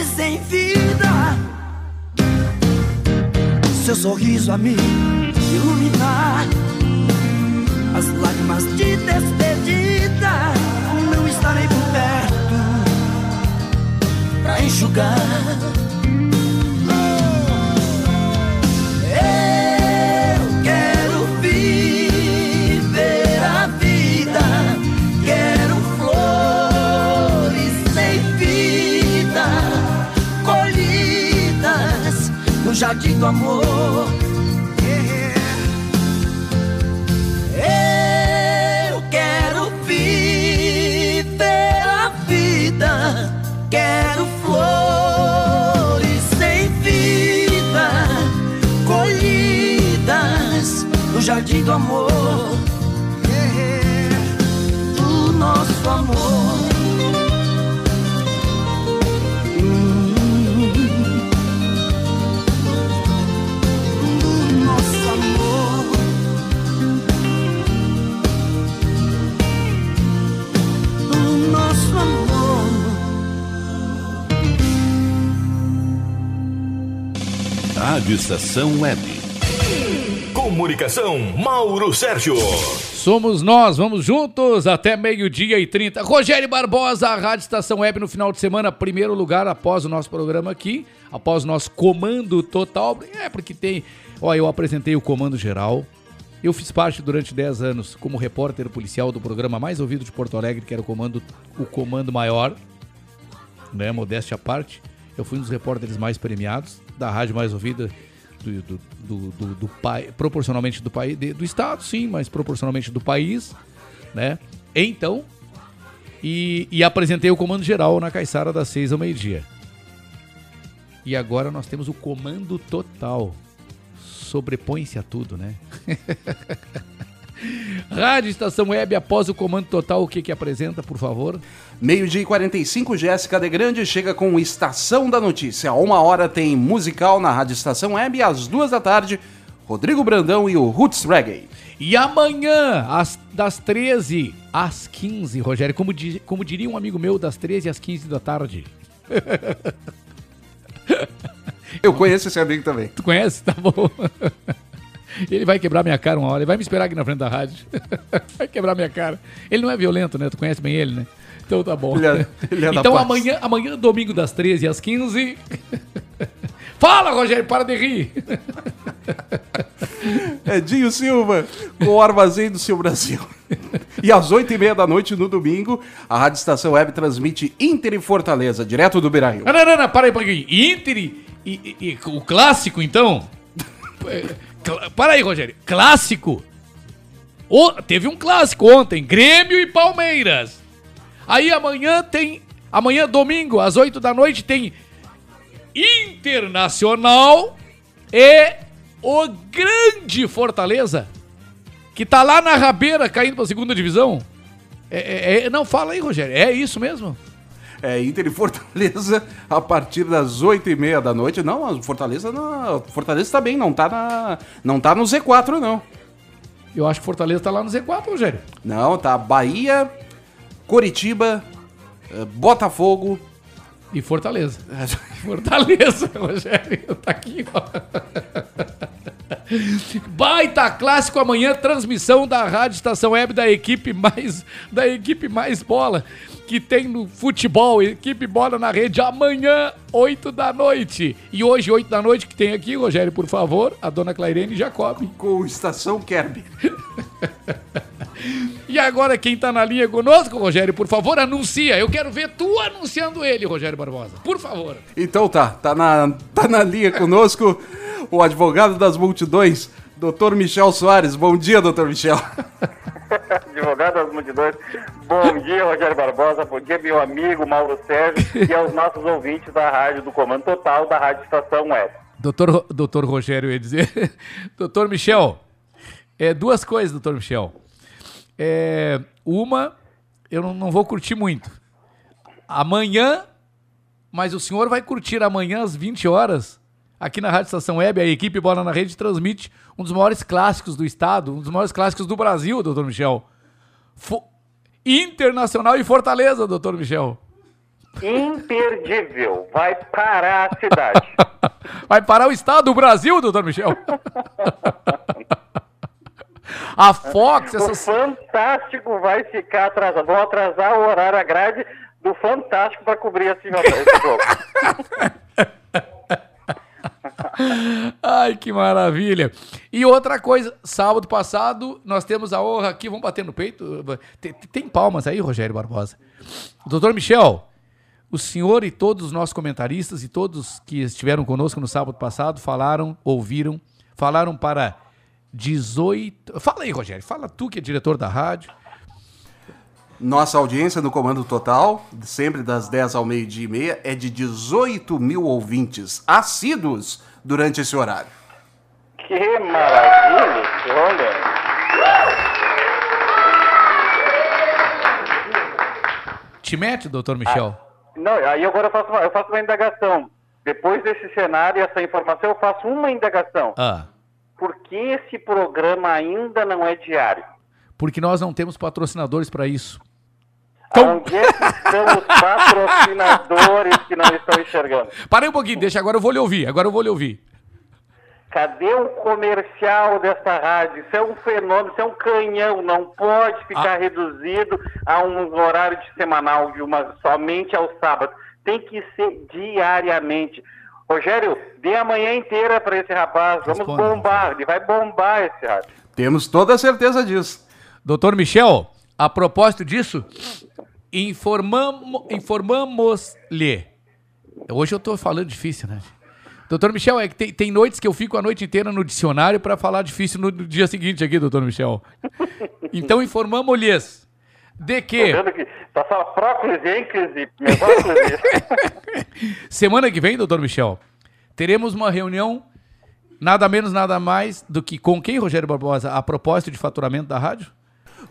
Flores em vida, seu sorriso a me iluminar, as lágrimas de despedida. Não estarei por perto pra enxugar. Jardim do amor. Estação Web. Comunicação, Mauro Sérgio. Somos nós, vamos juntos até meio-dia e 30. Rogério Barbosa, a Rádio Estação Web no final de semana, primeiro lugar após o nosso programa aqui, após o nosso comando total. É, porque tem. Ó, eu apresentei o comando geral. Eu fiz parte durante 10 anos como repórter policial do programa mais ouvido de Porto Alegre, que era o Comando, o comando Maior, né? Modéstia à parte. Eu fui um dos repórteres mais premiados, da rádio mais ouvida do, do, do, do, do pai, proporcionalmente do país, do estado, sim, mas proporcionalmente do país, né? Então, e, e apresentei o comando geral na Caiçara das seis ao meio-dia. E agora nós temos o comando total. Sobrepõe-se a tudo, né? Rádio Estação Web, após o comando total, o que que apresenta, por favor? Meio-dia e 45, Jéssica de Grande chega com Estação da Notícia. A uma hora tem musical na Rádio Estação Web e às duas da tarde, Rodrigo Brandão e o Roots Reggae. E amanhã, às, das 13 às 15, Rogério, como, di- como diria um amigo meu, das 13 às 15 da tarde. Eu conheço esse amigo também. Tu conhece? Tá bom. Ele vai quebrar minha cara uma hora. Ele vai me esperar aqui na frente da rádio. Vai quebrar minha cara. Ele não é violento, né? Tu conhece bem ele, né? Então tá bom. Ele é- ele é então paz. amanhã, amanhã, domingo das 13 às 15. Fala, Rogério, para de rir. Edinho Silva, com o Armazém do Seu Brasil. E às oito e meia da noite, no domingo, a Rádio Estação Web transmite Inter e Fortaleza, direto do Beira-Rio. Não, não, não, para aí pouquinho. Inter e, e- e- o clássico, então? Cla- Para aí, Rogério. Clássico? O- teve um clássico ontem, Grêmio e Palmeiras. Aí amanhã tem, amanhã domingo, às 8 da noite, tem Internacional e o grande Fortaleza, que tá lá na rabeira caindo pra segunda divisão. É, é- é- não, fala aí, Rogério. É isso mesmo? É, Inter e Fortaleza a partir das oito e meia da noite. Não, a Fortaleza, não, Fortaleza tá bem, não tá, na, não tá no Z4, não. Eu acho que Fortaleza tá lá no Z4, Rogério. Não, tá Bahia, Coritiba, eh, Botafogo. E Fortaleza. Fortaleza, Rogério. Tá aqui, ó. Baita clássico amanhã, transmissão da Rádio Estação Web da equipe mais da equipe mais bola que tem no futebol, equipe bola na rede amanhã, 8 da noite. E hoje 8 da noite que tem aqui, Rogério, por favor, a dona Clairene Jacob. Com Estação Kerb. E agora quem tá na linha conosco, Rogério, por favor, anuncia. Eu quero ver tu anunciando ele, Rogério Barbosa. Por favor. Então tá, tá na, tá na linha conosco o advogado das multidões, doutor Michel Soares. Bom dia, doutor Michel. advogado das multidões. Bom dia, Rogério Barbosa. Bom dia, meu amigo Mauro Sérgio e aos nossos ouvintes da rádio do Comando Total da Rádio Estação Web. Doutor, doutor Rogério, eu ia dizer. doutor Michel, é, duas coisas, doutor Michel. É, uma, eu não, não vou curtir muito. Amanhã, mas o senhor vai curtir amanhã às 20 horas, aqui na Rádio Estação Web, a equipe Bola na Rede transmite um dos maiores clássicos do estado, um dos maiores clássicos do Brasil, doutor Michel. Fo Internacional e Fortaleza, doutor Michel. Imperdível. Vai parar a cidade. vai parar o estado do Brasil, doutor Michel. A Fox, O Fantástico vai ficar atrasado. Vão atrasar o horário, a grade do Fantástico para cobrir esse jogo. Ai, que maravilha. E outra coisa, sábado passado, nós temos a honra aqui, vamos bater no peito. Tem, tem palmas aí, Rogério Barbosa. Doutor Michel, o senhor e todos os nossos comentaristas e todos que estiveram conosco no sábado passado falaram, ouviram, falaram para 18. Fala aí, Rogério, fala tu que é diretor da rádio. Nossa audiência no Comando Total, sempre das 10 ao meio-dia e meia, é de 18 mil ouvintes assíduos durante esse horário. Que maravilha, olha. Te mete, doutor Michel? Ah, não, aí agora eu faço, uma, eu faço uma indagação. Depois desse cenário e essa informação, eu faço uma indagação. Ah. Por que esse programa ainda não é diário? Porque nós não temos patrocinadores para isso. Onde é que estão os patrocinadores que não estão enxergando? Parei um pouquinho, deixa, agora eu vou lhe ouvir, agora eu vou lhe ouvir. Cadê o comercial dessa rádio? Isso é um fenômeno, isso é um canhão, não pode ficar reduzido a um horário de semanal, de uma, somente ao sábado. Tem que ser diariamente. Rogério, dê a manhã inteira para esse rapaz. Vamos Responda, bombar, ele vai bombar esse rádio. Temos toda a certeza disso. Doutor Michel, a propósito disso, informamos, informamos-lhe. Hoje eu estou falando difícil, né? Doutor Michel, é que tem, tem noites que eu fico a noite inteira no dicionário para falar difícil no dia seguinte aqui, doutor Michel. Então informamos-lhes de que... Tá ênclise, mesóclise. Semana que vem, doutor Michel, teremos uma reunião, nada menos, nada mais do que com quem, Rogério Barbosa, a propósito de faturamento da rádio?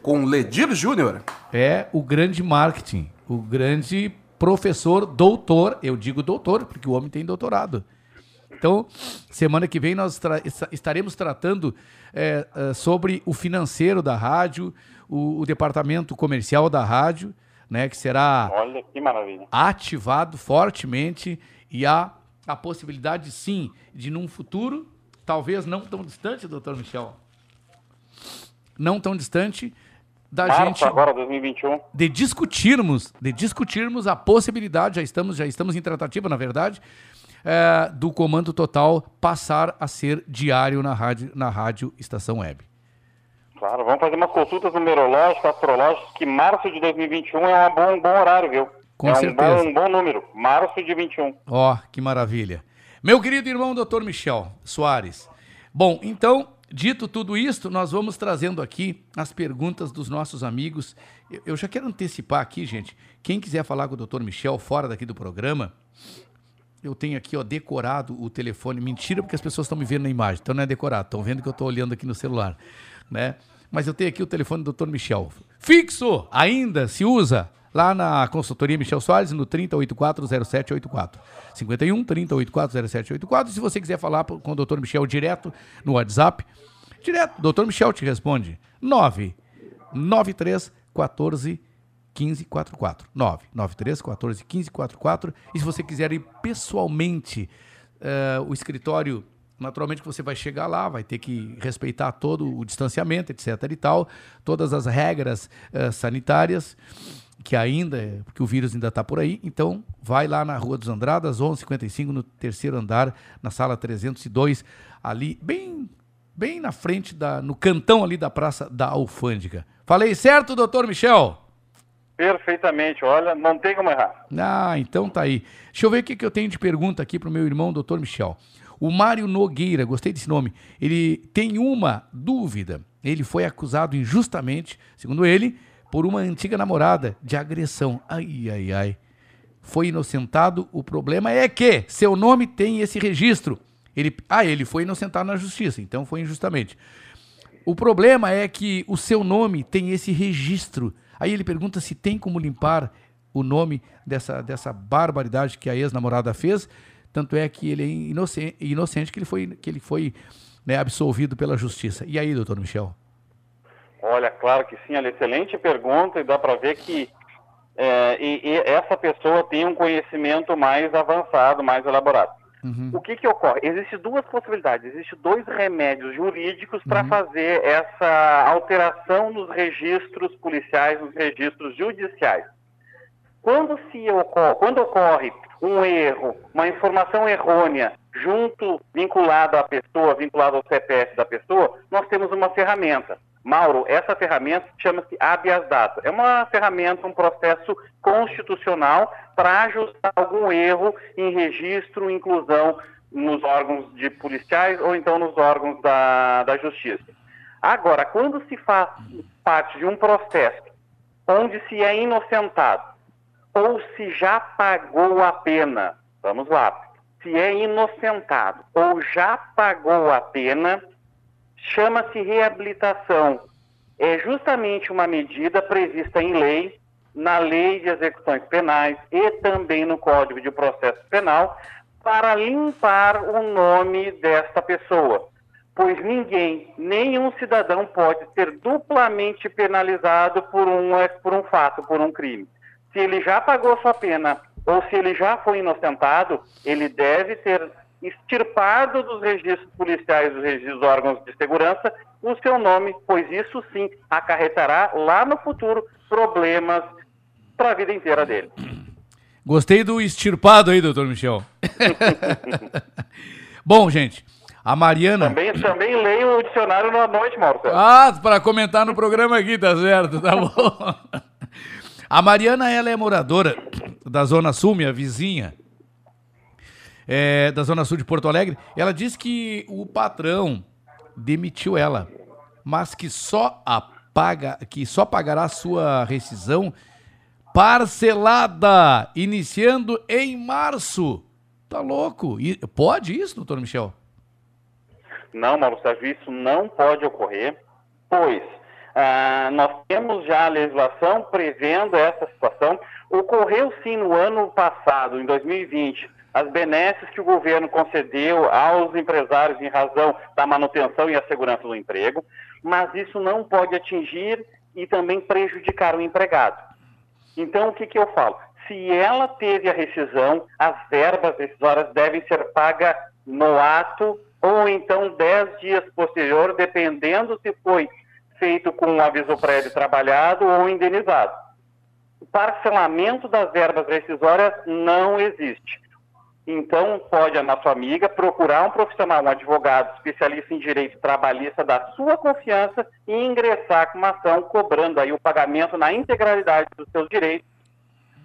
Com Ledir Júnior. É o grande marketing, o grande professor, doutor, eu digo doutor, porque o homem tem doutorado. Então, semana que vem nós tra estaremos tratando é, é, sobre o financeiro da rádio, o, o, departamento comercial da rádio, né, que será Olha que maravilha. ativado fortemente e há a possibilidade, sim, de num futuro, talvez não tão distante, doutor Michel, não tão distante, da Março gente agora, 2021. de discutirmos, de discutirmos a possibilidade, já estamos, já estamos em tratativa, na verdade, é, do Comando Total passar a ser diário na rádio, na rádio Estação Web. Claro, vamos fazer umas consultas numerológicas, astrológicas, que março de 2021 é um bom, um bom horário, viu? Com é certeza. Um bom, um bom número, março de 21. Ó, que maravilha. Meu querido irmão doutor Michel Soares. Bom, então, dito tudo isto, nós vamos trazendo aqui as perguntas dos nossos amigos. Eu, já quero antecipar aqui, gente, quem quiser falar com o doutor Michel fora daqui do programa, eu tenho aqui, ó, decorado o telefone. Mentira, porque as pessoas estão me vendo na imagem. Então não é decorado, estão vendo que eu estou olhando aqui no celular, né? Mas eu tenho aqui o telefone do Dr. Michel. Fixo! Ainda se usa lá na consultoria Michel Soares no 30840784. 51 30840784. Se você quiser falar com o Dr. Michel direto no WhatsApp, direto, Dr. Michel te responde. 993 14 1544. 993 14 1544. E se você quiser ir pessoalmente, uh, o escritório, naturalmente que você vai chegar lá, vai ter que respeitar todo o distanciamento, etc e tal, todas as regras uh, sanitárias, que ainda, porque o vírus ainda está por aí. Então, vai lá na Rua dos Andradas, 1155, no terceiro andar, na sala 302, ali, bem, bem na frente, da, no cantão ali da Praça da Alfândega. Falei certo, doutor Michel? Perfeitamente, olha, não tem como errar. Ah, então tá aí. Deixa eu ver o que, que eu tenho de pergunta aqui pro meu irmão, doutor Michel. O Mário Nogueira, gostei desse nome, ele tem uma dúvida. Ele foi acusado injustamente, segundo ele, por uma antiga namorada de agressão. Ai, ai, ai. Foi inocentado. O problema é que seu nome tem esse registro. Ele, ah, ele foi inocentado na justiça, então foi injustamente. O problema é que o seu nome tem esse registro. Aí ele pergunta se tem como limpar o nome dessa, dessa barbaridade que a ex-namorada fez. Tanto é que ele é inocente, inocente que ele foi, que ele foi né, absolvido pela justiça. E aí, doutor Michel? Olha, claro que sim, olha, excelente pergunta e dá para ver que é, e, e essa pessoa tem um conhecimento mais avançado, mais elaborado. Uhum. O que, que ocorre? Existem duas possibilidades, existem dois remédios jurídicos para Uhum. fazer essa alteração nos registros policiais, nos registros judiciais. Quando, se ocorre, quando ocorre um erro, uma informação errônea, junto, vinculado à pessoa, vinculado ao CPF da pessoa, nós temos uma ferramenta. Mauro, essa ferramenta chama-se habeas data. É uma ferramenta, um processo constitucional para ajustar algum erro em registro, inclusão nos órgãos de policiais ou então nos órgãos da, da justiça. Agora, quando se faz parte de um processo onde se é inocentado ou se já pagou a pena, vamos lá, se é inocentado ou já pagou a pena, chama-se reabilitação. É justamente uma medida prevista em lei, na lei de execuções penais e também no Código de Processo Penal, para limpar o nome desta pessoa. Pois ninguém, nenhum cidadão pode ser duplamente penalizado por um, por um fato, por um crime. Se ele já pagou sua pena ou se ele já foi inocentado, ele deve ser extirpado dos registros policiais, dos registros dos órgãos de segurança, o seu nome, pois isso sim acarretará lá no futuro problemas para a vida inteira dele. Gostei do extirpado aí, doutor Michel. Bom, gente, a Mariana. Também, também leio o dicionário na noite, Mauro. Ah, para comentar no programa aqui, tá certo, tá bom. A Mariana, ela é moradora da Zona Sul, minha vizinha, é, da Zona Sul de Porto Alegre. Ela diz que o patrão demitiu ela, mas que só a paga, que só pagará sua rescisão parcelada, iniciando em março. Tá louco? E pode isso, doutor Michel? Não, Mauro Sérgio, isso não pode ocorrer, pois ah, nós temos já a legislação prevendo essa situação. Ocorreu sim no ano passado, em 2020, as benesses que o governo concedeu aos empresários em razão da manutenção e a segurança do emprego, mas isso não pode atingir e também prejudicar o empregado. Então, o que, que eu falo? Se ela teve a rescisão, as verbas rescisórias devem ser pagas no ato ou então 10 dias posterior, dependendo se foi feito com um aviso prévio trabalhado ou indenizado. O parcelamento das verbas rescisórias não existe. Então, pode a nossa amiga procurar um profissional, um advogado especialista em direito trabalhista da sua confiança e ingressar com uma ação cobrando aí o pagamento na integralidade dos seus direitos,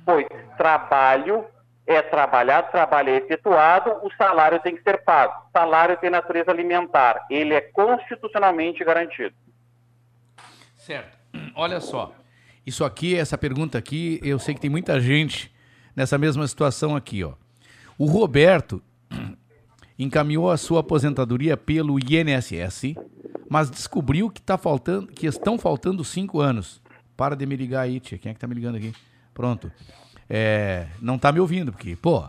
pois trabalho é trabalhado, trabalho é efetuado, o salário tem que ser pago. O salário tem natureza alimentar, ele é constitucionalmente garantido. Certo. Olha só. Isso aqui, essa pergunta aqui, eu sei que tem muita gente nessa mesma situação aqui, ó. O Roberto encaminhou a sua aposentadoria pelo INSS, mas descobriu que, tá faltando, que estão faltando cinco anos. Para de me ligar aí, tia. Quem é que tá me ligando aqui? Pronto. É, não tá me ouvindo, porque, pô.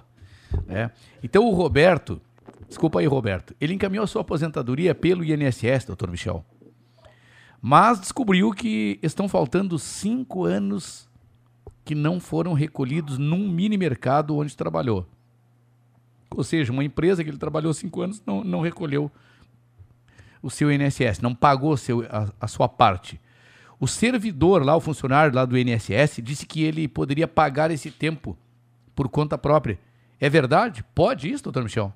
né? Então o Roberto, desculpa aí, Roberto, ele encaminhou a sua aposentadoria pelo INSS, doutor Michel. Mas descobriu que estão faltando cinco anos que não foram recolhidos num mini mercado onde trabalhou. Ou seja, uma empresa que ele trabalhou cinco anos não, não recolheu o seu INSS, não pagou seu, a, a sua parte. O servidor lá, o funcionário lá do INSS, disse que ele poderia pagar esse tempo por conta própria. É verdade? Pode isso, doutor Michel?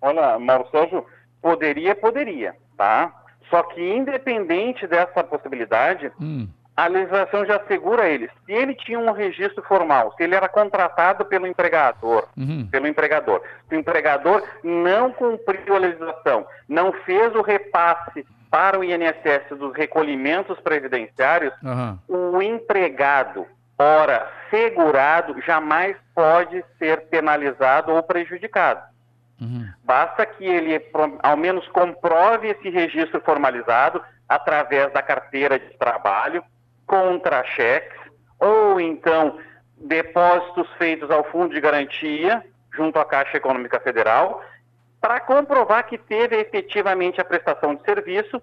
Olha, Mauro Sérgio, poderia, poderia, tá? Só que independente dessa possibilidade, Hum. A legislação já assegura ele. Se ele tinha um registro formal, se ele era contratado pelo empregador, Uhum. pelo empregador, se o empregador não cumpriu a legislação, não fez o repasse para o INSS dos recolhimentos previdenciários, Aham. o empregado, ora segurado, jamais pode ser penalizado ou prejudicado. Basta que ele, ao menos, comprove esse registro formalizado através da carteira de trabalho, contra-cheques, ou então depósitos feitos ao Fundo de Garantia, junto à Caixa Econômica Federal, para comprovar que teve efetivamente a prestação de serviço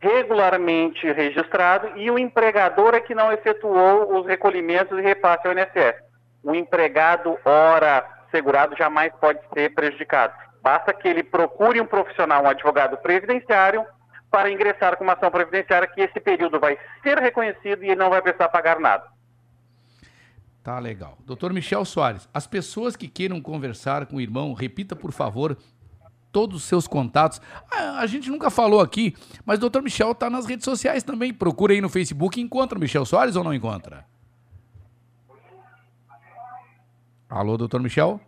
regularmente registrado e o empregador é que não efetuou os recolhimentos e repasse ao INSS. O empregado, ora segurado, jamais pode ser prejudicado. Basta que ele procure um profissional, um advogado previdenciário, para ingressar com uma ação previdenciária que esse período vai ser reconhecido e ele não vai precisar pagar nada. Tá legal. Doutor Michel Soares, as pessoas que queiram conversar com o irmão, repita, por favor, todos os seus contatos. A gente nunca falou aqui, mas o doutor Michel tá nas redes sociais também. Procura aí no Facebook e encontra o Michel Soares ou não encontra? Alô, doutor Michel?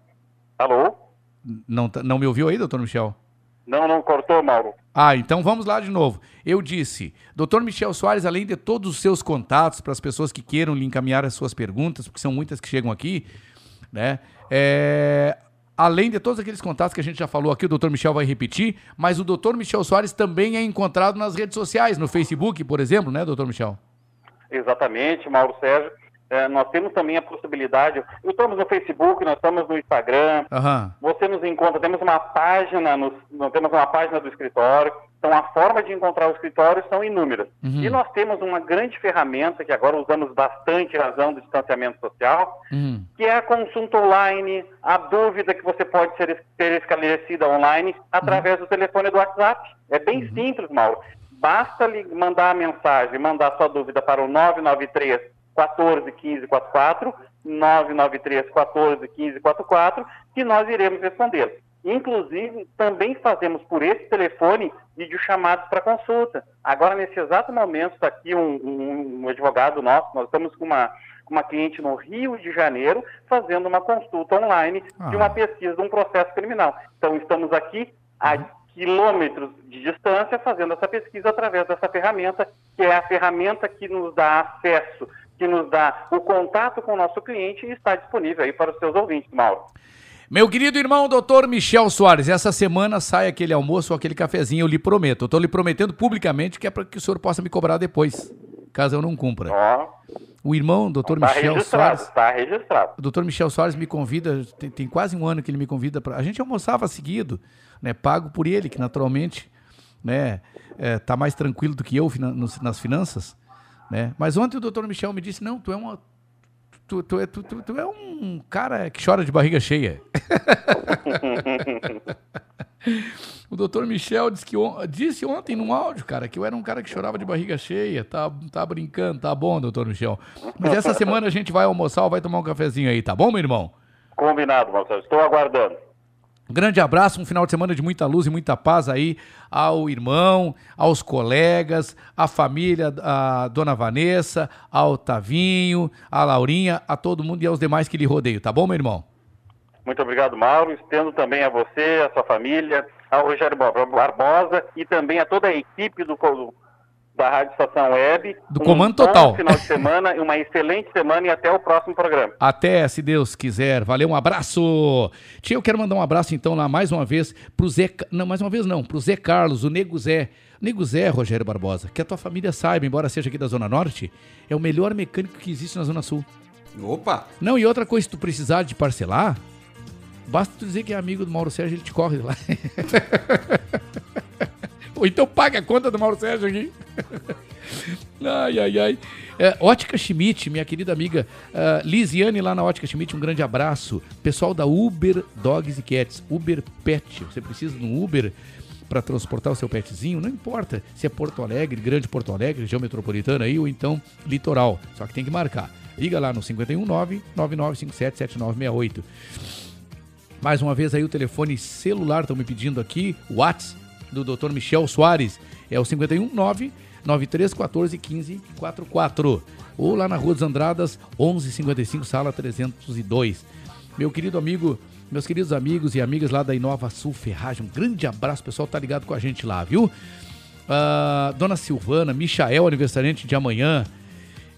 Alô? Não, tá- não me ouviu aí, doutor Michel? Não, não cortou, Mauro. Ah, então vamos lá de novo. Eu disse, doutor Michel Soares, além de todos os seus contatos para as pessoas que queiram lhe encaminhar as suas perguntas, porque são muitas que chegam aqui, né? É, além de todos aqueles contatos que a gente já falou aqui, o doutor Michel vai repetir, mas o doutor Michel Soares também é encontrado nas redes sociais, no Facebook, por exemplo, né, doutor Michel? Exatamente, Mauro Sérgio. Eh, nós temos também a possibilidade. Estamos no Facebook, nós estamos no Instagram. Aham. Você nos encontra, temos uma página, no, nós temos uma página do escritório. Então, a forma de encontrar o escritório são inúmeras. Uhum. E nós temos uma grande ferramenta que agora usamos bastante razão do distanciamento social, que é a consulta online, a dúvida que você pode ser, ser esclarecida online através do telefone do WhatsApp. É bem simples, Mauro. Basta lhe mandar a mensagem, mandar sua dúvida para o 993 14 15 44, 993 14 15 44, que nós iremos respondê-lo. Inclusive, também fazemos por esse telefone videochamadas para consulta. Agora, nesse exato momento, está aqui um, um- um advogado nosso, nós estamos com uma, com uma cliente no Rio de Janeiro fazendo uma consulta online de uma pesquisa de um processo criminal. Então, estamos aqui a quilômetros de distância fazendo essa pesquisa através dessa ferramenta, que é a ferramenta que nos dá acesso, que nos dá o contato com o nosso cliente e está disponível aí para os seus ouvintes, Mauro. Meu querido irmão, doutor Michel Soares, essa semana sai aquele almoço ou aquele cafezinho, eu lhe prometo. Eu tô lhe prometendo publicamente que é para que o senhor possa me cobrar depois, caso eu não cumpra. Ó, O irmão, doutor está Michel Soares, está registrado. o doutor Michel Soares me convida, tem, tem quase um ano que ele me convida para. A gente almoçava seguido, né? Pago por ele, que naturalmente, né? É, tá mais tranquilo do que eu nas finanças, né? Mas ontem o doutor Michel me disse: não, tu é uma. Tu, tu, é, tu, tu, tu é um cara que chora de barriga cheia. O doutor Michel disse, que disse ontem num áudio, cara, que eu era um cara que chorava de barriga cheia. Tá, tá brincando, tá bom, doutor Michel. Mas essa semana a gente vai almoçar vai tomar um cafezinho aí, tá bom, meu irmão? Combinado, Marcelo. Estou aguardando. Um grande abraço, um final de semana de muita luz e muita paz aí ao irmão, aos colegas, à família, a dona Vanessa, ao Tavinho, a Laurinha, a todo mundo e aos demais que lhe rodeiam, tá bom, meu irmão? Muito obrigado, Mauro. Estendo também a você, a sua família, ao Rogério Bar- Barbosa e também a toda a equipe do, co- da Rádio Estação Web. Do um Comando bom Total. final de semana, uma excelente semana e até o próximo programa. Até, se Deus quiser. Valeu, um abraço. Tia, eu quero mandar um abraço então lá mais uma vez pro Zé. Não, mais uma vez não, pro Zé Carlos, o Nego Zé. Nego Zé, Rogério Barbosa, que a tua família saiba, embora seja aqui da Zona Norte, é o melhor mecânico que existe na Zona Sul. Opa! Não, e outra coisa, se tu precisar de parcelar, basta tu dizer que é amigo do Mauro Sérgio, ele te corre lá. Então paga a conta do Mauro Sérgio aqui. Ai, ai, ai. É, Ótica Schmidt, minha querida amiga uh, Lisiane lá na Ótica Schmidt, um grande abraço. Pessoal da Uber Dogs e Cats, Uber Pet. Você precisa de um Uber para transportar o seu petzinho? Não importa se é Porto Alegre, Grande Porto Alegre, região metropolitana aí, ou então litoral. Só que tem que marcar. Liga lá no 519 9957 7968. Mais uma vez aí o telefone celular, estão me pedindo aqui, WhatsApp do Dr. Michel Soares, é o 519 93 14 15 44. Ou lá na Rua dos Andradas, 1155, sala 302. Meu querido amigo, meus queridos amigos e amigas lá da Inova Sul Ferragem, um grande abraço, pessoal tá ligado com a gente lá, viu? Ah, Dona Silvana, Michael, aniversariante de amanhã.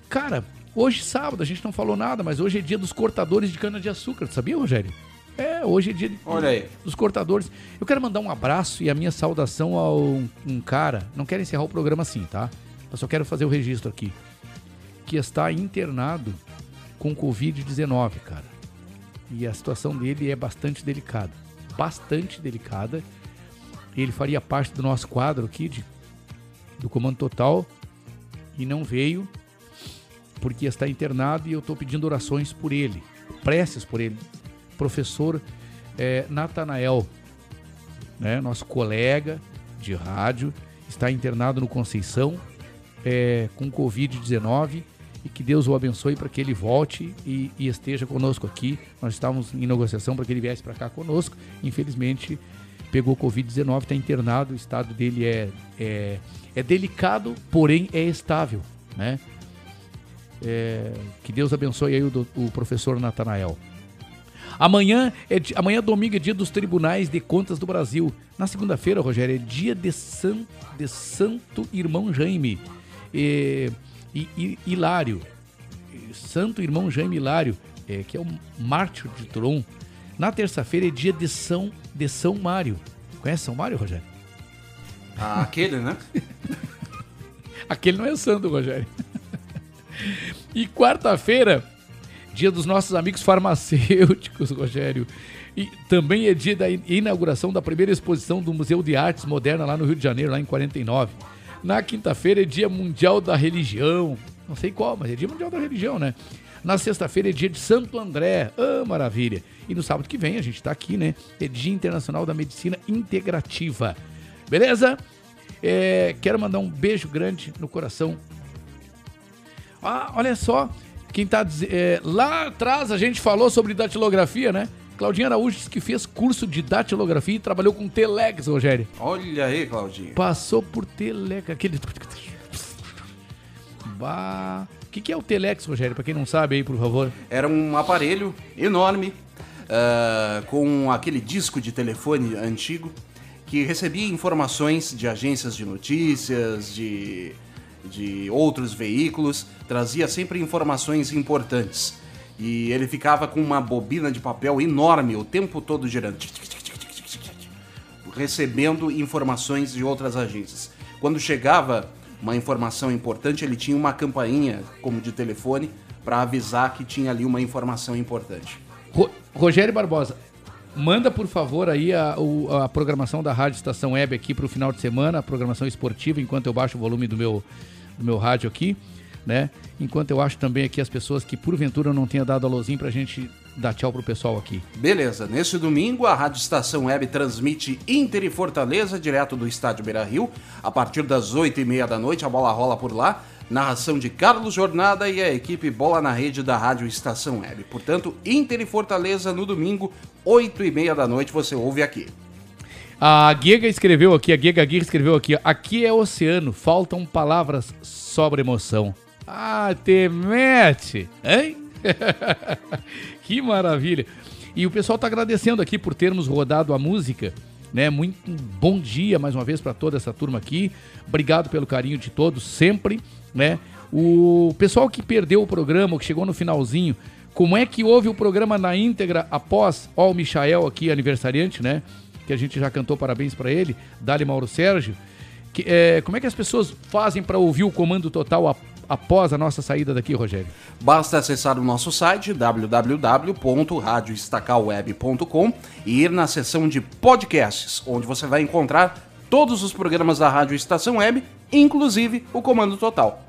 Cara, hoje sábado, a gente não falou nada, mas hoje é dia dos cortadores de cana-de-açúcar, sabia, Rogério? É, hoje é dia de- Olha aí. dos cortadores. Eu quero mandar um abraço e a minha saudação a um, um cara. Não quero encerrar o programa assim, tá? Eu só quero fazer o registro aqui. Que está internado com Covid-19, cara. E a situação dele é bastante delicada. Bastante delicada. Ele faria parte do nosso quadro aqui de, do Comando Total e não veio porque está internado e eu estou pedindo orações por ele, preces por ele. Professor eh, Natanael, né, nosso colega de rádio, está internado no Conceição eh, com Covid-19 e que Deus o abençoe para que ele volte e, e esteja conosco aqui. Nós estávamos em negociação para que ele viesse para cá conosco. Infelizmente, pegou Covid-19, está internado, o estado dele é, é, é delicado, porém é estável, né? É, que Deus abençoe aí o, o professor Natanael. Amanhã, é, amanhã domingo é dia dos tribunais de contas do Brasil. Na segunda-feira, Rogério, é dia de, San, de Santo Irmão Jaime e, e- e- Hilário. Santo Irmão Jaime Hilário, é, que é o mártir de Tron. Na terça-feira é dia de São, de São Mário. Conhece São Mário, Rogério? Ah, aquele, né? Aquele não é santo, Rogério. E quarta-feira, dia dos nossos amigos farmacêuticos, Rogério. E também é dia da in- inauguração da primeira exposição do Museu de Artes Moderna lá no Rio de Janeiro, lá em 49. Na quinta-feira é dia mundial da religião. Não sei qual, mas é dia mundial da religião, né? Na sexta-feira é dia de Santo André. Ah, maravilha. E no sábado que vem, a gente tá aqui, né? É dia internacional da medicina integrativa. Beleza? É, quero mandar um beijo grande no coração ah, olha só, quem tá é, lá atrás a gente falou sobre datilografia, né? Claudinha Araújo disse que fez curso de datilografia e trabalhou com Telex, Rogério. Olha aí, Claudinho. Passou por Telex, aquele Bah, o que, que é o Telex, Rogério? Pra quem não sabe aí, por favor. Era um aparelho enorme, ah, com aquele disco de telefone antigo, que recebia informações de agências de notícias, de, de outros veículos, trazia sempre informações importantes. E ele ficava com uma bobina de papel enorme o tempo todo girando. Recebendo informações de outras agências. Quando chegava uma informação importante, ele tinha uma campainha, como de telefone, para avisar que tinha ali uma informação importante. Ro- Rogério Barbosa, manda por favor aí a, o- a programação da Rádio Estação Web aqui pro final de semana, a programação esportiva, enquanto eu baixo o volume do meu, do meu rádio aqui, né? Enquanto eu acho também aqui as pessoas que porventura não tenha dado alôzinho pra gente dar tchau pro pessoal aqui. Beleza, nesse domingo a Rádio Estação Web transmite Inter e Fortaleza direto do estádio Beira Rio. A partir das 8h30 da noite a bola rola por lá. Narração de Carlos Jornada e a equipe Bola na Rede da Rádio Estação Web. Portanto, Inter e Fortaleza no domingo, 8h30 da noite, você ouve aqui. A Giga escreveu aqui, a Giga Aguirre escreveu aqui, aqui é oceano, faltam palavras sobre emoção. Ah, te mete, hein? que maravilha. E o pessoal tá agradecendo aqui por termos rodado a música, né? Muito bom dia mais uma vez para toda essa turma aqui. Obrigado pelo carinho de todos sempre, né? O pessoal que perdeu o programa, que chegou no finalzinho, como é que houve o programa na íntegra após, ó, o Michael aqui, aniversariante, né? Que a gente já cantou parabéns para ele, Dali Mauro Sérgio. Que, é, como é que as pessoas fazem para ouvir o comando total após a nossa saída daqui, Rogério? Basta acessar o nosso site www.radioestacalweb.com e ir na seção de podcasts, onde você vai encontrar todos os programas da Rádio Estação Web, inclusive o Comando Total.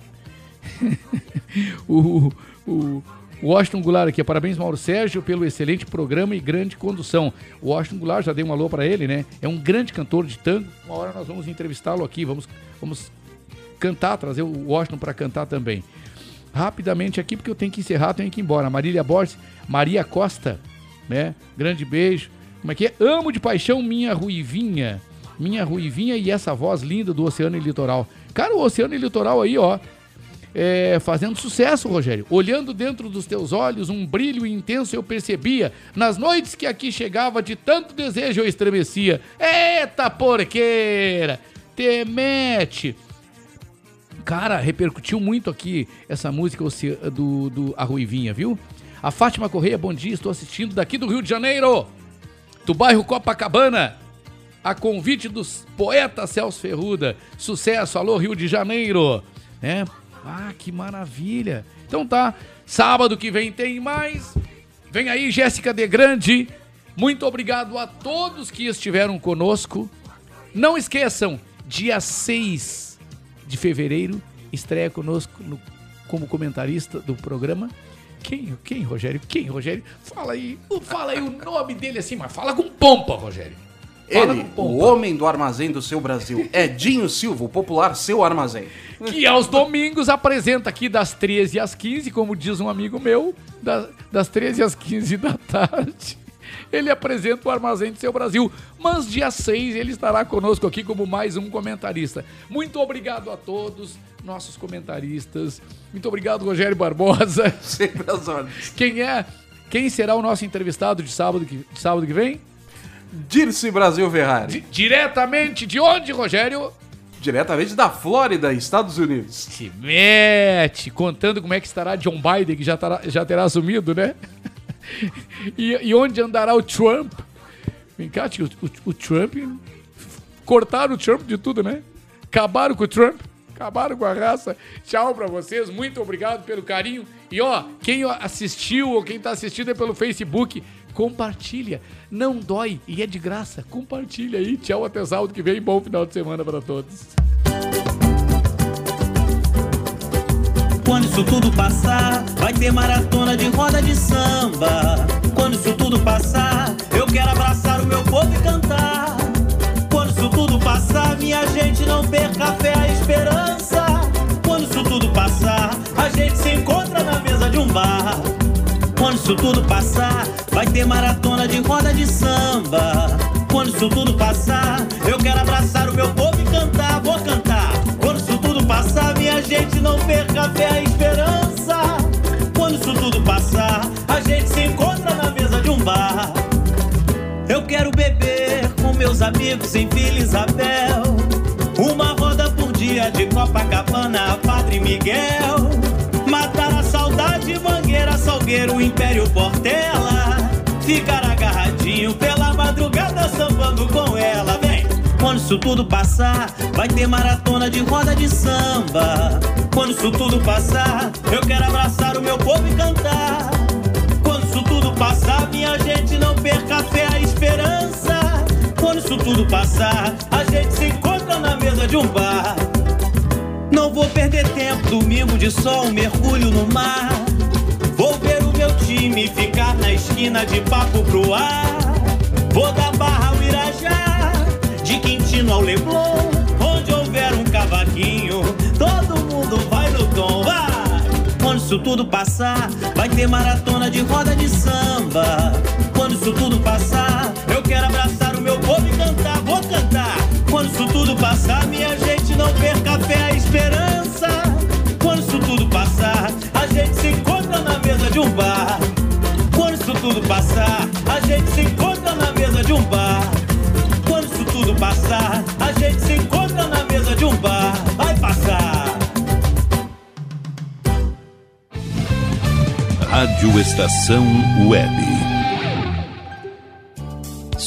o, o Washington Goulart aqui, parabéns Mauro Sérgio pelo excelente programa e grande condução. O Washington Goulart, já dei um alô para ele, né? É um grande cantor de tango. Uma hora nós vamos entrevistá-lo aqui, vamos, vamos cantar, trazer o Washington para cantar também. Rapidamente aqui, porque eu tenho que encerrar, tenho que ir embora. Marília Borges, Maria Costa, né? Grande beijo. Como é que é? Amo de paixão minha ruivinha. Minha ruivinha e essa voz linda do Oceano e Litoral. Cara, o Oceano e Litoral aí, ó, é, fazendo sucesso, Rogério. Olhando dentro dos teus olhos, um brilho intenso eu percebia. Nas noites que aqui chegava, de tanto desejo eu estremecia. Eita porqueira! Temete! Cara, repercutiu muito aqui essa música do, do A Ruivinha, viu? A Fátima Correia, bom dia, estou assistindo daqui do Rio de Janeiro, do bairro Copacabana, a convite dos poetas Celso Ferruda. Sucesso, alô Rio de Janeiro, né? Ah, que maravilha. Então tá, sábado que vem tem mais. Vem aí, Jéssica de Grande. Muito obrigado a todos que estiveram conosco. Não esqueçam, dia 6 de fevereiro, estreia conosco no, como comentarista do programa. Quem, quem, Rogério? Quem, Rogério? Fala aí, fala aí o nome dele assim, mas fala com pompa, Rogério. Ele, o homem do armazém do seu Brasil, Edinho Silva, o popular seu armazém. que aos domingos apresenta aqui das 13 às 15, como diz um amigo meu, da- das 13 às 15 da tarde. Ele apresenta o Armazém do Seu Brasil, mas dia 6 ele estará conosco aqui como mais um comentarista. Muito obrigado a todos, nossos comentaristas. Muito obrigado, Rogério Barbosa. Sempre as ordens. Quem é? Quem será o nosso entrevistado de sábado que, de sábado que vem? Dirce Brasil Ferrari. Diretamente de onde, Rogério? Diretamente da Flórida, Estados Unidos. Se mete, contando como é que estará John Biden, que já, terá, já terá assumido, né? E, e onde andará o Trump? Vem cá, tio, o, o Trump. Cortaram o Trump de tudo, né? Acabaram com o Trump. Acabaram com a raça. Tchau pra vocês. Muito obrigado pelo carinho. E ó, quem assistiu ou quem tá assistindo é pelo Facebook, compartilha. Não dói e é de graça. Compartilha aí. Tchau, até sábado que vem. Bom final de semana pra todos. Quando isso tudo passar, vai ter maratona de roda de samba. Quando isso tudo passar, eu quero abraçar o meu povo e cantar. Quando isso tudo passar, minha gente não perca a fé, a esperança. Quando isso tudo passar, a gente se encontra na mesa de um bar. Quando isso tudo passar, vai ter maratona de roda de samba. Quando isso tudo passar, eu quero abraçar o meu povo e cantar, vou cantar. Quando isso tudo passar, minha gente não perca a fé, a esperança. Quando isso tudo passar, a gente se encontra na mesa de um bar. Eu quero beber com meus amigos em Vila Isabel. Uma roda por dia de Copacabana, Padre Miguel. Salgueiro, Império Portela. Ficar agarradinho pela madrugada, sambando com ela, vem. Quando isso tudo passar, vai ter maratona de roda de samba. Quando isso tudo passar, eu quero abraçar o meu povo e cantar. Quando isso tudo passar, minha gente não perca a fé, a esperança. Quando isso tudo passar, a gente se encontra na mesa de um bar. Não vou perder tempo, domingo de sol, mergulho no mar. Meu time ficar na esquina de papo pro ar. Vou da Barra ao Irajá, de Quintino ao Leblon. Onde houver um cavaquinho, todo mundo vai no tom, vai! Quando isso tudo passar, vai ter maratona de roda de samba. Quando isso tudo passar, eu quero abraçar o meu povo e cantar, vou cantar. Quando isso tudo passar, minha gente não perca passar, a gente se encontra na mesa de um bar. Quando isso tudo passar, a gente se encontra na mesa de um bar. Vai passar. Rádio Estação Web.